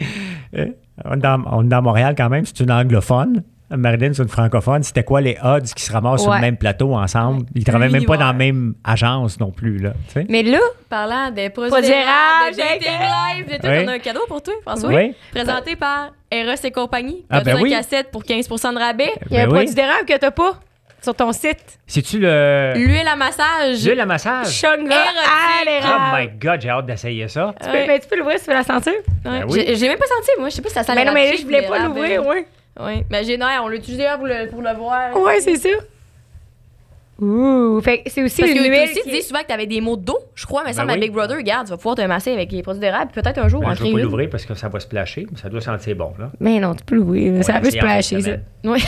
euh, on, est dans, on est dans Montréal quand même, c'est une anglophone. Marilyn, c'est une francophone. C'était quoi les odds qui se ramassent sur le même plateau ensemble? Ils travaillent même pas dans la même agence non plus, là. Mais là, Parlant des produits de j'ai- live, de tout, Oui. on a un cadeau pour toi, François. Oui. Présenté par Eros et compagnie. Ah, ben oui. cassette pour 15% de rabais? il y a Ben un oui. produit d'érable que t'as pas. sur ton site. C'est-tu le. L'huile à massage. L'huile à massage? Érotique. à Oh l'érable. my god, j'ai hâte d'essayer ça. Tu peux, ben, tu peux l'ouvrir si tu veux la sentir. Ouais. Ben oui. L'ai même pas senti, moi. Je sais pas si ça sent Mais non, mais je voulais ou pas l'ouvrir, ouais. Ouais. Mais j'ai non, on l'a utilisé là, pour le, pour le voir. Ouais, c'est ça. Ouh, fait que c'est aussi Parce une que aussi, tu dis souvent que t'avais des maux d'eau, je crois, mais ça, Ben ma oui. Big Brother, regarde, tu vas pouvoir te masser avec les produits d'érable, puis peut-être un jour Ben, en je vais pas l'ouvrir parce que ça va se splasher, mais ça doit sentir bon. Là. Mais non, tu peux l'ouvrir. ça Ouais, peut fin de splasher, ça. Oui.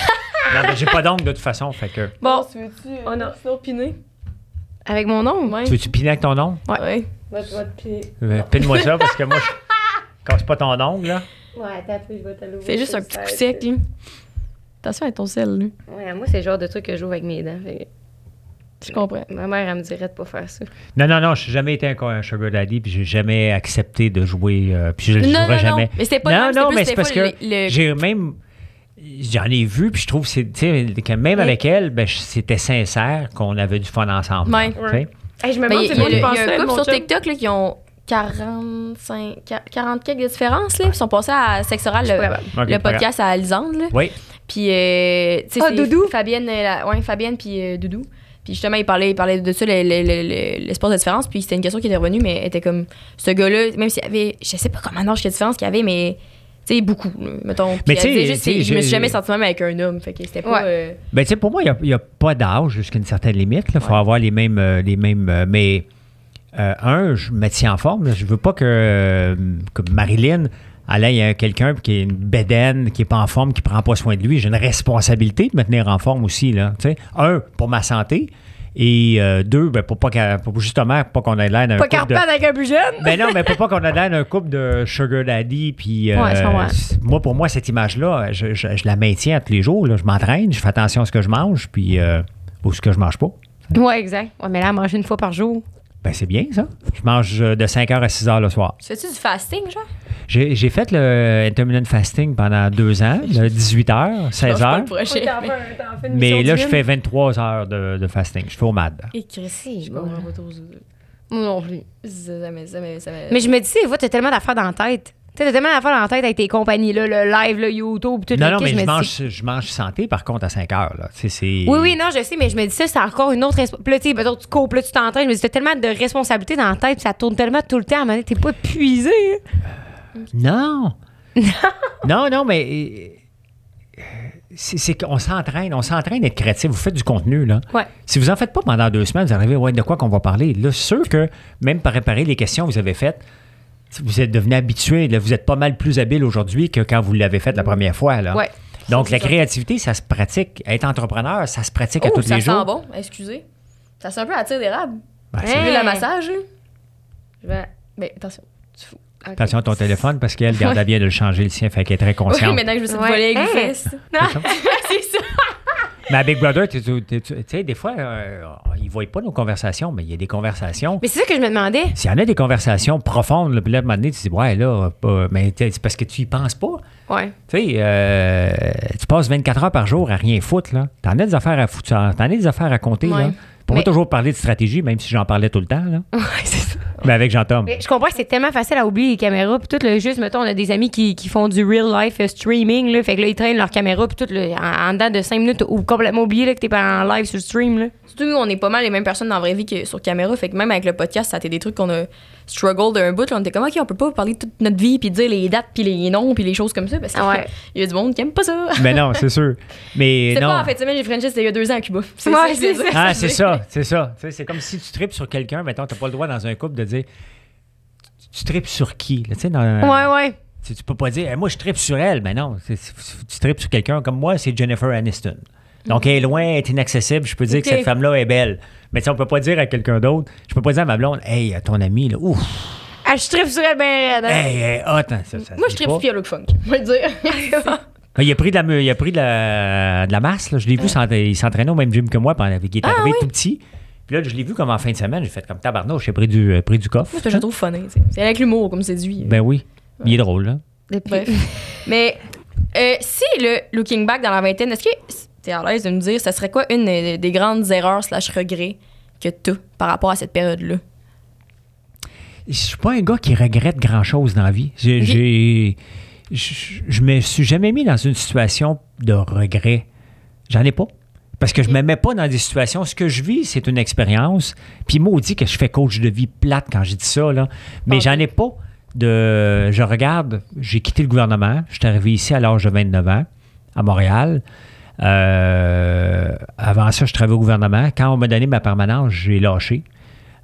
Non, mais j'ai pas d'ongle de toute façon. Fait que. Bon, tu veux-tu Oh non. sinon piner? avec mon nom. Ouais. Tu veux-tu piner avec ton ongle? Ouais. ouais. Euh, Pine-moi ça parce que moi, je casse pas ton ongle. Là. Ouais, attends, je vais te l'ouvrir. Fais juste un petit coup sec, là. Attention avec ton sel, lui. Ouais, moi, c'est le genre de truc que j'ouvre avec mes dents. fait Je comprends. Ma mère, elle me dirait de pas faire ça. Non, non, non, je n'ai jamais été un, un sugar daddy, puis j'ai jamais accepté de jouer, euh, puis je le jouerai non, non. jamais. Mais c'était pas non, non, mais plus c'est parce que le- j'ai même, j'en ai vu, puis je trouve que c'est, tu sais, que même avec elle, ben, c'était sincère qu'on avait du fun ensemble. Hey, je me Ben, demande Il y, si il y a- y a un couple sur. TikTok là, qui ont 45, quar- 40 quelques de différence, là, ils sont passés à Sexe Oral, Je suis le, le podcast à Lisande. Là. Oui. Puis, euh, tu sais, Ah, c'est Doudou? Fabienne, euh, la- ouais, Fabienne puis euh, Doudou. Puis justement, il parlait, il parlait de ça, le- le- le- le- l'espace de différence. Puis c'était une question qui était revenue, mais était comme, ce gars-là, même s'il y avait, je sais pas comment d'âge quelle différence qu'il y avait, mais, tu sais, beaucoup, mettons. Puis Mais tu sais, je me suis jamais senti même avec un homme. Fait que c'était pas. Ouais. euh, Ben, tu sais, pour moi, il n'y a, pas d'âge jusqu'à une certaine limite. Il faut Ouais. avoir les mêmes. les mêmes mais, euh, un, je me tiens en forme. là. Je veux pas que, euh, que Marilyn, elle ait euh, quelqu'un qui est une bédaine, qui n'est pas en forme, qui prend pas soin de lui. J'ai une responsabilité de me tenir en forme aussi. Là, un, pour ma santé. Et euh, deux, ben, pour pas pour justement pas qu'on ait l'air d'un Pas couple de- carpade avec un plus jeune. ben non, mais pour pas qu'on ait l'air d'un couple de sugar daddy. Puis, euh, Ouais, moi, pour moi, cette image-là, je, je- je la maintiens tous les jours. là. Je m'entraîne, je fais attention à ce que je mange, puis euh, ou ce que je mange pas. Ouais, exact. Ouais, mais là, elle mange une fois par jour. Ben, c'est bien, ça. Je mange euh, de 5h à 6h le soir. Tu fais-tu du fasting, genre? J'ai j'ai fait le intermittent fasting pendant deux ans, de 18h, 16h. Mais là, je fais 23 heures de, de fasting. Je fais au MAD. Et je pas. Moi non plus. Ça, Mais je me dis, fois, t'as tellement d'affaires dans la tête. Tu sais, t'as tellement d'affaires la tête avec tes compagnies, là, le live, le YouTube, tout Non, le non, kit, mais je mange, je mange santé, par contre, à 5 heures. Là. Tu sais, c'est- Oui, oui, non, je sais, mais je me dis ça, c'est encore une autre responsabilité. Puis là, tu sais, tu cours, là, tu t'entraînes. Je me dis, t'as tellement de responsabilités dans la tête, puis ça tourne tellement tout le temps. À un moment donné, t'es pas épuisé. hein. Non. non, non, mais euh, c'est c'est qu'on s'entraîne. On s'entraîne d'être créatif. Vous faites du contenu, là. Ouais. Si vous en faites pas pendant deux semaines, vous arrivez, ouais, de quoi qu'on va parler. Là, c'est sûr que même par réparer les questions que vous avez faites, vous êtes devenu habitué. Là, vous êtes pas mal plus habile aujourd'hui que quand vous l'avez fait la première fois. Là. Ouais. Donc, Ça, la ça. créativité, ça se pratique. Être entrepreneur, ça se pratique à Oh, tous ça les sent jours. bon, excusez. Ça sent un peu à tire d'érable. Ben, Tu c'est- veux Hey. le massage, là? Je vais. Mais attention, tu fous. Ok. Attention à ton téléphone parce qu'elle gardait bien de le changer le sien, fait qu'elle est très Oui, consciente. maintenant que je me suis Ouais. volée avec les Hey. fesses. Mais à Big Brother, tu sais, des fois, euh, ils ne voient pas nos conversations, mais il y a des conversations. Mais c'est ça que je me demandais. S'il y en a des conversations profondes, là, puis là, à un moment donné, tu dis, ouais, là, mais c'est parce que tu y penses pas. Ouais. Tu sais, euh, tu passes 24 heures par jour à rien foutre, là. T'en as des affaires à foutre, t'en as des affaires à compter, Ouais. là. Pour Mais- toujours parler de stratégie, même si j'en parlais tout le temps, là. Ouais, c'est ça. Mais avec Jean-Tom. Je comprends que c'est tellement facile à oublier les caméras. Puis tout, le juste, mettons, on a des amis qui, qui font du real life euh, streaming. Là, fait que là, ils traînent leur caméra. Puis tout, là, en, en dedans de 5 minutes, ou complètement oublié là, que t'es pas en live sur le stream. Là. Surtout, nous, on est pas mal les mêmes personnes dans la vraie vie que sur caméra. Fait que même avec le podcast, ça a été des trucs qu'on a struggle d'un bout. Là, on était comme, OK, on peut pas parler de toute notre vie, puis dire les dates, puis les noms, puis les choses comme ça. Parce qu'il ouais. y a du monde qui aime pas ça. Mais non, c'est sûr. Mais C'est non. pas en fait semaine, j'ai Frenché, c'était il y a deux ans à Cuba. C'est Ouais, ça c'est. Ah, c'est ça, c'est ça. C'est comme si tu tripes sur quelqu'un, mettons, t'as pas le droit dans un couple de dire tu- tu tripes sur qui? là, tu sais, dans- Ouais, ouais. Tu, tu peux pas dire, Eh, moi, je tripe sur elle. Mais non, c'est- tu tripes sur quelqu'un comme moi, c'est Jennifer Aniston. Donc, elle est loin, elle est inaccessible. Je peux dire que cette femme-là est belle. Mais tu sais, on peut pas dire à quelqu'un d'autre. Je peux pas dire à ma blonde, hey, ton ami, là, ouf, Ah, je tripe sur elle bien raide. hein. hey, hey, hot, hein, ça, Moi, je dit tripe sur Pierre-Luc Funk. On va le dire. Il a pris de la, il a pris de la, de la masse. Là. Je l'ai vu, il s'entraînait au même gym que moi pendant qu'il est arrivé tout petit. Puis là, je l'ai vu comme en fin de semaine. J'ai fait comme tabarnouche, j'ai pris du, euh, pris du coffre. Moi, je le trouve funny. C'est avec l'humour, comme séduit. Ben oui. Il est drôle, là. Bref. Mais euh, si le looking back dans la vingtaine, est-ce que t'es à l'aise de me dire, ça serait quoi une des grandes erreurs slash regrets que t'as par rapport à cette période-là? Je suis pas un gars qui regrette grand-chose dans la vie. J'ai, je, je me suis jamais mis dans une situation de regret. J'en ai pas. Parce que je ne me mets pas dans des situations. Ce que je vis, c'est une expérience. Puis maudit que je fais coach de vie plate quand j'ai dit ça. Là. Mais j'en ai pas de. Je regarde, j'ai quitté le gouvernement. Je suis arrivé ici à l'âge de 29 ans, à Montréal. Euh, avant ça, je travaillais au gouvernement. Quand on m'a donné ma permanence, j'ai lâché.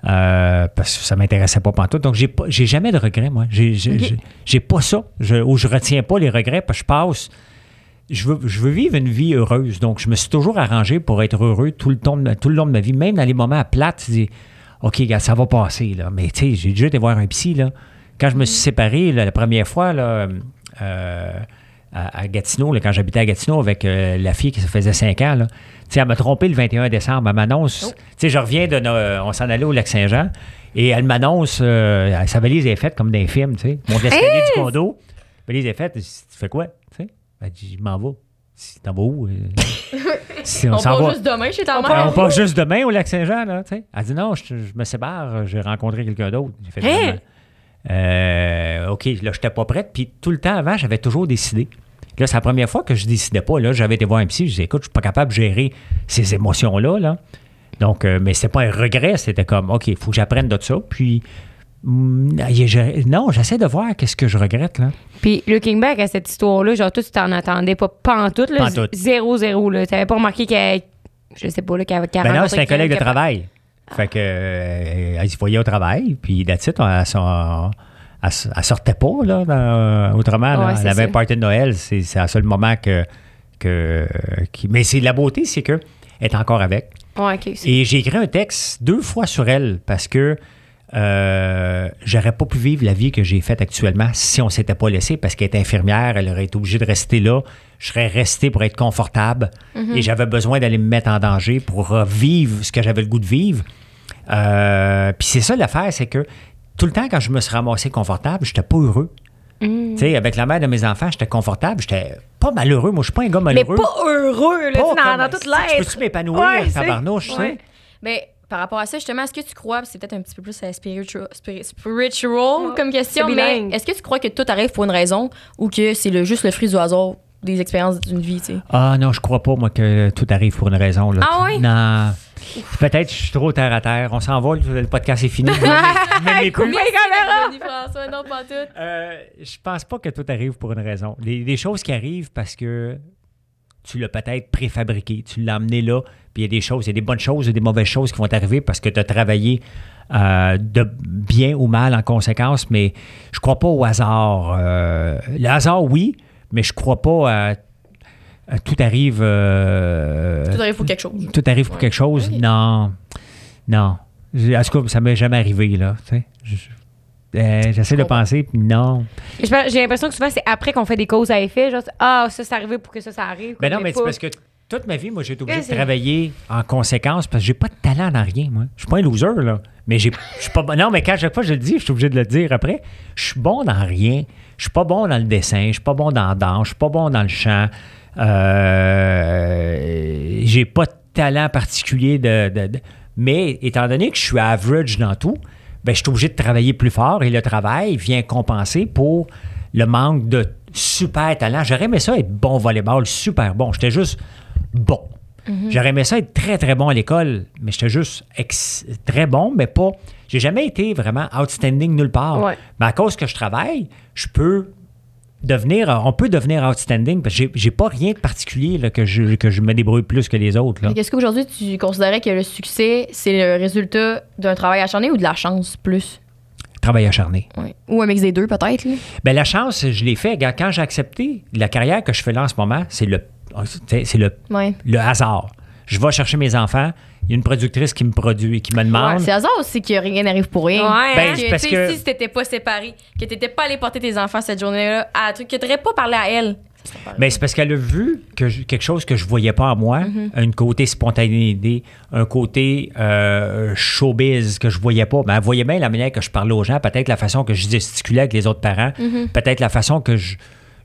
Euh, parce que ça m'intéressait pas pantoute. Donc, j'ai j'ai jamais de regrets, moi. J'ai, j'ai, Ok. j'ai- j'ai pas ça. Je, ou je retiens pas les regrets parce que je passe. Je veux, je veux vivre une vie heureuse. Donc, je me suis toujours arrangé pour être heureux tout le, temps tout le long de ma vie. Même dans les moments à plate, tu dis, OK, gars, ça va passer. Là. Mais tu sais, j'ai déjà été voir un psy. Là. Quand je me suis séparé là, la première fois, là, euh, à, à Gatineau, là, quand j'habitais à Gatineau avec euh, la fille qui se faisait 5 ans, là, elle m'a trompé le 21 décembre. Elle m'annonce, sais, je reviens de, nos- on s'en allait au Lac-Saint-Jean, et elle m'annonce, euh, sa valise est faite comme dans les films, mon escalier du condo, la valise est faite, tu fais quoi? Elle dit, je m'en vais. Si T'en vas où? Euh, si on, On s'en part va. juste demain chez ta On mère. On part juste demain au Lac-Saint-Jean, là, tu sais. Elle dit non, je, je me sépare, j'ai rencontré quelqu'un d'autre. J'ai fait? Vraiment. Euh, OK, là, je n'étais pas prête. Puis tout le temps avant, j'avais toujours décidé. Là, c'est la première fois que je décidais pas. Là, j'avais été voir un psy. Je disais, écoute, je suis pas capable de gérer ces émotions-là. Là. Donc, euh, mais c'était pas un regret. C'était comme, OK, il faut que j'apprenne de ça. Puis, je- non, j'essaie de voir qu'est-ce que je regrette. Là. Puis, looking back à cette histoire-là, genre, toi, tu t'en attendais pas pantoute, là. Pantoute. Zéro, zéro, là. T'avais pas remarqué qu'elle. Je sais pas, là, qu'elle avait Ben non, c'est un collègue de travail. Fait que, euh, elle se voyait au travail. Puis, that's it, elle, sortait pas, là. dans- autrement, là, Ouais, elle avait un party de Noël. C'est c'est le seul moment que. que qui- mais c'est la beauté, c'est que elle est encore avec. Ouais, Et j'ai écrit un texte deux fois sur elle parce que euh, j'aurais pas pu vivre la vie que j'ai faite actuellement si on s'était pas laissé parce qu'elle est infirmière, elle aurait été obligée de rester là. Je serais resté pour être confortable et j'avais besoin d'aller me mettre en danger pour euh, vivre ce que j'avais le goût de vivre. Euh, Puis c'est ça l'affaire, c'est que tout le temps quand je me suis ramassé confortable, j'étais pas heureux. Mm. Tu sais, avec la mère de mes enfants, j'étais confortable, j'étais pas malheureux. Moi, je suis pas un gars Mais malheureux. pas heureux, là, Pas dans, toute tu sais, Je l'être. peux-tu m'épanouir, Ouais, tabarnouche, tu sais? ouais. Mais par rapport à ça, justement, est-ce que tu crois, c'est peut-être un petit peu plus euh, spiritual, spiri- spiritual comme question, c'est mais est-ce que tu crois que tout arrive pour une raison ou que c'est le, juste le fruit du hasard des expériences d'une vie, tu sais? Ah non, je crois pas, moi, que tout arrive pour une raison. Là. Ah? Non. Peut-être que je suis trop terre à terre. On s'en va, le podcast est fini. Même les François, non, pas tout. Euh, je pense pas que tout arrive pour une raison. Des, des choses qui arrivent parce que tu l'as peut-être préfabriqué, tu l'as amené là, puis il y a des choses, il y a des bonnes choses et des mauvaises choses qui vont arriver parce que tu as travaillé euh, de bien ou mal en conséquence, mais je crois pas au hasard. Euh, le hasard, oui, mais je crois pas à tout arrive. euh, Tout arrive pour quelque chose. tout arrive pour quelque chose. Non. Non. En tout cas, ça m'est jamais arrivé, là. Je- je- euh, J'essaie de penser, puis non. J'ai l'impression que souvent, c'est après qu'on fait des causes à effet. Genre, ah, ça, c'est arrivé pour que ça, ça arrive. Ben non, mais c'est parce que toute ma vie, moi, j'ai été obligé de travailler en conséquence parce que j'ai pas de talent dans rien, moi. Je suis pas un loser, là. Mais j'ai- je suis pas bon. Non, mais quand chaque fois je le dis, je suis obligé de le dire après. Je suis bon dans rien. Je suis pas bon dans le dessin. Je suis pas bon dans la danse. Je suis pas bon dans le chant. Euh, j'ai pas de talent particulier de, de- de- Mais étant donné que je suis average dans tout, ben, je suis obligé de travailler plus fort et le travail vient compenser pour le manque de super talent. J'aurais aimé ça être bon volleyball, super bon. J'étais juste bon. J'aurais aimé ça être très, très bon à l'école, mais j'étais juste ex- très bon, mais pas. J'ai jamais été vraiment outstanding nulle part. Ouais. Mais à cause que je travaille, je peux devenir. On peut devenir outstanding parce que j'ai- pas rien de particulier là, que, je, que je me débrouille plus que les autres. Est-ce qu'aujourd'hui, tu considérais que le succès, c'est le résultat d'un travail acharné ou de la chance plus? Travail acharné. Ouais. Ou un mix des deux, peut-être? Ben, la chance, je l'ai fait. Quand j'ai accepté la carrière que je fais là en ce moment, c'est le, c'est c'est le, Ouais. le hasard. Je vais chercher mes enfants. Il y a une productrice qui me produit, qui me demande. C'est hasard aussi que rien n'arrive pour rien. Ouais, Ben, hein? c'est Que, parce tu sais, que- si t'étais pas séparé, que t'étais pas allé porter tes enfants cette journée-là à un truc que t'aurais pas parlé à elle. pas Ben, c'est parce qu'elle a vu que je- quelque chose que je voyais pas en moi, Mm-hmm. un côté spontanéité, un côté euh, showbiz que je voyais pas. Ben, elle voyait bien la manière que je parlais aux gens, peut-être la façon que je gesticulais avec les autres parents, Mm-hmm. peut-être la façon que je,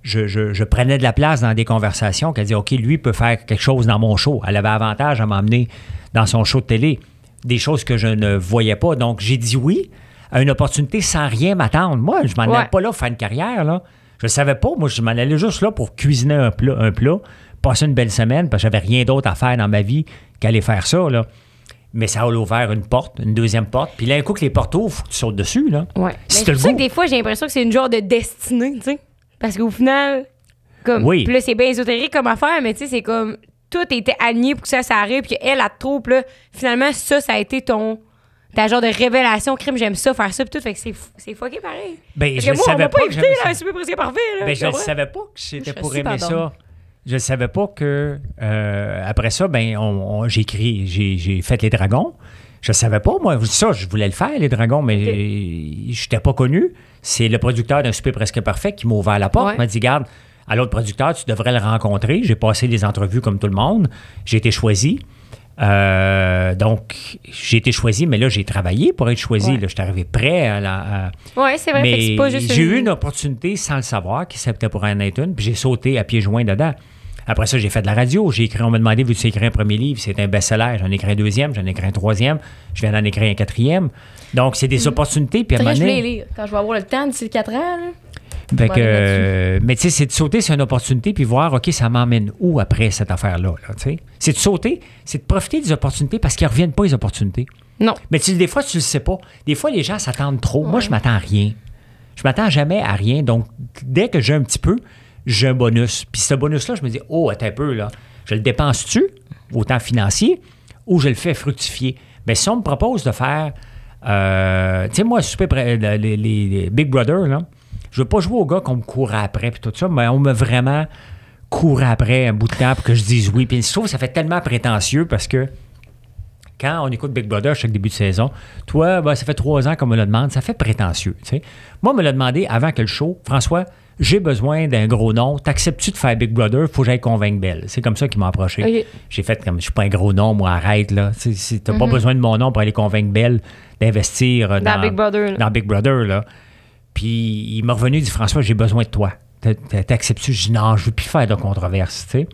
je, je- je prenais de la place dans des conversations, qu'elle dit OK, lui peut faire quelque chose dans mon show. Elle avait avantage à m'emmener dans son show de télé, des choses que je ne voyais pas. Donc, j'ai dit oui à une opportunité sans rien m'attendre. Moi, je m'en Ouais. allais pas là pour faire une carrière, là. Je ne savais pas. Moi, je m'en allais juste là pour cuisiner un plat, un plat passé une belle semaine parce que j'avais rien d'autre à faire dans ma vie qu'aller faire ça, là. Mais ça a ouvert une porte, une deuxième porte. Puis là, un coup que les portes ouvrent, faut que tu sautes dessus, là. Ouais. Si Mais c'est ça que des fois, j'ai l'impression que c'est une genre de destinée, tu sais. Parce qu'au final, comme. Oui. Puis là, c'est bien ésotérique comme affaire, mais tu sais, c'est comme. Tout était aligné pour que ça, ça arrive, puis elle trouve, puis là, finalement, ça, ça a été ton. Ta genre de révélation, crime, j'aime ça, faire ça, puis tout. Fait que c'est f- c'est fucké pareil. Ben, Parce je que moi, on savais pas que invité, j'aimais là, un super presque parfait, là. Ben, je ne savais pas que c'était pour aimer ça. Je ne savais pas que. euh, après ça, ben, on, on- j'ai écrit, j'ai, j'ai fait les dragons. Je savais pas, moi. Ça, je voulais le faire, les dragons, mais je n'étais pas connu. C'est le producteur d'un super presque parfait qui m'a ouvert la porte. Ouais. M'a dit Garde, à l'autre producteur, tu devrais le rencontrer. J'ai passé les entrevues comme tout le monde. J'ai été choisi. Euh, donc, j'ai été choisi, mais là, j'ai travaillé pour être choisi. Ouais. Là, je suis arrivé prêt à la. Ouais, c'est vrai, mais c'est pas juste. j'ai eu une opportunité sans le savoir qui s'appelait pour un Nathan, puis j'ai sauté à pieds joints dedans. Après ça, j'ai fait de la radio. J'ai écrit, on m'a demandé, veux-tu écrire un premier livre? C'est un best-seller. J'en ai écrit un deuxième, j'en ai écrit un troisième. Je viens d'en écrire un quatrième. Donc, c'est des opportunités. Puis à vrai, je voulais lire. Quand je vais avoir le temps d'ici 4 ans, là. fait que, euh, mais tu sais, c'est de sauter sur une opportunité puis voir, OK, ça m'emmène où après cette affaire-là? là, tu sais? c'est de sauter, c'est de profiter des opportunités parce qu'ils ne reviennent pas, les opportunités. Non. Mais tu, des fois, tu le sais pas. Des fois, les gens s'attendent trop. Moi, je m'attends à rien. Je m'attends jamais à rien. Donc, dès que j'ai un petit peu, j'ai un bonus. Puis ce bonus-là, je me dis, oh, attends un peu, là. Je le dépense-tu, autant financier, ou je le fais fructifier? Mais si on me propose de faire, euh, moi, super près- les, Big Brother, là, je veux pas jouer au gars qu'on me courait après, puis tout ça, mais on me vraiment courait après un bout de temps pour que je dise oui. Puis je trouve que ça fait tellement prétentieux parce que quand on écoute Big Brother chaque début de saison, toi, ben, ça fait trois ans qu'on me le demande, ça fait prétentieux. Moi, on me l'a demandé avant que le show, François, j'ai besoin d'un gros nom. T'acceptes-tu de faire Big Brother? Faut que j'aille convaincre Belle. C'est comme ça qu'il m'a approché. J'ai fait comme, je suis pas un gros nom, moi, arrête, là. T'as Mhm. pas besoin de mon nom pour aller convaincre Belle d'investir euh, Dans dans, Big Brother, dans Big Brother, là. Puis il m'a revenu, il dit, François, j'ai besoin de toi. T'a- t'a- T'acceptes-tu? Je dis, non, je veux plus faire de controverse, tu sais.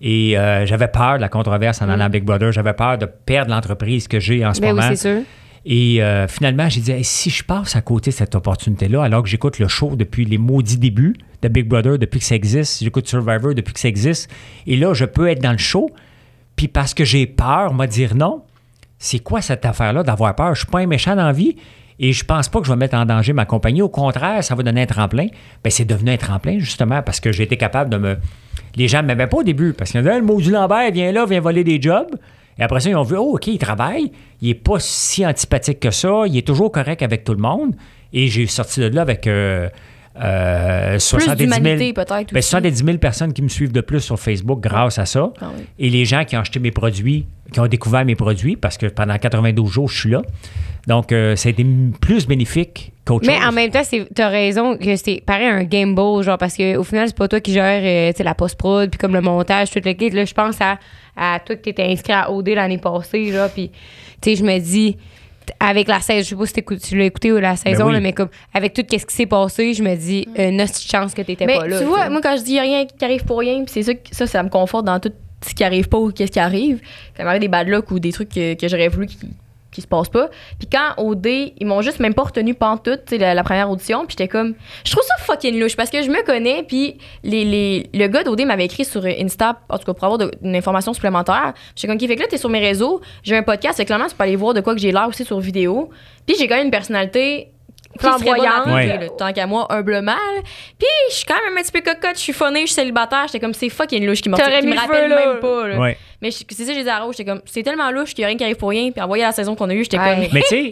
Et euh, j'avais peur de la controverse en allant à Big Brother. J'avais peur de perdre l'entreprise que j'ai en ce Mm. Ben oui, moment. c'est sûr. Et euh, finalement, j'ai dit, si je passe à côté de cette opportunité-là, alors que j'écoute le show depuis les maudits débuts de Big Brother, depuis que ça existe, j'écoute Survivor depuis que ça existe, et là, je peux être dans le show, puis parce que j'ai peur, m'a dire non, c'est quoi cette affaire-là d'avoir peur? Je suis pas un méchant dans la vie, et je pense pas que je vais mettre en danger ma compagnie. Au contraire, ça va donner un tremplin. Ben, c'est devenu un tremplin, justement, parce que j'ai été capable de me... Les gens ne m'aimaient pas au début, parce qu'ils disaient, le maudit Lambert vient là, vient voler des jobs. Et après ça, ils ont vu, oh, OK, il travaille, il n'est pas si antipathique que ça, il est toujours correct avec tout le monde. Et j'ai sorti de là avec euh, euh, 70 000, d'humanité, peut-être, ben, aussi. 70 000 personnes qui me suivent de plus sur Facebook grâce à ça. Ah oui. Et les gens qui ont acheté mes produits, qui ont découvert mes produits, parce que pendant 92 jours, je suis là. Donc, euh, ça a été plus bénéfique qu'autre Mais chose. en même temps, c'est- t'as raison que c'est pareil un gamble, genre, parce qu'au final, c'est pas toi qui gères euh, tu la post-prod, puis comme le montage, tout le kit. Là, je pense à, à toi que t'étais inscrit à OD l'année passée, genre, puis, tu sais, je me dis, avec la saison, je sais pas si tu l'as écouté ou la saison, oui. là, mais comme, avec tout ce qui s'est passé, je me dis, une hostie de chance que t'étais Mais pas là. tu vois, moi, quand je dis rien qui arrive pour rien, puis c'est ça, que- ça, ça me conforte dans tout ce qui arrive pas ou qu'est-ce qui arrive. Ça m'arrive des bad luck ou des trucs que, que j'aurais voulu qui, qui se passent pas. Puis quand au ils m'ont juste même pas retenu pantoute, la, la première audition, puis j'étais comme. Je trouve ça fucking louche parce que je me connais, puis les, les, le gars d'OD m'avait écrit sur Insta, en tout cas pour avoir une information supplémentaire. J'étais comme, qui fait que là, t'es sur mes réseaux, j'ai un podcast, c'est clairement, tu peux aller voir de quoi que j'ai l'air aussi sur vidéo. Puis j'ai quand même une personnalité Flamboyante. Ouais. tant qu'à moi, humblement. là. Puis je suis quand même un petit peu cocotte, je suis phonée, je suis célibataire, j'étais comme, c'est fucking louche qui m'a T'aurais qui mis me le feu, rappelle là. même pas. là. Ouais. Mais c'est ça, j'ai dit à Rose, j'étais comme, c'est tellement louche qu'il y a rien qui arrive pour rien. Puis envoyer la saison qu'on a eue, j'étais Ouais. comme, Mais tu sais,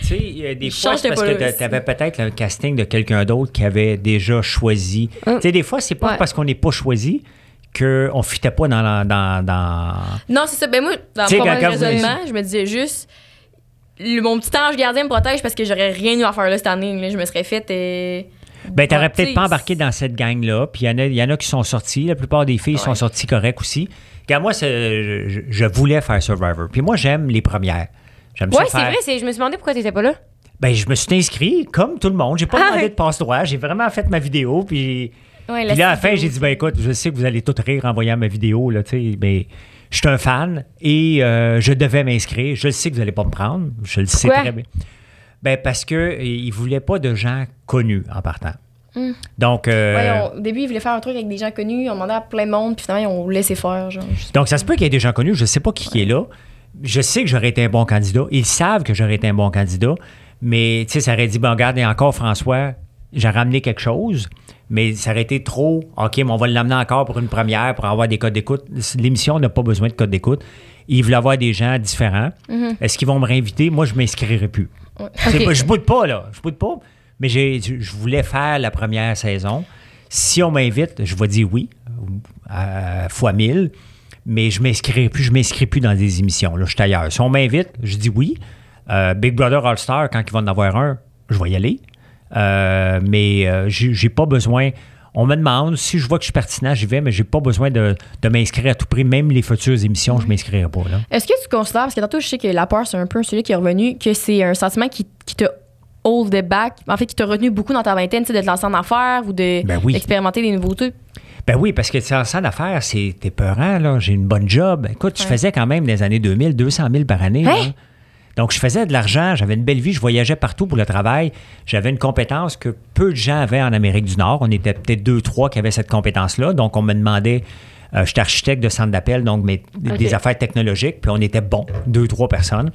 tu sais, il y a des Je fois, parce que tu avais peut-être un casting de quelqu'un d'autre qui avait déjà choisi. Tu sais, des fois, c'est pas Ouais. parce qu'on n'est pas choisi qu'on ne fitait pas dans, la- dans, dans... Non, c'est ça. Ben moi, dans vous- raisonnement, je me disais juste, le- mon petit ange gardien me protège parce que j'aurais rien eu à faire là cette année. là. Je me serais fait. euh, Ben, t'aurais peut-être pas embarqué dans cette gang-là. Puis il y, en a- il y en a qui sont sortis. La plupart des filles sont sorties correctes aussi. Regarde, moi, je, je voulais faire Survivor. Puis moi, j'aime les premières. J'aime Ouais, c'est faire- vrai, c'est- je me suis demandé pourquoi t'étais pas là. Ben, je me suis inscrit comme tout le monde. J'ai pas Ah, demandé ouais. de passe-droit. J'ai vraiment fait ma vidéo. Puis, Ouais, puis là, à la fin, j'ai dit, ben écoute, je sais que vous allez tout rire en voyant ma vidéo. Là, tu sais, mais je suis un fan et euh, je devais m'inscrire. Je le sais que vous allez pas me prendre. Je le sais Pourquoi? très bien. Ben, parce que euh, ils voulaient pas de gens connus en partant. Donc, euh, Ouais, on- au début, ils voulaient faire un truc avec des gens connus, on demandait à plein de monde, puis finalement, ils ont laissé faire. Genre, donc, ça se peut qu'il y ait des gens connus. Je ne sais pas qui, qui est là. Je sais que j'aurais été un bon candidat. Ils savent que j'aurais été un bon candidat. Mais, tu sais, ça aurait dit, bon, regarde, et encore, François, j'ai ramené quelque chose. Mais ça aurait été trop, OK, mais on va l'amener encore pour une première, pour avoir des codes d'écoute. L'émission n'a pas besoin de codes d'écoute. Ils veulent avoir des gens différents. Est-ce qu'ils vont me réinviter? Moi, je ne m'inscrirai plus. Pas- je boude pas, là. Je boude pas. Mais j'ai, je voulais faire la première saison. Si on m'invite, je vais dire oui, à fois mille. Mais je m'inscrirai plus, je m'inscris plus dans des émissions. Là, je suis ailleurs. Si on m'invite, je dis oui. Euh, Big Brother All Star, quand ils vont en avoir un, je vais y aller. Euh, mais euh, j'ai, pas besoin. On me demande si je vois que je suis pertinent, j'y vais, mais j'ai pas besoin de, de m'inscrire à tout prix. Même les futures émissions, je m'inscrirai pas. Est-ce que tu considères, parce que tantôt, je sais que la peur, c'est un peu celui qui est revenu, que c'est un sentiment qui, qui te hold back, en fait, qui t'a retenu beaucoup dans ta vingtaine, tu de te lancer en affaires ou de, Ben oui. d'expérimenter des nouveaux trucs? Ben oui, parce que c'est ça d'affaires, c'est t'es peurant, là. J'ai une bonne job. Écoute, je faisais quand même des années 2000, 200 000 par année. Hein? Donc, je faisais de l'argent, j'avais une belle vie, je voyageais partout pour le travail. J'avais une compétence que peu de gens avaient en Amérique du Nord. On était peut-être deux, trois qui avaient cette compétence-là. Donc, on me demandait, euh, j'étais architecte de centre d'appel, donc mais, des affaires technologiques, puis on était bons, deux, trois personnes.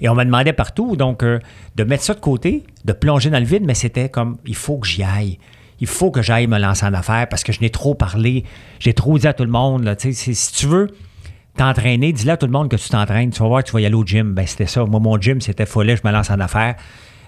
Et on me demandait partout, donc, euh, de mettre ça de côté, de plonger dans le vide, mais c'était comme, il faut que j'y aille. Il faut que j'aille me lancer en affaires parce que je n'ai trop parlé. J'ai trop dit à tout le monde. Là, tu sais, c'est- si tu veux t'entraîner, dis-le à tout le monde que tu t'entraînes. Tu vas voir que tu vas y aller au gym. Ben, c'était ça. Moi, mon gym, c'était follet, je me lance en affaires.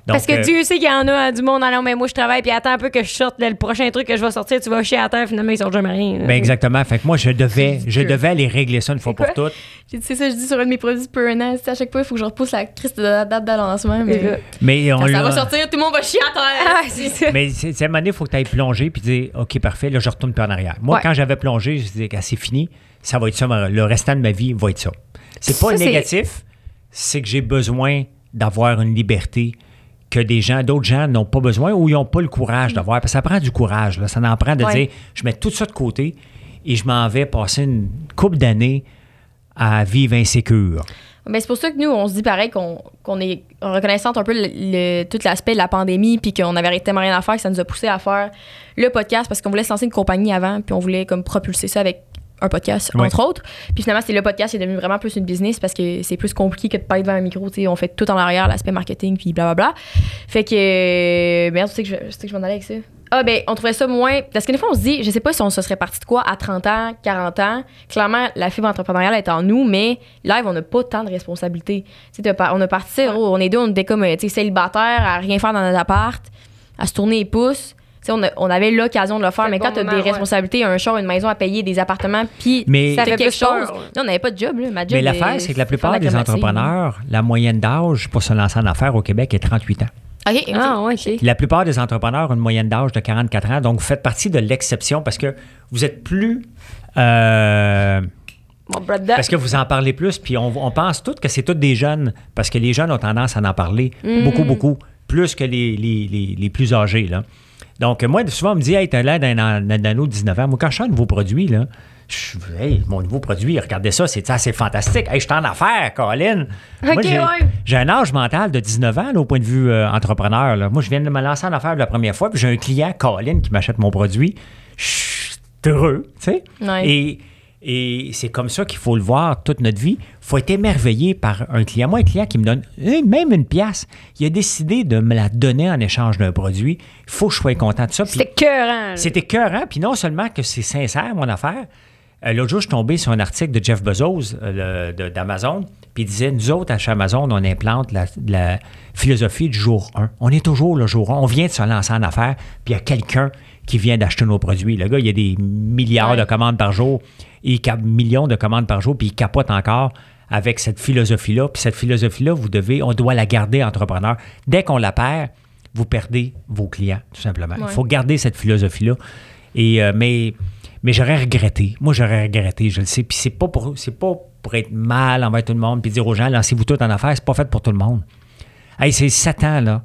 Donc, Parce que euh, Dieu sait qu'il y en a du monde. Ah non, mais moi, je travaille, puis attends un peu que je sorte le prochain truc que je vais sortir, tu vas chier à terre, finalement, ils sortent jamais rien. ben, exactement. Fait que moi, je devais, je devais aller régler ça une fois pour toutes. C'est ça, je dis sur un de mes produits depuis un an. c'est À chaque fois, il faut que je repousse la crise de la date de lancement. Mais Écoute. Mais on ça va sortir, tout le monde va chier à terre. Ah, c'est ça. Mais moment donné, il faut que tu ailles plonger puis dire OK, parfait, là, je retourne plus en arrière. Moi, Ouais. quand j'avais plongé, je disais que c'est fini, ça va être ça, le restant de ma vie va être ça. C'est pas Ça, négatif, c'est que j'ai besoin d'avoir une liberté que des gens, d'autres gens n'ont pas besoin ou ils n'ont pas le courage d'avoir. Parce que ça prend du courage, là. ça en prend de Ouais. dire je mets tout ça de côté et je m'en vais passer une couple d'années à vivre insécure. Ben, c'est pour ça que nous, on se dit pareil qu'on qu'on est reconnaissante un peu le, le- tout l'aspect de la pandémie, puis qu'on avait tellement rien à faire que ça nous a poussé à faire le podcast parce qu'on voulait se lancer une compagnie avant, puis on voulait comme propulser ça avec un podcast, Ouais. entre autres. Puis finalement, c'est le podcast qui est devenu vraiment plus une business parce que c'est plus compliqué que de être devant un micro. tu sais. On fait tout en arrière, l'aspect marketing, puis blablabla. Fait que. euh, Merde, tu sais que je, je sais que je vais en aller avec ça? Ah, ben, on trouvait ça moins. Parce que des fois, on se dit, je sais pas si on se serait parti de quoi à 30 ans, 40 ans. Clairement, la fibre entrepreneuriale est en nous, mais live, on n'a pas tant de responsabilités. On a parti, gros, on est deux, on était comme, euh, célibataires, à rien faire dans notre appart, à se tourner les pouces. Tu sais, on, a- on avait l'occasion de le faire, mais quand bon t'as moment, des ouais. responsabilités, un char, une maison à payer, des appartements, puis Mais- ça fait quelque chose. on n'avait pas de job, là. Ma job, Mais l'affaire, c'est que la plupart la des entrepreneurs, la moyenne d'âge pour se lancer en affaires au Québec est 38 ans. Ah. La plupart des entrepreneurs ont une moyenne d'âge de 44 ans, donc vous faites partie de l'exception parce que vous êtes plus. euh, Mon brother. parce que vous en parlez plus, puis on, on pense tous que c'est tous des jeunes, parce que les jeunes ont tendance à en parler beaucoup, beaucoup, plus que les, les- les- les plus âgés. Là. Donc, moi, souvent, on me dit Hey, t'as l'air d'un an- d'un ado de 19 ans. Moi, quand je sors un nouveau produit, là, je Hey, mon nouveau produit, regardez ça, c'est assez fantastique. Hey, je suis en affaires, Colin. Moi, Ok, j'ai, ouais. un âge mental de 19 ans, là, au point de vue euh, entrepreneur. là. Moi, je viens de me lancer en affaires la première fois, puis j'ai un client, Colin, qui m'achète mon produit. Je suis heureux, tu sais. Ouais. Et, et c'est comme ça qu'il faut le voir toute notre vie. Il faut être émerveillé par un client. Moi, un client qui me donne même une pièce, il a décidé de me la donner en échange d'un produit. Il faut que je sois content de ça. C'était cœurant. là. c'est écœurant. Puis non seulement que c'est sincère, mon affaire. euh, L'autre jour, je suis tombé sur un article de Jeff Bezos euh, d'Amazon. Puis il disait Nous autres, à chez Amazon, on implante la, la philosophie du jour 1. On est toujours le jour 1. On vient de se lancer en affaires. Puis il y a quelqu'un qui vient d'acheter nos produits. Le gars, il y a des milliards Ouais. de commandes par jour. Il cap millions de commandes par jour. Puis il capote encore avec cette philosophie-là. Puis cette philosophie-là, vous devez, on doit la garder entrepreneur. Dès qu'on la perd, vous perdez vos clients, tout simplement. Il faut garder cette philosophie-là. Et, euh, mais mais j'aurais regretté. Moi, j'aurais regretté, je le sais. Puis c'est pas pour c'est pas pour être mal envers tout le monde puis dire aux gens, lancez-vous tout en affaires. C'est pas fait pour tout le monde. Hey, c'est sept ans, là.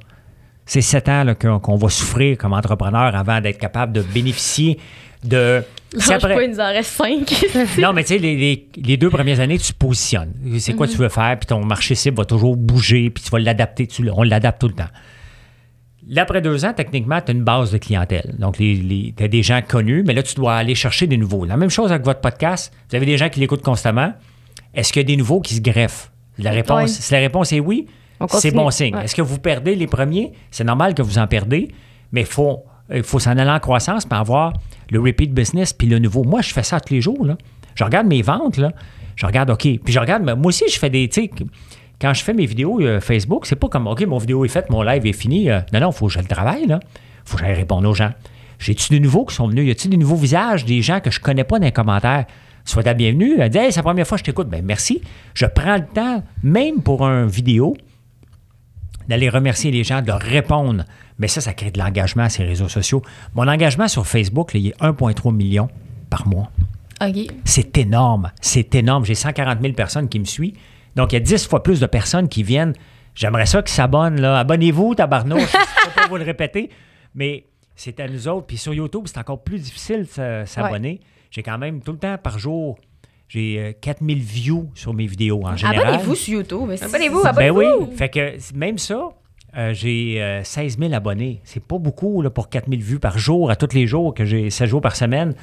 C'est sept ans qu'on, va souffrir comme entrepreneur avant d'être capable de bénéficier de. Après- pas, il nous en reste cinq. non, mais tu sais, les, les- les deux premières années, tu te positionnes. C'est quoi tu veux faire, puis ton marché cible va toujours bouger, puis tu vas l'adapter. tu- on l'adapte tout le temps. Là, après deux ans, techniquement, tu as une base de clientèle. Donc, tu as des gens connus, mais là, tu dois aller chercher des nouveaux. La même chose avec votre podcast. Vous avez des gens qui l'écoutent constamment. Est-ce qu'il y a des nouveaux qui se greffent? La réponse. Si la réponse est oui, c'est bon signe. Ouais. Est-ce que vous perdez les premiers? C'est normal que vous en perdez, mais il faut, il faut s'en aller en croissance puis avoir le repeat business puis le nouveau. Moi, je fais ça tous les jours. Là. Je regarde mes ventes, là. je regarde, OK. Puis je regarde, moi aussi, je fais des. tu sais, Quand je fais mes vidéos euh, Facebook, c'est pas comme, OK, mon vidéo est faite, mon live est fini. Euh, non, non, il faut que je le travaille. Il faut que j'aille répondre aux gens. J'ai-tu des nouveaux qui sont venus? Y a-t-il des nouveaux visages, des gens que je connais pas dans les commentaires? Sois la bienvenue. Elle dit, hey, c'est la première fois que je t'écoute. Ben, merci. Je prends le temps, même pour un vidéo, d'aller remercier les gens, de leur répondre. Mais ça, ça crée de l'engagement à ces réseaux sociaux. Mon engagement sur Facebook, là, il est 1,3 million par mois. C'est énorme. C'est énorme. J'ai 140 000 personnes qui me suivent. Donc, il y a 10 fois plus de personnes qui viennent. J'aimerais ça qu'ils s'abonnent. là. Abonnez-vous, tabarnouche. Je ne peux pas vous le répéter. Mais c'est à nous autres. Puis sur YouTube, c'est encore plus difficile de s'abonner. J'ai quand même tout le temps par jour, j'ai euh, 4000 views sur mes vidéos en général. Abonnez-vous sur YouTube. Abonnez-vous, c'est- Ben abonnez-vous. oui. Fait que même ça, euh, j'ai euh, 16 000 abonnés. C'est pas beaucoup là, pour 4 000 vues par jour, à tous les jours, que j'ai 7 jours par semaine.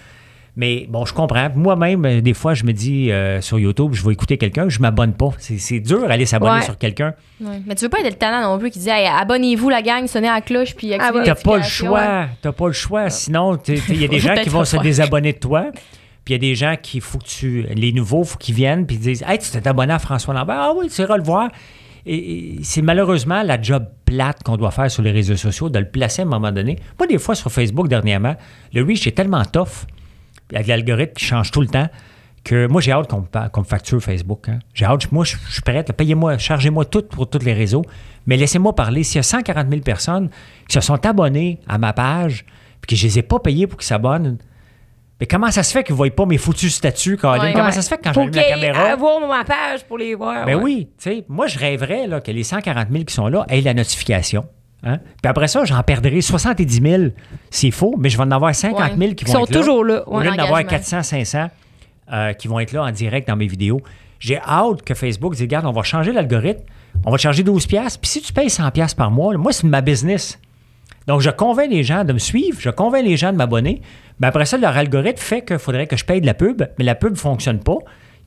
Mais bon, je comprends. Moi-même, euh, des fois, je me dis euh, sur YouTube, je vais écouter quelqu'un, je m'abonne pas. C'est c'est dur d'aller s'abonner Ouais. sur quelqu'un. Ouais. Mais tu veux pas être le talent non plus qui dit Hey, abonnez-vous la gang, sonnez à la cloche puis activez ouais. les T'as pas le choix. T'as pas le choix. Sinon, il y a des gens qui vont se désabonner de toi. Puis il y a des gens qui, faut que tu. Les nouveaux, faut qu'ils viennent puis ils disent Hey, tu t'es abonné à François Lambert? Ah oui, tu iras le voir. Et, c'est malheureusement la job plate qu'on doit faire sur les réseaux sociaux, de le placer à un moment donné. Moi, des fois, sur Facebook, dernièrement, le reach est tellement tough, avec l'algorithme qui change tout le temps, que moi, j'ai hâte qu'on me, facture Facebook. hein. J'ai hâte, moi, je suis prête, payez-moi, chargez-moi tout pour tous les réseaux, mais laissez-moi parler. S'il y a 140 000 personnes qui se sont abonnées à ma page, puis que je les ai pas payées pour qu'ils s'abonnent, mais comment ça se fait qu'ils ne voient pas mes foutus statuts, Colin? Ouais. Comment Ouais. ça se fait que quand Faut j'allume la caméra... voir ma page pour les voir. Ben ouais. oui, tu sais, moi, je rêverais là, que les 140 000 qui sont là aient la notification. hein? Puis après ça, j'en perdrai 70 000, c'est faux, mais je vais en avoir 50 000 qui vont sont être là. toujours là. Au ouais. lieu d'en avoir Engagement. 400, 500 euh, qui vont être là en direct dans mes vidéos. J'ai hâte que Facebook dise, regarde, on va changer l'algorithme, on va te charger 12 pièces. Puis si tu payes 100 pièces par mois, là, moi, c'est ma business. Donc, je convainc les gens de me suivre, je convainc les gens de m'abonner. Mais après ça, leur algorithme fait qu'il faudrait que je paye de la pub, mais la pub ne fonctionne pas.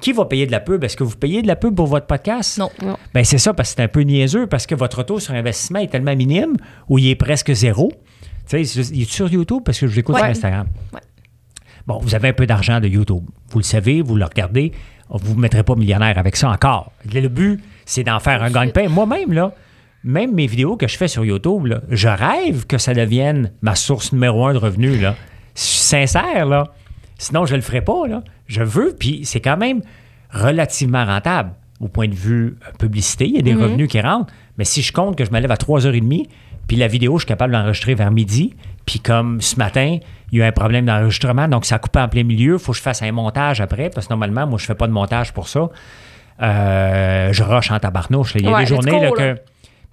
Qui va payer de la pub? Est-ce que vous payez de la pub pour votre podcast? Non. Non. Ben c'est ça, parce que c'est un peu niaiseux, parce que votre retour sur investissement est tellement minime, ou il est presque zéro. Tu sais, il est sur YouTube parce que je l'écoute sur Ouais. Instagram. Ouais. Bon, vous avez un peu d'argent de YouTube. Vous le savez, vous le regardez. Vous ne vous mettrez pas millionnaire avec ça encore. Le but, c'est d'en faire un gagne-pain. Moi-même, là, même mes vidéos que je fais sur YouTube, là, je rêve que ça devienne ma source numéro un de revenus. Là. Je suis sincère, là. Sinon, je ne le ferai pas. Là. Je veux, puis c'est quand même relativement rentable au point de vue euh, publicité. Il y a des revenus qui rentrent. Mais si je compte que je me lève à 3h30, puis la vidéo, je suis capable d'enregistrer vers midi, puis comme ce matin, il y a eu un problème d'enregistrement, donc ça a coupé en plein milieu, il faut que je fasse un montage après, parce que normalement, moi, je fais pas de montage pour ça. Euh, je rush en tabarnouche. Il y a Ouais, des journées là. que...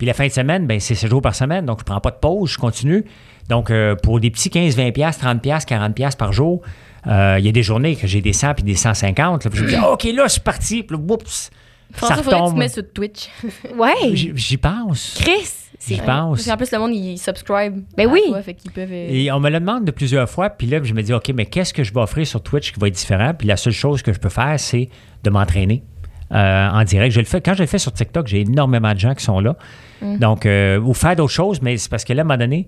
Puis la fin de semaine, ben, c'est 7 jours par semaine, donc je prends pas de pause, je continue. Donc, euh, pour des petits 15, 20 pièces, 30 pièces, 40 pièces par jour, euh, il y a des journées que j'ai des 100 puis des 150. Là, puis je me dis, OK, là, je suis parti. Puis là, oups, François, ça faudrait que tu te mettes sur Twitch. Ouais. J'y pense. Chris. J'y pense. Parce qu'en plus, le monde, il subscribe. Ben oui. toi, fait qu'ils peuvent. euh, Et on me le demande de plusieurs fois, puis là, je me dis, OK, mais qu'est-ce que je vais offrir sur Twitch qui va être différent? Puis la seule chose que je peux faire, c'est de m'entraîner euh, en direct. Je le fais, quand je le fais sur TikTok, j'ai énormément de gens qui sont là. Mm. Donc, euh, ou faire d'autres choses, mais c'est parce que là, à un moment donné,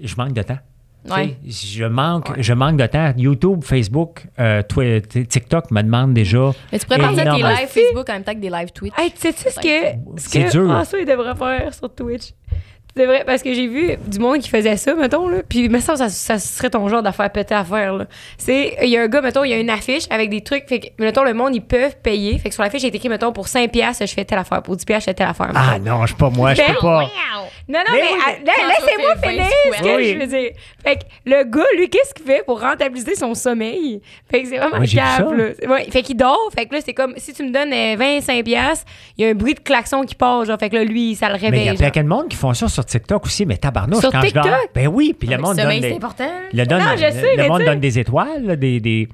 je manque de temps. Sais, Ouais. Je, manque, je manque de temps. YouTube, Facebook, euh, TikTok me demande déjà. Mais tu pourrais partir tes lives Facebook en même temps que des lives Twitch. Hey, tu sais-tu ce que, ce C'est que dur. François, il devrait faire sur Twitch? Tu devrais, parce que j'ai vu du monde qui faisait ça, mettons, là. Puis, mais ça, ça, ça serait ton genre d'affaire pété à faire, là. C'est, il y a un gars, mettons, il y a une affiche avec des trucs, fait que, mettons, le monde, ils peuvent payer. Fait que sur l'affiche, il est écrit, mettons, pour 5 piastres, je fais telle affaire. Pour 10 piastres, je fais telle affaire. Ah non, je suis pas moi, je Ben, peux pas. Non, non, Mais mais, laissez-moi fait 20 finir ce que je veux dire. Fait que le gars, lui, qu'est-ce qu'il fait pour rentabiliser son sommeil? Fait que c'est ça. là. Ouais, fait qu'il dort. Fait que là, c'est comme si tu me donnes euh, 25 piastres, il y a un bruit de klaxon qui passe, genre. Fait que là, lui, ça le Mais il y réveille. a plein de monde qui font ça sur TikTok aussi, mais tabarnouche, Sur quand je dors. TikTok? Ben oui, puis le Le monde donne des- important. Le, donne, Non, je le- sais, le monde tu donne des étoiles, là, des, des-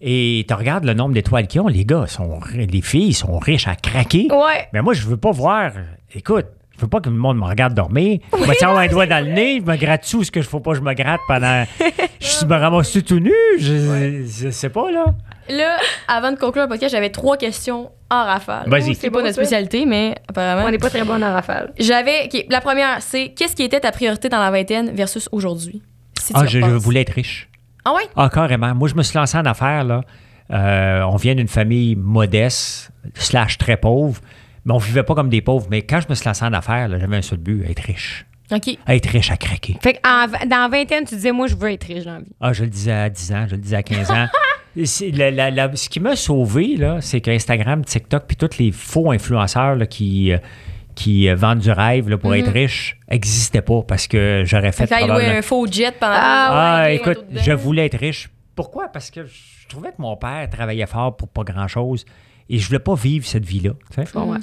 et tu regardes le nombre d'étoiles qu'ils ont. Les gars, sont, les filles sont riches à craquer. Ouais. Mais moi, je veux pas voir. Écoute, Je veux pas que le monde me regarde dormir. Je me tiens un doigt dans le nez, je me gratte tout ce que je faut pas que je me gratte pendant. Je me ramasse tout nu? Je, je sais pas, là. Là, avant de conclure le podcast, j'avais trois questions en rafale. Vas-y. C'est pas bon, notre ça. spécialité, mais apparemment. On n'est pas très bon en rafale. J'avais. la première, c'est qu'est-ce qui était ta priorité dans la vingtaine versus aujourd'hui? Si Ah, je, voulais être riche. Ah ouais? Ah, carrément. Moi, je me suis lancé en affaires, là. Euh, on vient d'une famille modeste, slash très pauvre, mais on vivait pas comme des pauvres. Mais quand je me suis lancé en affaires, là, j'avais un seul but, être riche. OK. Être riche à craquer. Fait que en dans vingtaine, tu disais, moi, je veux être riche dans la vie. Ah, je le disais à 10 ans, je le disais à 15 ans. C'est- la- la- la- ce qui m'a sauvé, là, c'est que Instagram, TikTok, puis tous les faux influenceurs là, qui, euh, qui euh, vendent du rêve là, pour être riches n'existaient pas parce que j'aurais fait loué probablement- un faux jet pendant Ah, Ah, un écoute, je voulais être riche. Pourquoi? Parce que je trouvais que mon père travaillait fort pour pas grand-chose et je voulais pas vivre cette vie-là.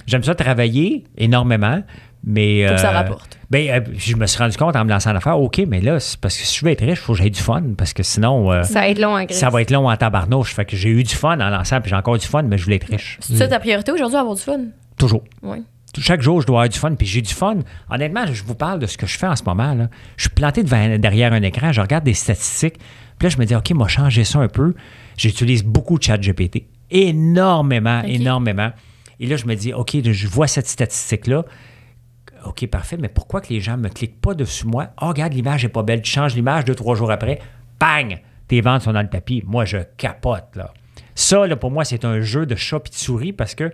J'aime ça travailler énormément, mais... Faut que ça euh, rapporte. Ben, euh, je me suis rendu compte en me lançant en affaires, OK, mais là, c'est parce que si je veux être riche, il faut que j'aie du fun parce que sinon... euh, Ça va être long en gris. ça va être long en tabarnouche. Fait que j'ai eu du fun en lançant, puis j'ai encore du fun, mais je voulais être riche. C'est ça ta priorité aujourd'hui, avoir du fun? Toujours. Oui. Chaque jour, je dois avoir du fun, puis j'ai du fun. Honnêtement, je vous parle de ce que je fais en ce moment. Là. Je suis planté devant- derrière un écran, je regarde des statistiques, puis là, je me dis, OK, moi, changer ça un peu. J'utilise beaucoup de chat GPT. Énormément, énormément. Et là, je me dis, OK, je vois cette statistique-là. OK, parfait, mais pourquoi que les gens ne me cliquent pas dessus moi? Oh, regarde, l'image n'est pas belle. Tu changes l'image deux, trois jours après, bang! Tes ventes sont dans le tapis. Moi, je capote, là. Ça, là, pour moi, c'est un jeu de chat et de souris parce que,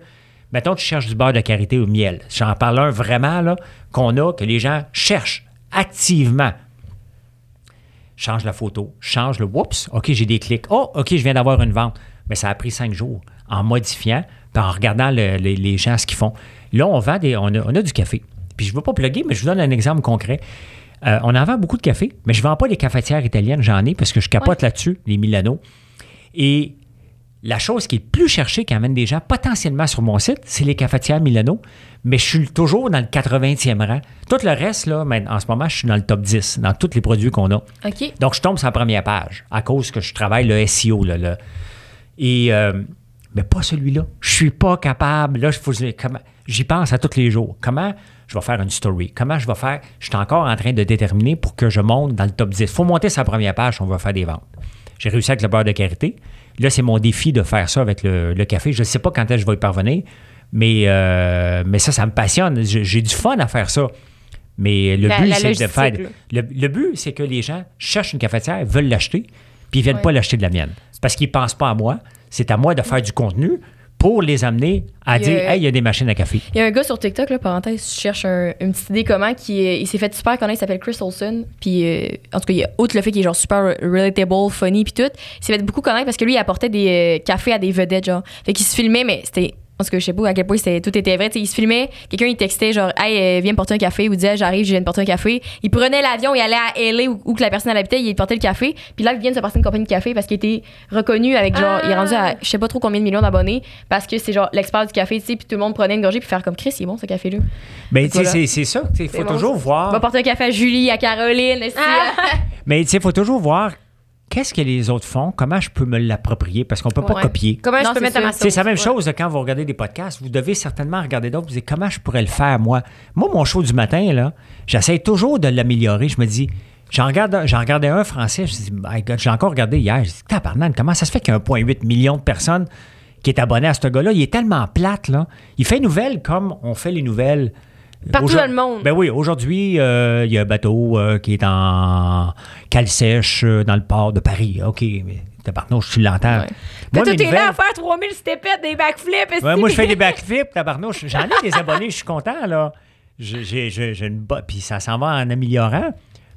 mettons, tu cherches du beurre de karité au miel. J'en parle un vraiment, là, qu'on a, que les gens cherchent activement. Change la photo, change le oups, OK, j'ai des clics. Oh, OK, je viens d'avoir une vente. Mais ça a pris cinq jours en modifiant, puis en regardant le- les, les gens ce qu'ils font. Là, on vend des, on a, on a du café. Puis je ne veux pas plugger, mais je vous donne un exemple concret. Euh, on en vend beaucoup de café, mais je ne vends pas les cafetières italiennes, j'en ai parce que je capote là-dessus, les Milano. Et la chose qui est le plus cherchée qui amène des gens potentiellement sur mon site, c'est les cafetières Milano. Mais je suis toujours dans le 80e rang. Tout le reste, là, en ce moment, je suis dans le top 10, dans tous les produits qu'on a. Donc, je tombe sur la première page à cause que je travaille le SEO. Là, là. Et, euh, mais pas celui-là. Je suis pas capable. Là, j'y pense à tous les jours. Comment je vais faire une story? Comment je vais faire? Je suis encore en train de déterminer pour que je monte dans le top 10. Il faut monter sa première page si on va faire des ventes. J'ai réussi avec le beurre de karité. Là, c'est mon défi de faire ça avec le, le café. Je ne sais pas quand est-ce que je vais y parvenir, mais, euh, mais ça, ça me passionne. J'ai du fun à faire ça. Mais le La- but, c'est de faire. le but, c'est que les gens cherchent une cafetière, veulent l'acheter, puis ils ne viennent pas l'acheter de la mienne. C'est parce qu'ils ne pensent pas à moi. C'est à moi de faire du contenu pour les amener à Il dire a- Hey, il y a des machines à café. Il y a un gars sur TikTok, là, parenthèse, je cherche un- une petite idée comment, qui il s'est fait super connaître, il s'appelle Chris Olsen. Puis, euh, en tout cas, il y a, outre le fait qu'il est genre super relatable, funny, puis tout, il s'est fait beaucoup connaître parce que lui, il apportait des euh, cafés à des vedettes, genre. Fait qu'il se filmait, mais c'était. En tout cas, je sais pas à quel point tout était vrai. Tu sais, il se filmait, quelqu'un il textait genre, hey, euh, viens me porter un café, ou disait, j'arrive, je viens de porter un café. Il prenait l'avion, il allait à LA où, où que la personne habitait, il portait le café. Puis là, il vient de se passer une compagnie de café parce qu'il était reconnu avec genre, il est rendu à je sais pas trop combien de millions d'abonnés parce que c'est genre l'expert du café, tu sais, puis tout le monde prenait une gorgée puis faire comme Chris, il est bon ce café-là. Mais tu sais, c'est- c'est ça. Il faut bon, toujours On va voir. porter un café à Julie, à Caroline, aussi. Mais tu sais, il faut toujours voir qu'est-ce que les autres font, comment je peux me l'approprier, parce qu'on ne peut pas copier. Comment Non, je peux c'est mettre à ma C'est la même Ouais. chose quand vous regardez des podcasts. Vous devez certainement regarder d'autres. Vous dites comment je pourrais le faire, moi? Moi, mon show du matin, là, j'essaie toujours de l'améliorer. Je me dis, j'en regarde, j'en regardais un français. Je me dis, my God, j'ai encore regardé hier. Je dis, tabarnak, comment ça se fait qu'il y a 1,8 million de personnes qui est abonné à ce gars-là? Il est tellement plate, là. Il fait nouvelles comme on fait les nouvelles. Partout dans le monde. Ben oui, aujourd'hui, euh, il y a un bateau euh, qui est en cale sèche euh, dans le port de Paris. OK, mais tabarnouche, tu l'entends. Ouais. Moi, Toi, t'es nouvelles- là à faire 3000 stepettes, des backflips. Ouais, moi, je fais des backflips, tabarnouche. J'en ai des abonnés, je suis content, là. J'ai, une Puis ça s'en va en améliorant.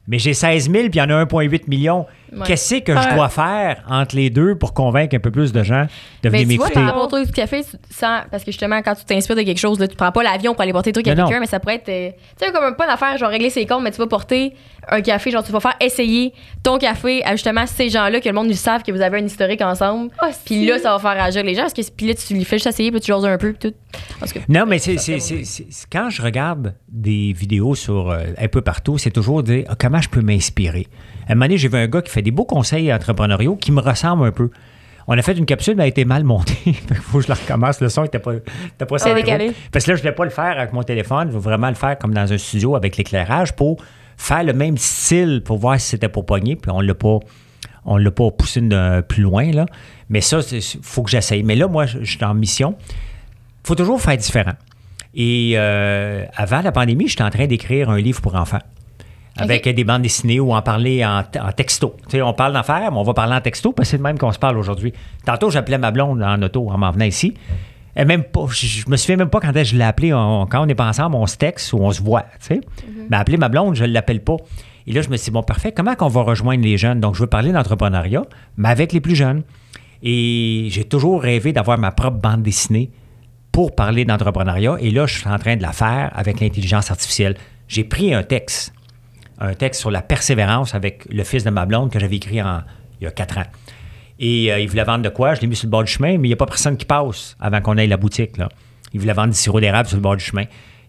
Mais j'ai 16 000, puis il y en a 1,8 million. Ouais. Qu'est-ce que je dois faire entre les deux pour convaincre un peu plus de gens de Mais venir tu vois, m'écouter? par rapport au truc du café, tu- sans, parce que justement, quand tu t'inspires de quelque chose, là, tu prends pas l'avion pour aller porter des trucs à quelqu'un, mais ça pourrait être. euh, tu sais, comme un- pas une affaire, genre régler ses comptes, mais tu vas porter un café, genre tu vas faire essayer ton café à justement ces gens-là, que le monde ils savent que vous avez un historique ensemble. Oh, Puis là, ça va faire réagir les gens, parce que puis là, tu lui fais juste essayer, puis tu jases un peu, puis tout. Non, mais c'est- quand je regarde des vidéos sur euh, un peu partout, c'est toujours dire ah, comment je peux m'inspirer? À un moment donné, j'ai vu un gars qui fait des beaux conseils entrepreneuriaux qui me ressemblent un peu. On a fait une capsule, mais elle a été mal montée. Il faut que je la recommence. Le son n'était pas, était pas synchro. décalé. Parce que là, je ne voulais pas le faire avec mon téléphone. Je veux vraiment le faire comme dans un studio avec l'éclairage pour faire le même style pour voir si c'était pour pogner. Puis on l'a pas. On l'a pas poussé de- plus loin, là. Mais ça, il faut que j'essaye. Mais là, moi, je je suis en mission. Il faut toujours faire différent. Et euh, avant la pandémie, j'étais en train d'écrire un livre pour enfants. Avec des bandes dessinées ou en parler en, en texto. On parle d'affaires, mais on va parler en texto parce que c'est de même qu'on se parle aujourd'hui. Tantôt, j'appelais ma blonde en auto en m'en venant ici. Elle même pas, je, me souviens même pas quand je l'ai appelée. On- quand on n'est pas ensemble, on se texte ou on se voit. Tu sais. Mais appeler ma blonde, je ne l'appelle pas. Et là, je me suis dit, bon, parfait, comment qu'on va rejoindre les jeunes? Donc, je veux parler d'entrepreneuriat, mais avec les plus jeunes. Et j'ai toujours rêvé d'avoir ma propre bande dessinée pour parler d'entrepreneuriat. Et là, je suis en train de la faire avec l'intelligence artificielle. J'ai pris un texte, un texte sur la persévérance avec le fils de ma blonde que j'avais écrit il y a quatre ans. Et euh, il voulait vendre de quoi? Je l'ai mis sur le bord du chemin, mais il n'y a pas personne qui passe avant qu'on aille à la boutique. Là. Il voulait vendre du sirop d'érable sur le bord du chemin.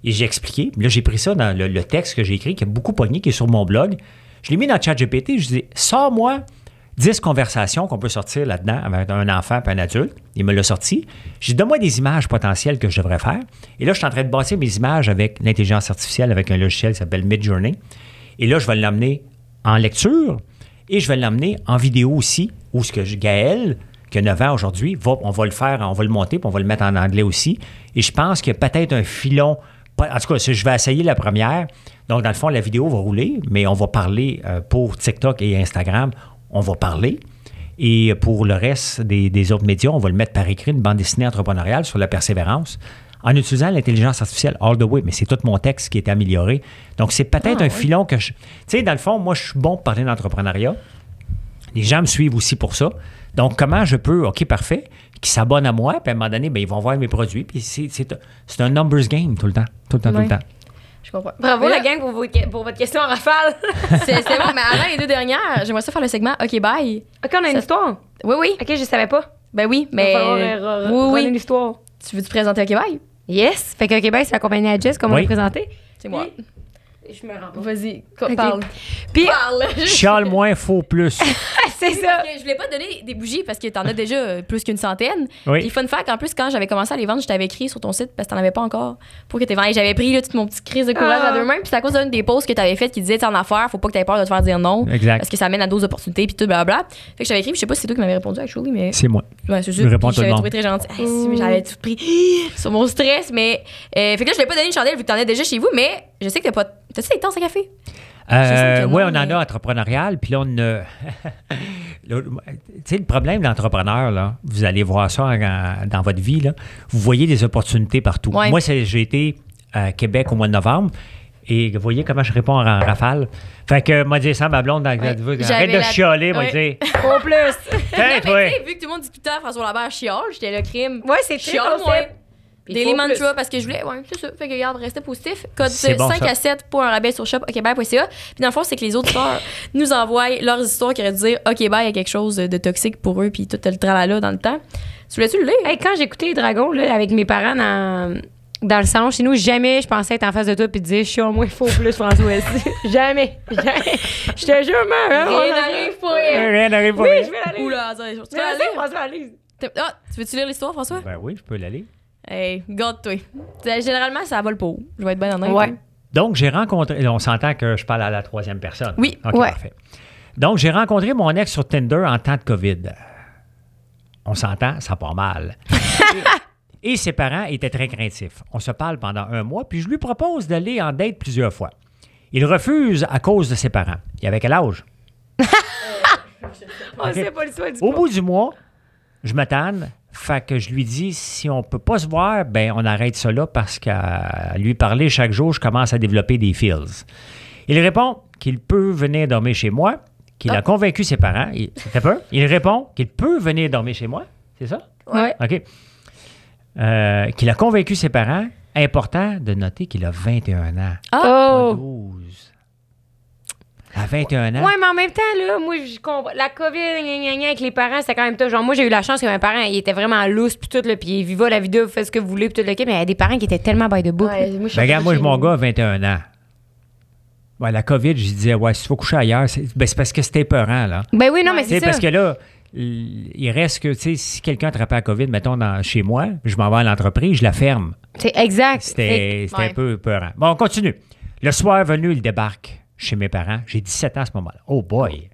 Et j'ai expliqué. Là, j'ai pris ça dans le, le texte que j'ai écrit, qui a beaucoup pogné, qui est sur mon blog. Je l'ai mis dans le chat GPT. Je dis, sors-moi 10 conversations qu'on peut sortir là-dedans avec un enfant et un adulte. Il me l'a sorti. J'ai dit, donne-moi des images potentielles que je devrais faire. Et là, je suis en train de bâtir mes images avec l'intelligence artificielle, avec un logiciel qui s'appelle Midjourney. Et là, je vais l'emmener en lecture et je vais l'emmener en vidéo aussi, où ce que je- Gaël, qui a 9 ans aujourd'hui, va, on va le faire, on va le monter, puis on va le mettre en anglais aussi. Et je pense qu'il y a peut-être un filon. En tout cas, je vais essayer la première. Donc, dans le fond, la vidéo va rouler, mais on va parler euh, pour TikTok et Instagram, on va parler. Et pour le reste des autres médias, on va le mettre par écrit, une bande dessinée entrepreneuriale sur la persévérance, en utilisant l'intelligence artificielle all the way. Mais c'est tout mon texte qui est amélioré. Donc, c'est peut-être un filon que je. Tu sais, dans le fond, moi, je suis bon pour parler d'entrepreneuriat. Les gens me suivent aussi pour ça. Donc, comment je peux, OK, parfait, qui s'abonnent à moi, puis à un moment donné, ben, ils vont voir mes produits. Puis c'est, un numbers game tout le temps. Tout le temps, tout le temps. Je comprends. Bravo la gang pour, vos- pour votre question en rafale. C'est bon, mais avant les deux dernières, j'aimerais ça faire le segment OK, bye. OK, on a une histoire. Oui, oui. OK, je savais pas. Ben oui, Il va mais. falloir, euh, re- re- oui, runner oui. l'histoire. Tu veux te présenter OK, bye? Yes. Fait que Québec, c'est la compagnie à Jess, comme on Oui. l'a présenté. C'est moi. Je me rends pas. Vas-y, parle. Puis, Parle. Chiale moins, faux plus. c'est ça. Je voulais pas te donner des bougies parce que t'en as déjà euh, plus qu'une centaine. Oui. Puis fun fact, en plus, quand j'avais commencé à les vendre, je t'avais écrit sur ton site parce que t'en avais pas encore pour que t'aies vendu. J'avais pris là, toute mon petit crise de courage Ah. à deux mains. Puis c'est à cause d'une des posts que t'avais faites qui disait, t'es en affaires, faut pas que t'aies peur de te faire dire non. Exact. Parce que ça amène à d'autres opportunités, puis tout, blablabla. Fait que je t'avais écrit, puis je sais pas si c'est toi qui m'avais répondu, actually, mais. C'est moi. Ouais, c'est Je juste. réponds tout le j'avais trouvé très gentil. Hey, si, mais j'avais tout pris sur mon stress, mais. euh, fait que là, je voulais pas donner une chandelle vu que t'en as déjà chez vous, mais je sais que t'as pas. T'as-tu des tasses à café? Euh, oui, on en a entrepreneurial, puis là, on a. Tu sais, le problème d'entrepreneur, là, vous allez voir ça en- dans votre vie, là, vous voyez des opportunités partout. Ouais. Moi, c'est- j'ai été à Québec au mois de novembre. Et vous voyez comment je réponds en rafale. Fait que, moi, dit ça, ma blonde, dans, Ouais. arrête de la- chialer, moi, Ouais. dit. Au plus. Mais vu que tout le monde discutait à François Lambert chiale, j'étais le crime. Ouais, c'est Chiale, moi. Puis Daily Mantra parce que je voulais. Ouais, c'est ça. Fait que regarde, restez positif. Code C'est bon, 5 ça. à 7 pour un rabais sur shopokbye.ca. Puis dans le fond, c'est que les auditeurs nous envoient leurs histoires qui auraient dû dire OK, bye, il y a quelque chose de toxique pour eux, puis tout le tralala dans le temps. Tu voulais-tu le lire? Hey, quand j'écoutais les dragons là, avec mes parents dans, dans le salon chez nous, jamais je pensais être en face de toi et te dire je suis au moins faux plus François. jamais. Jamais. Je te jure, man. Rien n'arrive pour rien. Rien n'arrive Oui, pas. je vais la lire. Oula, attends, la vas lire? François, Ah, tu veux-tu lire l'histoire, François? Ben oui, je peux l'aller. Hey, garde-toi. C'est- Généralement, ça vole pas haut. Je vais être bien honnête. Ouais. Donc, j'ai rencontré. On s'entend que je parle à la troisième personne. Oui. OK, Ouais. parfait. Donc, j'ai rencontré mon ex sur Tinder en temps de COVID. On s'entend, ça part mal. et, et ses parents étaient très craintifs. On se parle pendant un mois, puis je lui propose d'aller en date plusieurs fois. Il refuse à cause de ses parents. Il avait quel âge? On Ok. sait pas l'histoire du Au pot. bout du mois, je me tanne. Fait que je lui dis, si on peut pas se voir, ben on arrête ça là parce qu'à lui parler chaque jour, je commence à développer des feels. Il répond qu'il peut venir dormir chez moi, qu'il a convaincu ses parents. Il, t'as peur? Il répond qu'il peut venir dormir chez moi. C'est ça? Ouais. OK. Euh, qu'il a convaincu ses parents. Important de noter qu'il a 21 ans. Pas Oh. 12. À 21 ans. Ouais, mais en même temps, là, moi, je comprends. La COVID, gna, gna, gna, avec les parents, c'était quand même tout. Genre, moi, j'ai eu la chance que mes parents, ils étaient vraiment lousses, puis tout, là, puis ils vivaient la vidéo, vous faites ce que vous voulez, puis tout le kit, mais il y a des parents qui étaient tellement by the book. Ouais, moi, je Ben, regarde, moi, mon gars a 21 ans. Ouais, la COVID, je disais, ouais, si tu vas coucher ailleurs, c'est ben, c'est parce que c'était épeurant, là. Ben oui, non, mais Tu sais, c'est ça. parce que là, il reste que, tu sais, si quelqu'un attrapait la COVID, mettons, dans, chez moi, je m'en vais à l'entreprise, je la ferme. C'est exact. C'était c'était Ouais. un peu peurant. Bon, on continue. Le soir venu, il débarque chez mes parents. J'ai 17 ans à ce moment-là. Oh boy.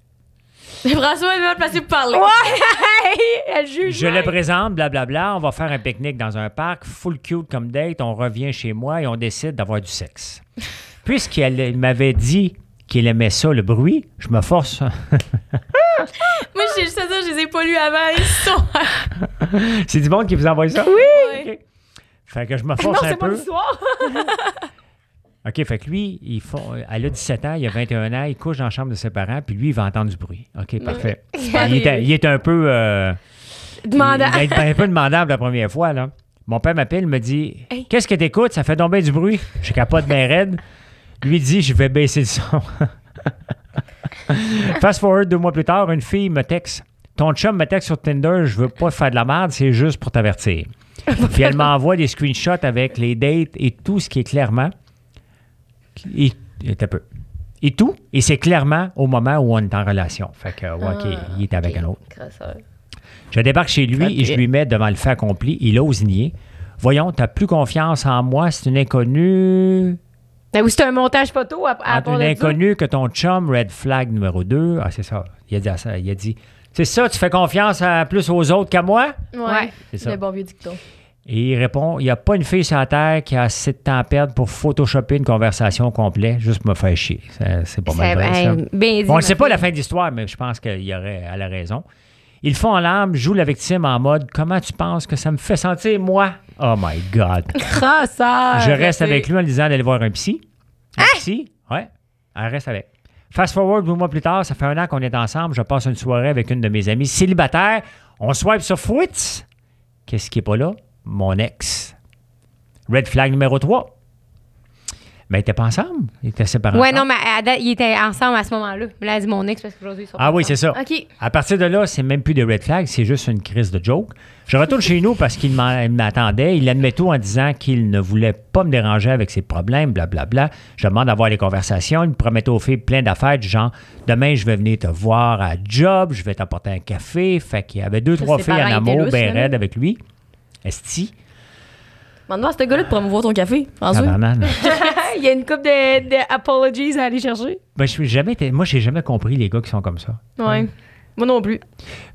François est mal placé pour parler. Ouais! Elle juge. Je le présente, blablabla. On va faire un pique-nique dans un parc, full cute comme date. On revient chez moi et on décide d'avoir du sexe. Puisqu'il il m'avait dit qu'il aimait ça, le bruit, je me force. Moi, j'ai juste à dire, je les ai pas lus avant. Ils sont. C'est du monde qui vous envoie ça? Oui. Fait que je me Non, force un c'est pas peu. l'histoire. OK, fait que lui, il font, elle a 17 ans, il a 21 ans, il couche dans la chambre de ses parents, puis lui, il va entendre du bruit. OK, parfait. Il est, il est un peu... euh, Demandant. Il être un peu demandable la première fois, là. Mon père m'appelle, il me dit Hey. Qu'est-ce que t'écoutes? Ça fait tomber du bruit. Je capote bien raide. Lui dit Je vais baisser le son. Fast forward deux mois plus tard, une fille me texte Ton chum me texte sur Tinder, je veux pas faire de la merde, c'est juste pour t'avertir. Puis elle m'envoie des screenshots avec les dates et tout ce qui est clairement. Et, peu. Et tout. Et c'est clairement au moment où on est en relation. Fait que, ouais, OK, il est avec un autre. Je débarque chez lui et je lui mets devant le fait accompli. Il ose nier. Voyons, t'as plus confiance en moi, c'est une inconnue. Ben oui, c'est un montage photo à, à Entre part une inconnue que ton chum, red flag numéro 2. Ah, c'est ça. Il a dit ça. Il a dit C'est ça, tu fais confiance à- plus aux autres qu'à moi? Ouais. C'est ça. Le bon vieux dicton. Et il répond Il n'y a pas une fille sur la terre qui a assez de temps à perdre pour photoshopper une conversation complète, juste pour me faire chier. C'est pas mal vrai, ça. bien dit, On ne ma sait pas la fin de l'histoire, mais je pense qu'il y aurait, elle a raison. Ils font en larmes, jouent la victime en mode Comment tu penses que ça me fait sentir, moi? Oh my God. Je reste avec lui en lui disant d'aller voir un psy. Un psy, ouais. Elle reste avec. Fast forward, deux mois plus tard, ça fait un an qu'on est ensemble. Je passe une soirée avec une de mes amies célibataires. On swipe sur Fwitz. Qu'est-ce qui est pas là? Mon ex. Red flag numéro 3. Mais ils étaient pas ensemble. Ils étaient séparés. Ouais, ensemble. non, mais à date, ils étaient ensemble à ce moment-là. Mais là, elle dit mon ex parce qu'aujourd'hui, ils sont Ah oui, c'est ça. OK. À partir de là, c'est même plus des red flags, c'est juste une crise de joke. Je retourne chez nous parce qu'il m'attendait. Il admet tout en disant qu'il ne voulait pas me déranger avec ses problèmes, blablabla. Je demande d'avoir les conversations. Il me promettait aux filles plein d'affaires du genre demain, je vais venir te voir à job, je vais t'apporter un café. Fait qu'il y avait deux, Ça, trois filles en amour, bien raides avec lui. Esti, à ce gars-là de promouvoir ton café, François. Il y a une coupe de, de apologies à aller chercher. Ben, je suis jamais été- moi, j'ai jamais compris les gars qui sont comme ça. Ouais. Moi non plus.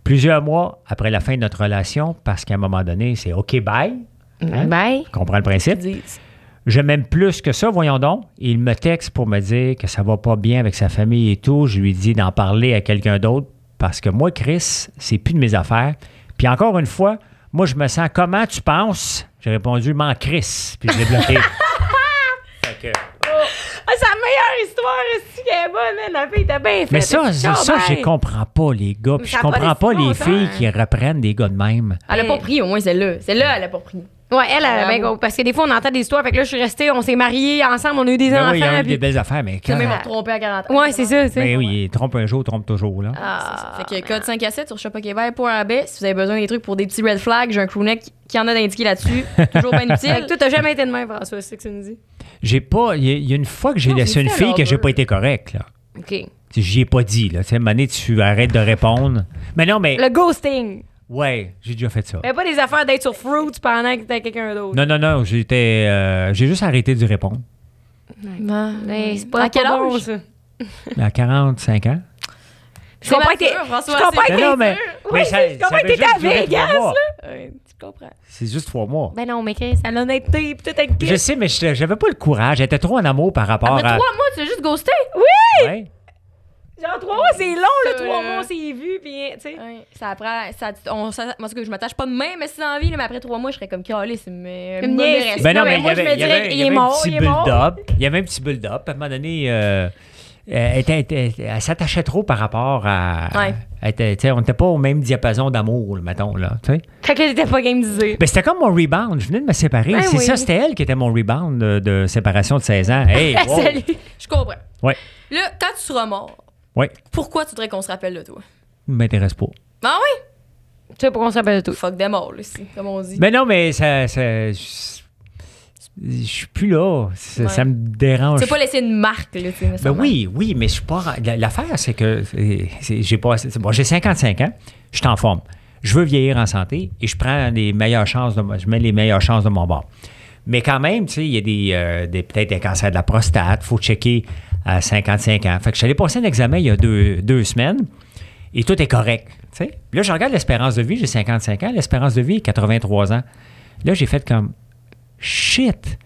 Plusieurs mois après la fin de notre relation, parce qu'à un moment donné, c'est OK, bye. Hein? Bye. Tu comprends le principe? Je m'aime plus que ça, voyons donc. Il me texte pour me dire que ça va pas bien avec sa famille et tout. Je lui dis d'en parler à quelqu'un d'autre parce que moi, Chris, c'est plus de mes affaires. Puis encore une fois, moi, je me sens comment tu penses? J'ai répondu, m'en Chris. Puis je l'ai bloqué. Fait que- Ah, c'est la meilleure histoire aussi qu'elle est bonne, man. La fille était bien faite. Mais ça, ça, ça, je comprends pas, les gars. Puis je comprends pas les d'estime, filles ça, qui reprennent des gars de même. Elle a pas pris, au moins, celle-là. Celle-là, elle a pas pris. Ouais, elle, elle bien compris. Parce que des fois, on entend des histoires. Fait que là, je suis restée, on s'est mariés ensemble, on a eu des Ben enfants. oui, il y a eu puis- des belles affaires, mais Tu quand... même trompé à 40 ans. Ouais, c'est ça, tu sais. Ben oui, il trompe un jour, trompe toujours, là. Ah. Fait que code 5 à 7 sur shopokébay.ab. Si vous avez besoin des trucs pour des petits red flags, j'ai un crewneck qui en a d'indiqué là-dessus. Toujours bien utile. toi, t'as jamais été de même, François, c'est ce que tu nous dis? J'ai pas... Il y, a- il y a une fois que j'ai laissé c'est une fille que j'ai pas été correct, là. OK. Tu sais, J'y ai pas dit, là. Tu sais, un tu arrêtes de répondre. Mais non, mais. Le ghosting. Ouais, j'ai déjà fait ça. Mais pas des affaires d'être sur Fruits pendant que t'as quelqu'un d'autre. Non, non, non, j'étais. euh, j'ai juste arrêté de répondre. Mais c'est pas, À quel âge? ça. À 45 ans. Je comprends que t'es. François, je comprends c'est que Non, non, t'es- mais. Oui, mais ça, je comprends que t'étais juste à durer trois Vegas, mois. Ouais, tu comprends. C'est juste trois mois. Ben non, mais Chris, à l'honnêteté, pis tout avec Je sais, mais j'avais pas le courage. J'étais trop en amour par rapport Après à. trois mois, tu as juste ghosté. Ouais. Genre, trois mois, c'est long, le Ça, trois là. mois, c'est vu, pis tu sais. Ouais, ça apprend. Ça, on, ça, moi, cas, je m'attache pas de même, mais si dans la vie, là, mais après trois mois, je serais comme calé. C'est mais, respect. Ben non, mais il y moi, je avait, me avait- dirais, il est avait mort, un petit il est mort. build-up. Il y avait un petit build-up. À un moment donné, euh, elle, était- était- elle s'attachait trop par rapport à. Ouais. elle était- tu sais, on n'était pas au même diapason d'amour, mettons, là. tu sais. Fait que t'étais pas game d'idée. Ben, c'était comme mon rebound. Je venais de me séparer. Ben c'est oui. ça, c'était elle qui était mon rebound de, de séparation de 16 ans. Hey, wow. Salut. Je comprends. Ouais. Là, quand tu seras mort, Pourquoi tu voudrais qu'on se rappelle de toi? m'intéresse pas. Ah oui? Tu sais pourquoi on s'appelle de tout. Fuck des morts, là, ici, comme on dit. Mais non, mais ça. ça- je suis plus là. Ça, Ouais. ça me dérange. Tu pas laisser une marque, là, tu sais, Ben oui, oui, mais je suis pas. la- L'affaire, c'est que j'ai pas. Bon, j'ai 55 ans, je suis en forme. Je veux vieillir en santé et je prends les meilleures chances de je mets les meilleures chances de mon bord. Mais quand même, tu sais, il y a des, euh, des- peut-être des cancers de la prostate, faut checker à 55 ans. Fait que je suis allé passer un examen il y a deux, deux semaines et tout est correct. Là, je regarde l'espérance de vie, j'ai 55 ans, l'espérance de vie est 83 ans. Là, j'ai fait comme shit.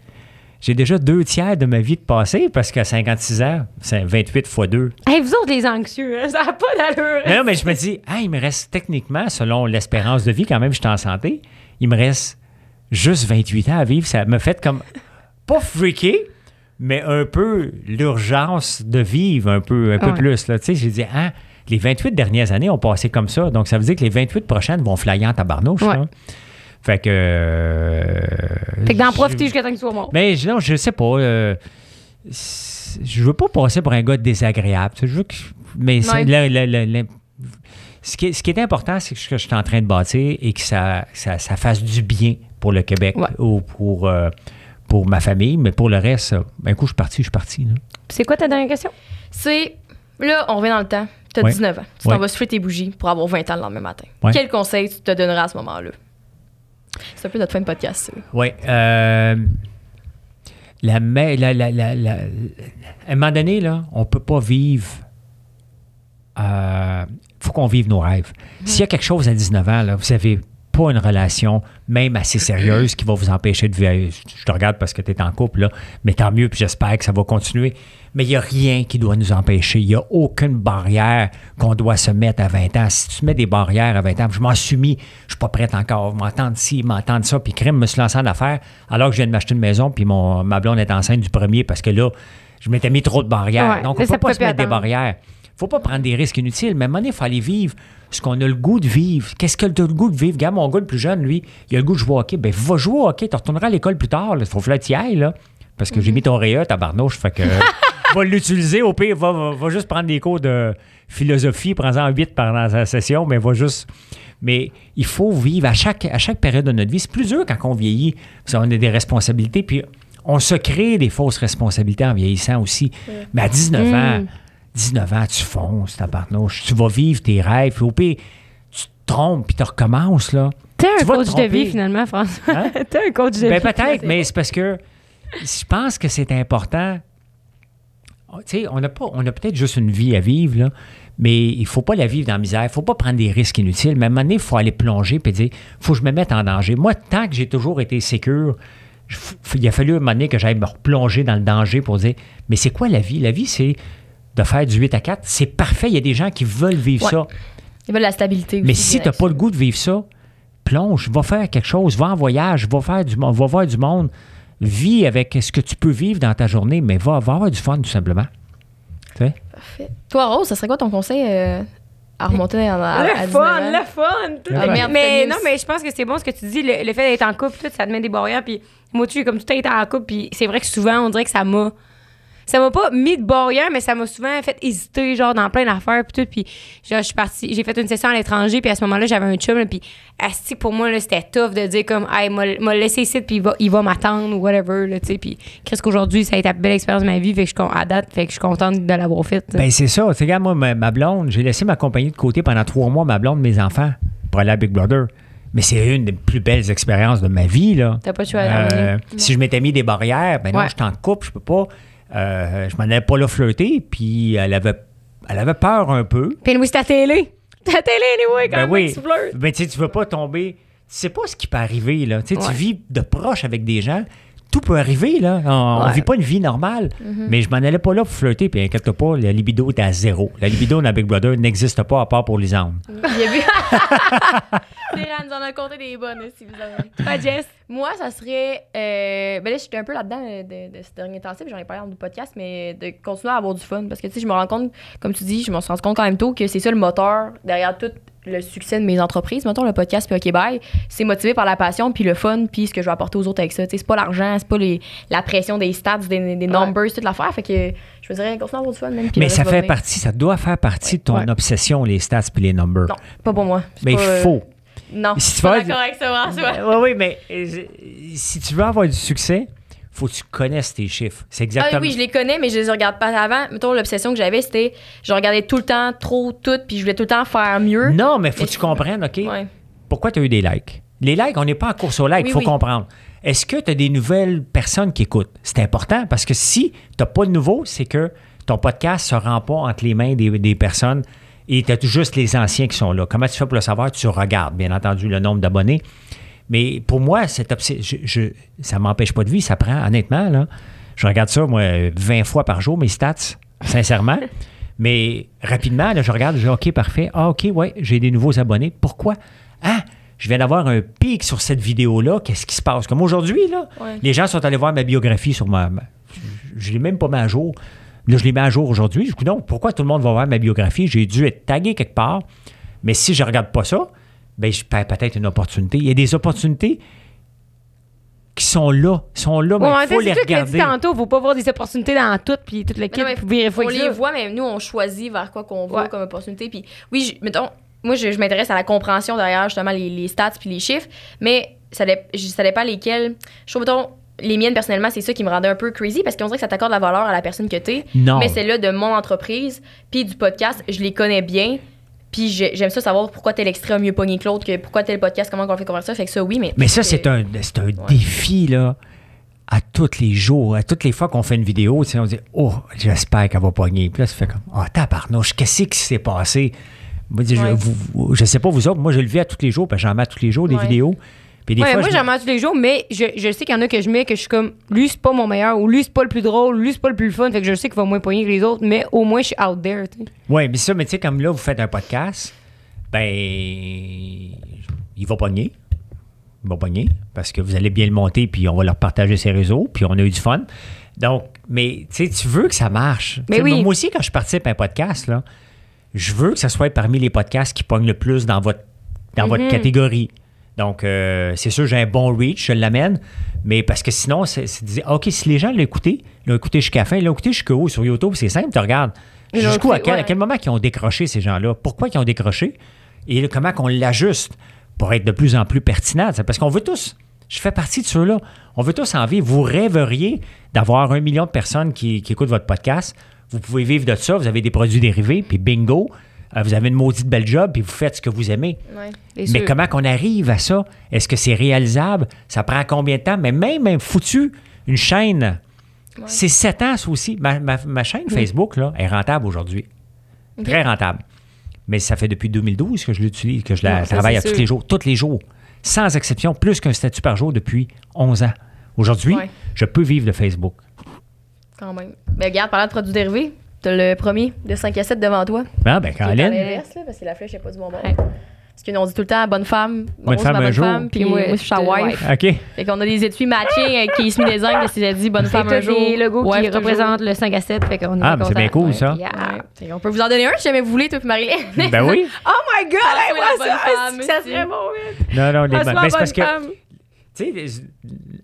J'ai déjà deux tiers de ma vie de passé parce qu'à 56 ans, c'est 28 fois 2. Hey, vous autres, les anxieux, hein, ça n'a pas d'allure. Non, mais je me dis, ah, il me reste techniquement, selon l'espérance de vie, quand même, je suis en santé, il me reste juste 28 ans à vivre. Ça me fait comme, pas freaké, mais un peu l'urgence de vivre un peu, un peu Ouais. plus. Tu sais, j'ai dit, ah, les 28 dernières années ont passé comme ça. Donc, ça veut dire que les 28 prochaines vont flyer en tabarnouche. Ouais. là. Fait que. euh, Fait que d'en je- profiter jusqu'à temps qu'il soit mort. mais je- non, je sais pas. euh, je veux pas passer pour un gars désagréable. tu sais, Je veux que, mais c'est- Ouais. ce, qui est, ce qui est important, c'est que ce que je suis en train de bâtir et que ça, ça, ça fasse du bien pour le Québec ou pour, euh, pour ma famille. Mais pour le reste, euh, un coup, je suis parti, je suis parti. C'est quoi ta dernière question? C'est. Là, on revient dans le temps. T'as Ouais. 19 ans. Tu Ouais. t'en vas souffler tes bougies pour avoir 20 ans le lendemain matin. Ouais. Quel conseil tu te donneras à ce moment-là? C'est un peu notre fin de podcast, ça. Oui. euh, la, me- la, la, la, la- à un moment donné, là, on ne peut pas vivre. Il faut qu'on vive nos rêves. S'il y a quelque chose à 19 ans, là, vous n'avez pas une relation, même assez sérieuse, qui va vous empêcher de vivre. Je te regarde parce que tu es en couple, là, mais tant mieux, puis j'espère que ça va continuer. Mais il n'y a rien qui doit nous empêcher. Il n'y a aucune barrière qu'on doit se mettre à 20 ans. Si tu mets des barrières à 20 ans, je m'en suis mis, je suis pas prête encore, m'entendre ci, m'entendre ça, puis crème, me suis lancé en affaires, alors que je viens de m'acheter une maison, puis mon, ma blonde est enceinte du premier, parce que là, je m'étais mis trop de barrières. Ouais, Donc, on ne peut pas se mettre des barrières. Faut pas prendre des risques inutiles, mais à un moment donné, il faut aller vivre ce qu'on a le goût de vivre. Qu'est-ce que tu as le goût de vivre? Regarde, mon gars le plus jeune, lui, il a le goût de jouer au hockey. Ben, va jouer au hockey, tu retourneras à l'école plus tard. Il faut que tu y ailles, là. Parce que j'ai mis ton réa, tabarnouche, fait que va l'utiliser. Au pire, va, va, va juste prendre des cours de philosophie, prends-en 8 pendant la session, mais va juste. Mais il faut vivre à chaque, à chaque période de notre vie. C'est plus dur quand on vieillit, parce qu'on a des responsabilités, puis on se crée des fausses responsabilités en vieillissant aussi. Mais à 19 ans, 19 ans, tu fonces, tabarnouche. Tu vas vivre tes rêves, puis au pire, tu te trompes, puis tu recommences, là. T'es un coach de vie, finalement, François. Hein? T'es un coach de Ben vie. peut-être, mais c'est parce que je pense que c'est important. Tu sais, on n'a pas, on a peut-être juste une vie à vivre, là, mais il faut pas la vivre dans la misère. Il faut pas prendre des risques inutiles. Mais à un moment donné, il faut aller plonger et dire, faut que je me mette en danger. Moi, tant que j'ai toujours été sécure, il a fallu à un moment donné que j'aille me replonger dans le danger pour dire, mais c'est quoi la vie? La vie, c'est de faire du 8 à 4. C'est parfait. Il y a des gens qui veulent vivre Ouais. ça. Il y a de la stabilité Mais aussi, si tu n'as pas le goût de vivre ça, plonge, va faire quelque chose, va en voyage, va, faire du, va voir du monde, vis avec ce que tu peux vivre dans ta journée, mais va, va avoir du fun tout simplement. Tu sais? Parfait. Toi, Rose, ça serait quoi ton conseil euh, à remonter à, à, à Le 19 fun, ans? le fun. tout le- merde, mais c'est non, mais je pense que c'est bon ce que tu dis. Le, le fait d'être en couple, tout, ça te met des barrières. Puis moi, tu comme tout été en couple. Puis c'est vrai que souvent, on dirait que ça m'a. Ça m'a pas mis de barrière, mais ça m'a souvent fait hésiter, genre, dans plein d'affaires. Puis tout. Puis genre, je suis partie. J'ai fait une session à l'étranger. Puis à ce moment-là, j'avais un chum. là, Puis asti, pour moi, là, c'était tough de dire, comme, hey, m'a laissé ici. Puis il va, il va m'attendre ou whatever. Là, tu sais. Puis qu'est-ce qu'aujourd'hui, ça a été la belle expérience de ma vie. Fait que je à date, fait que je suis contente de l'avoir faite. Ben c'est ça. Tu sais, regarde, moi, ma, ma blonde, j'ai laissé ma compagnie de côté pendant trois mois, ma blonde, mes enfants, pour aller à Big Brother. Mais c'est une des plus belles expériences de ma vie, là. T'as pas choix. Euh, si je m'étais mis des barrières, ben non, Ouais. je suis en couple, je peux pas. Euh, je m'en allais pas là flirter, puis elle avait, elle avait peur un peu. Puis oui, c'est ta télé. Ta télé, anyway, quand Ben même, oui. tu flirtes. Ben, tu sais, tu veux pas tomber. Tu sais pas ce qui peut arriver, là. Tu sais, Ouais. tu vis de proche avec des gens. Tout peut arriver, là. On, vit pas une vie normale. Mais je m'en allais pas là pour flirter, puis inquiète pas, la libido est à zéro. La libido dans Big Brother n'existe pas à part pour les hommes. Il y a vu. Terran nous en a compté des bonnes, si vous avez. Toi, Jess? Moi, ça serait. Euh, ben là, j'étais un peu là-dedans euh, de, de ce dernier temps-ci, puis j'en ai parlé dans le podcast, mais de continuer à avoir du fun. Parce que, tu sais, je me rends compte, comme tu dis, je me suis rendu compte quand même tôt que c'est ça le moteur derrière tout le succès de mes entreprises. Mettons, le podcast puis OK Bye, c'est motivé par la passion, puis le fun, puis ce que je vais apporter aux autres avec ça. Tu sais, c'est pas l'argent, c'est pas les, la pression des stats, des, des numbers, toute l'affaire. Fait que je me dirais, continuer à avoir du fun, même. Mais ça fait partie, ça doit faire partie de ton Ouais. obsession, les stats puis les numbers. Non, pas pour moi. Mais il euh, faut. Non, Si tu suis pas vas- d'accord avec ça. Oui, oui, mais euh, si tu veux avoir du succès, faut que tu connaisses tes chiffres. C'est Ah exactement. oui, je les connais, mais je les regarde pas avant. Mettons, l'obsession que j'avais, c'était je regardais tout le temps trop tout, puis je voulais tout le temps faire mieux. Non, mais faut Mais que tu comprennes, OK? Ouais. Pourquoi tu as eu des likes? Les likes, on n'est pas en course aux likes, il Oui, faut oui. comprendre. Est-ce que tu as des nouvelles personnes qui écoutent? C'est important parce que si tu n'as pas de nouveaux, c'est que ton podcast ne se rend pas entre les mains des, des personnes et tu as juste les anciens qui sont là. Comment tu fais pour le savoir? Tu regardes, bien entendu, le nombre d'abonnés. Mais pour moi, cette obs- je, je- ça ne m'empêche pas de vie. Ça prend, honnêtement, là, je regarde ça, moi, 20 fois par jour, mes stats, sincèrement. Mais rapidement, là, je regarde, je dis OK, parfait. Ah, OK, ouais, j'ai des nouveaux abonnés. Pourquoi? Ah, je viens d'avoir un pic sur cette vidéo-là. Qu'est-ce qui se passe? Comme aujourd'hui, là, Ouais. les gens sont allés voir ma biographie sur ma- je ne l'ai même pas mis à jour. Là, je l'ai mis à jour aujourd'hui. Je dis, non, pourquoi tout le monde va voir ma biographie? J'ai dû être tagué quelque part. Mais si je ne regarde pas ça, ben, je perds peut-être une opportunité. Il y a des opportunités qui sont là, sont là, mais il fait, faut c'est les regarder. dit tantôt. Faut pas voir des opportunités dans tout, puis toute l'équipe, on les ça. voit, mais nous, on choisit vers quoi qu'on va Ouais. comme opportunité. Puis oui, je- mettons, moi, je, je m'intéresse à la compréhension derrière justement les, les stats puis les chiffres, mais ça, dép- je- ça dépend lesquels. Je trouve, mettons, les miennes, personnellement, c'est ça qui me rendait un peu crazy parce qu'on dirait que ça t'accorde la valeur à la personne que t'es. Non. Mais c'est là de mon entreprise, puis du podcast, je les connais bien. Puis j'ai- j'aime ça savoir pourquoi tel extrait a mieux pogné que l'autre, que pourquoi tel podcast, comment on fait convertir. Fait que ça, oui, mais. Mais ça, c'est un, c'est un défi, là, à tous les jours. À toutes les fois qu'on fait une vidéo, tu sais, on dit Oh, j'espère qu'elle va pogner. Puis là, ça fait comme Oh, tabarnouche, qu'est-ce qui s'est passé? Moi, je, Ouais. vous- vous- je sais pas vous autres, moi, je le vis à tous les jours, parce que j'en mets à tous les jours des Ouais. vidéos. Puis des Ouais, fois, moi, je- j'en mange tous les jours, mais je, je sais qu'il y en a que je mets que je suis comme, lui, c'est pas mon meilleur, ou lui, c'est pas le plus drôle, lui, c'est pas le plus fun. Fait que je sais qu'il va moins poigner que les autres, mais au moins, je suis out there. Oui, mais ça, mais tu sais, comme là, vous faites un podcast, ben, il va pogner. Il va pogner parce que vous allez bien le monter, puis on va leur partager ses réseaux, puis on a eu du fun. Donc, mais tu sais, tu veux que ça marche. Mais oui. Moi aussi, quand je participe à un podcast, là, je veux que ça soit parmi les podcasts qui pognent le plus dans votre, dans votre Mhm. catégorie. Donc, euh, c'est sûr, j'ai un bon reach, je l'amène, mais parce que sinon, c'est OK, si les gens l'ont écouté, l'ont écouté jusqu'à la fin, l'ont écouté jusqu'au haut sur YouTube, c'est simple, tu regardes. Jusqu'où, à quel, à ouais. quel moment ils ont décroché, ces gens-là? Pourquoi ils ont décroché? Et comment qu'on l'ajuste pour être de plus en plus pertinent? Parce qu'on veut tous, je fais partie de ceux-là, on veut tous en vivre. Vous rêveriez d'avoir un million de personnes qui, qui écoutent votre podcast. Vous pouvez vivre de ça, vous avez des produits dérivés, puis bingo, vous avez une maudite belle job, puis vous faites ce que vous aimez. Ouais. Mais comment qu'on arrive à ça? Est-ce que c'est réalisable? Ça prend combien de temps? Mais même, même foutu, une chaîne, c'est sept ans, ça aussi. Ma, ma- ma chaîne Facebook là, est rentable aujourd'hui. Très rentable. Mais ça fait depuis 2012 que je l'utilise, que je la travaille à tous les jours. Tous les jours. Sans exception, plus qu'un statut par jour depuis 11 ans. Aujourd'hui, Ouais. je peux vivre de Facebook. Quand même. Mais regarde, parlant de produits dérivés, t'as le premier de 5 à 7 devant toi. Ah, ben, l'inverse, là, parce que la flèche n'est pas du bon bord. Ouais. Parce qu'on dit tout le temps bonne femme, Bonne femme ma bonne jour. femme, puis moi, je suis ta wife. OK. Fait qu'on a des étuis matching avec qui se des angles, c'est dit bonne C'est femme un jour. logos wife qui toujours. représentent le 5 à 7, fait qu'on est Ah, mais c'est bien cool, ça. Yeah. Ouais. Fait qu'on peut vous en donner un si jamais vous voulez, toi et Marilyn. Ben oui. Oh my God, Ah, moi, ça, bonne femme ça serait bon. Non, non, les François, ben, c'est parce que. Tu sais,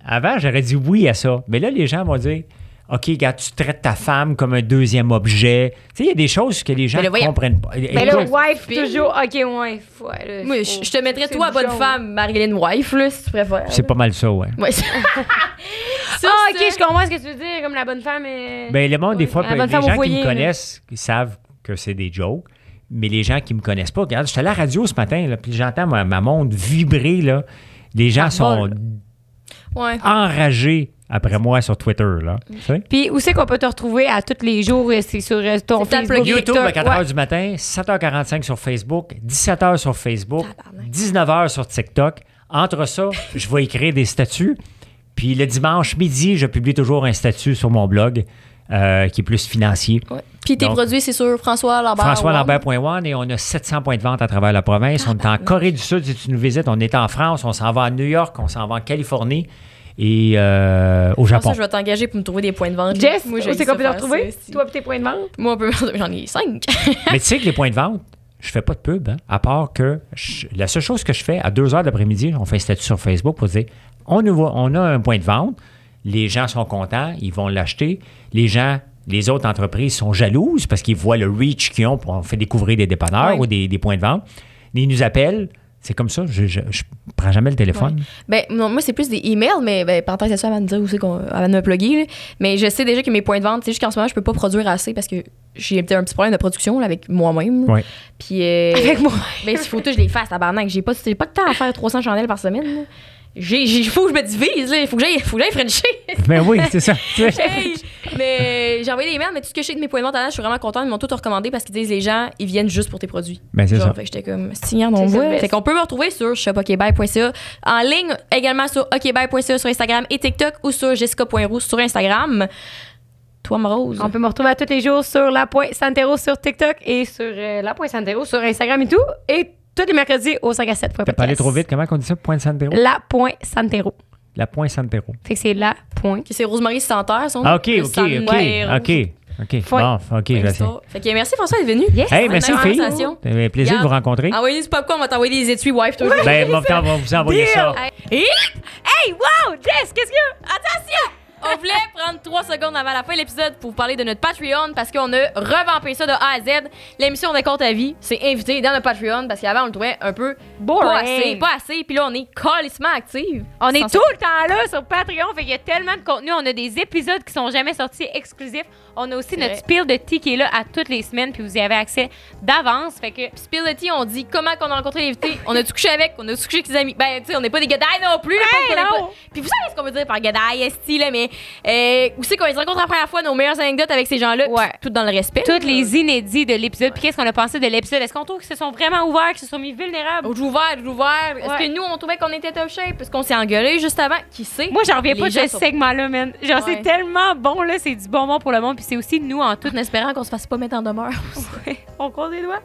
avant, j'aurais dit oui à ça. Mais là, les gens vont dire OK, regarde, tu traites ta femme comme un deuxième objet. Tu sais, il y a des choses que les gens Mais ne comprennent pas. Mais là, wife, Puis- toujours. OK, wife. Ouais, là, Moi, faut- je, je te mettrais toi, bonne bouchon. femme, Marilyn wife, là, si tu préfères. c'est pas mal ça, ouais. Ouais. Ça, Ah, OK, je comprends ce que tu veux dire, comme la bonne femme. est- Ben, le monde, des fois, bonne les gens qui me connaissent, ils savent que c'est des jokes. Mais les gens qui me connaissent pas, regarde, j'étais à la radio ce matin, là, puis j'entends ma, ma montre vibrer. Là. Les gens sont. Ouais. enragés après moi sur Twitter. Là. Puis où c'est qu'on peut te retrouver à tous les jours? C'est sur euh, ton Facebook. YouTube TikTok. à 4 h Ouais. du matin, 7h45 sur Facebook, 17h sur Facebook, 19h sur TikTok. Entre ça, je vais écrire des statuts. Puis le dimanche midi, je publie toujours un statut sur mon blog euh, qui est plus financier. Ouais. Puis tes Donc- produits, c'est sur François Lambert. François One. Lambert.one et on a 700 points de vente à travers la province. On est en Corée du Sud, si tu nous visites. On est en France, on s'en va à New York, on s'en va en Californie et euh, au Pour Japon. ça, je vais t'engager pour me trouver des points de vente. Jess, Moi, où c'est qu'on peut te faire retrouver? Toi tes points de vente? Moi, on peut- j'en ai cinq. Mais tu sais que les points de vente, je fais pas de pub, hein, à part que je- la seule chose que je fais à 2 heures d'après-midi, on fait un statut sur Facebook pour dire on, nous voit- on a un point de vente, les gens sont contents, ils vont l'acheter. Les gens, les autres entreprises sont jalouses parce qu'ils voient le reach qu'ils ont, pour- fait découvrir des dépanneurs ou des, des points de vente. Ils nous appellent. C'est comme ça. Je, je, je prends jamais le téléphone. Ben, non, moi, c'est plus des emails, mais ben, par tant que ça, avant de dire où c'est qu'on avant de me plugger. là. Mais je sais déjà que mes points de vente, c'est juste qu'en ce moment, je peux pas produire assez parce que j'ai peut-être un petit problème de production là, avec moi-même. Ouais. Puis. euh, Avec moi. Ben, il faut que je les fasse, tabarnak. J'ai pas, j'ai pas de temps à faire 300 chandelles par semaine. là. J'ai, j'ai, faut que je me divise, là. Il faut que j'aille, faut que j'aille Frencher. Ben oui, c'est ça. Hey! mais j'ai envoyé des emails, mais tout ce que je sais de mes points de vente, je suis vraiment contente. Ils m'ont tout recommandé parce qu'ils disent les gens, ils viennent juste pour tes produits. Ben c'est ça. Fait que j'étais comme, signant, on C'est ça, voit. best. Fait qu'on peut me retrouver sur shopokbuy.ca. En ligne, également sur okbuy.ca sur Instagram et TikTok ou sur jessica.roux sur Instagram. Toi, Morose. On peut me retrouver à tous les jours sur La Santero sur TikTok et sur euh, La Santero sur Instagram et tout. Et tous les mercredis au 5 à 7. T'as pas allé trop vite. Comment on dit ça? Point Santero? La Pointe Santero. La Point Santero. Fait que c'est La Pointe. Ok, c'est Rosemary Santerre, son nom. Ah, OK, OK. OK. OK. OK. Bon, OK, essayer. Fait que merci François d'être venu. Yes. Hey, merci, filles. un plaisir de vous rencontrer. Envoyez du popcorn, on va t'envoyer des étuis wife. Ben, mon temps, on va vous envoyer Deal. ça. Hey, wow! Jess, qu'est-ce qu'il y a? attention! On voulait prendre trois secondes avant la fin de l'épisode pour vous parler de notre Patreon parce qu'on a revampé ça de A à Z. L'émission de compte à vie, c'est invité dans notre Patreon parce qu'avant on le trouvait un peu Boring. pas assez, pas assez. Puis là on est calissement active. On est tout le temps là sur Patreon, fait qu'il y a tellement de contenu. On a des épisodes qui sont jamais sortis exclusifs. On a aussi notre spill de tea qui est là à toutes les semaines, puis vous y avez accès d'avance. Fait que Spill the Tea, on dit comment qu'on a rencontré l'invité. On a-tu couché avec, on a-tu couché avec ses amis? Ben, tu sais, on n'est pas des gadailles non plus. là, Hey, pas- non. pas- Puis vous savez ce qu'on veut dire par gadaille, esti, là, mais euh, où c'est qu'on les rencontre la première fois, nos meilleures anecdotes avec ces gens-là, Ouais. puis tout dans le respect. toutes les inédits de l'épisode, puis qu'est-ce qu'on a pensé de l'épisode? Est-ce qu'on trouve qu'ils se sont vraiment ouverts, qu'ils se sont mis vulnérables? Oh, j'ai ouvert, j'ai ouvert. Est-ce que nous, on trouvait qu'on était top shape? Parce qu'on s'est engueulé juste avant? Qui sait? Moi, j'en reviens Les pas de ce sont- segment-là, man. Genre, c'est tellement bon, là. C'est du bonbon pour le monde, puis c'est aussi nous en tout. En espérant qu'on se fasse pas mettre en demeure. On croise les doigts.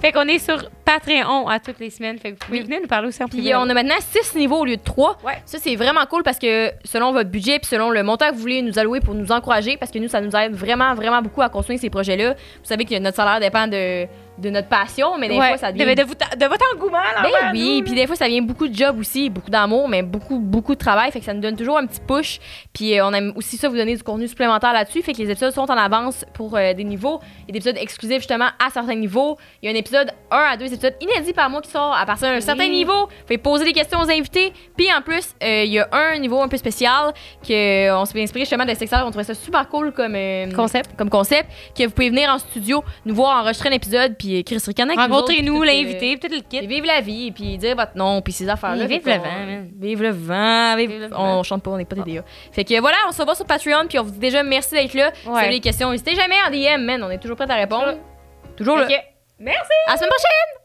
Fait qu'on est sur Patreon à toutes les semaines. Fait que vous pouvez Oui. venir nous parler aussi en Puis privé. euh, on a maintenant 6 niveaux au lieu de 3. Ouais. Ça, c'est vraiment cool parce que selon votre budget puis selon le montant que vous voulez nous allouer pour nous encourager, parce que nous, ça nous aide vraiment, vraiment beaucoup à construire ces projets-là. Vous savez que notre salaire dépend de, de notre passion, mais des Ouais. fois, ça devient de, de vous- de votre engouement, là. Ben oui, puis des fois ça vient beaucoup de job aussi, beaucoup d'amour, mais beaucoup beaucoup de travail, fait que ça nous donne toujours un petit push. Puis euh, on aime aussi ça vous donner du contenu supplémentaire là-dessus, fait que les épisodes sont en avance pour euh, des niveaux, il y a des épisodes exclusifs justement à certains niveaux. Il y a un épisode 1 à 2 épisodes inédits par mois qui sort à partir d'un certain niveau. Fait poser des questions aux invités, puis en plus euh, il y a un niveau un peu spécial que euh, on s'est inspiré justement de Sexer, on trouvait ça super cool comme Concept. comme concept que vous pouvez venir en studio nous voir enregistrer un épisode puis euh, Chris Ricanek Rencontrez-nous, l'invité, puis tout le kit. vivre la vie, puis dire votre nom, puis ces affaires-là. Vive le vent, man. Vive le vent. vive- Vive le On vent. chante pas, on n'est pas TDA. Fait que voilà, on se revoit sur Patreon, puis on vous dit déjà merci d'être là. Si vous avez des questions, n'hésitez jamais en DM, man. On est toujours prêts à répondre. Toujours là. Ok. Merci! À la semaine prochaine!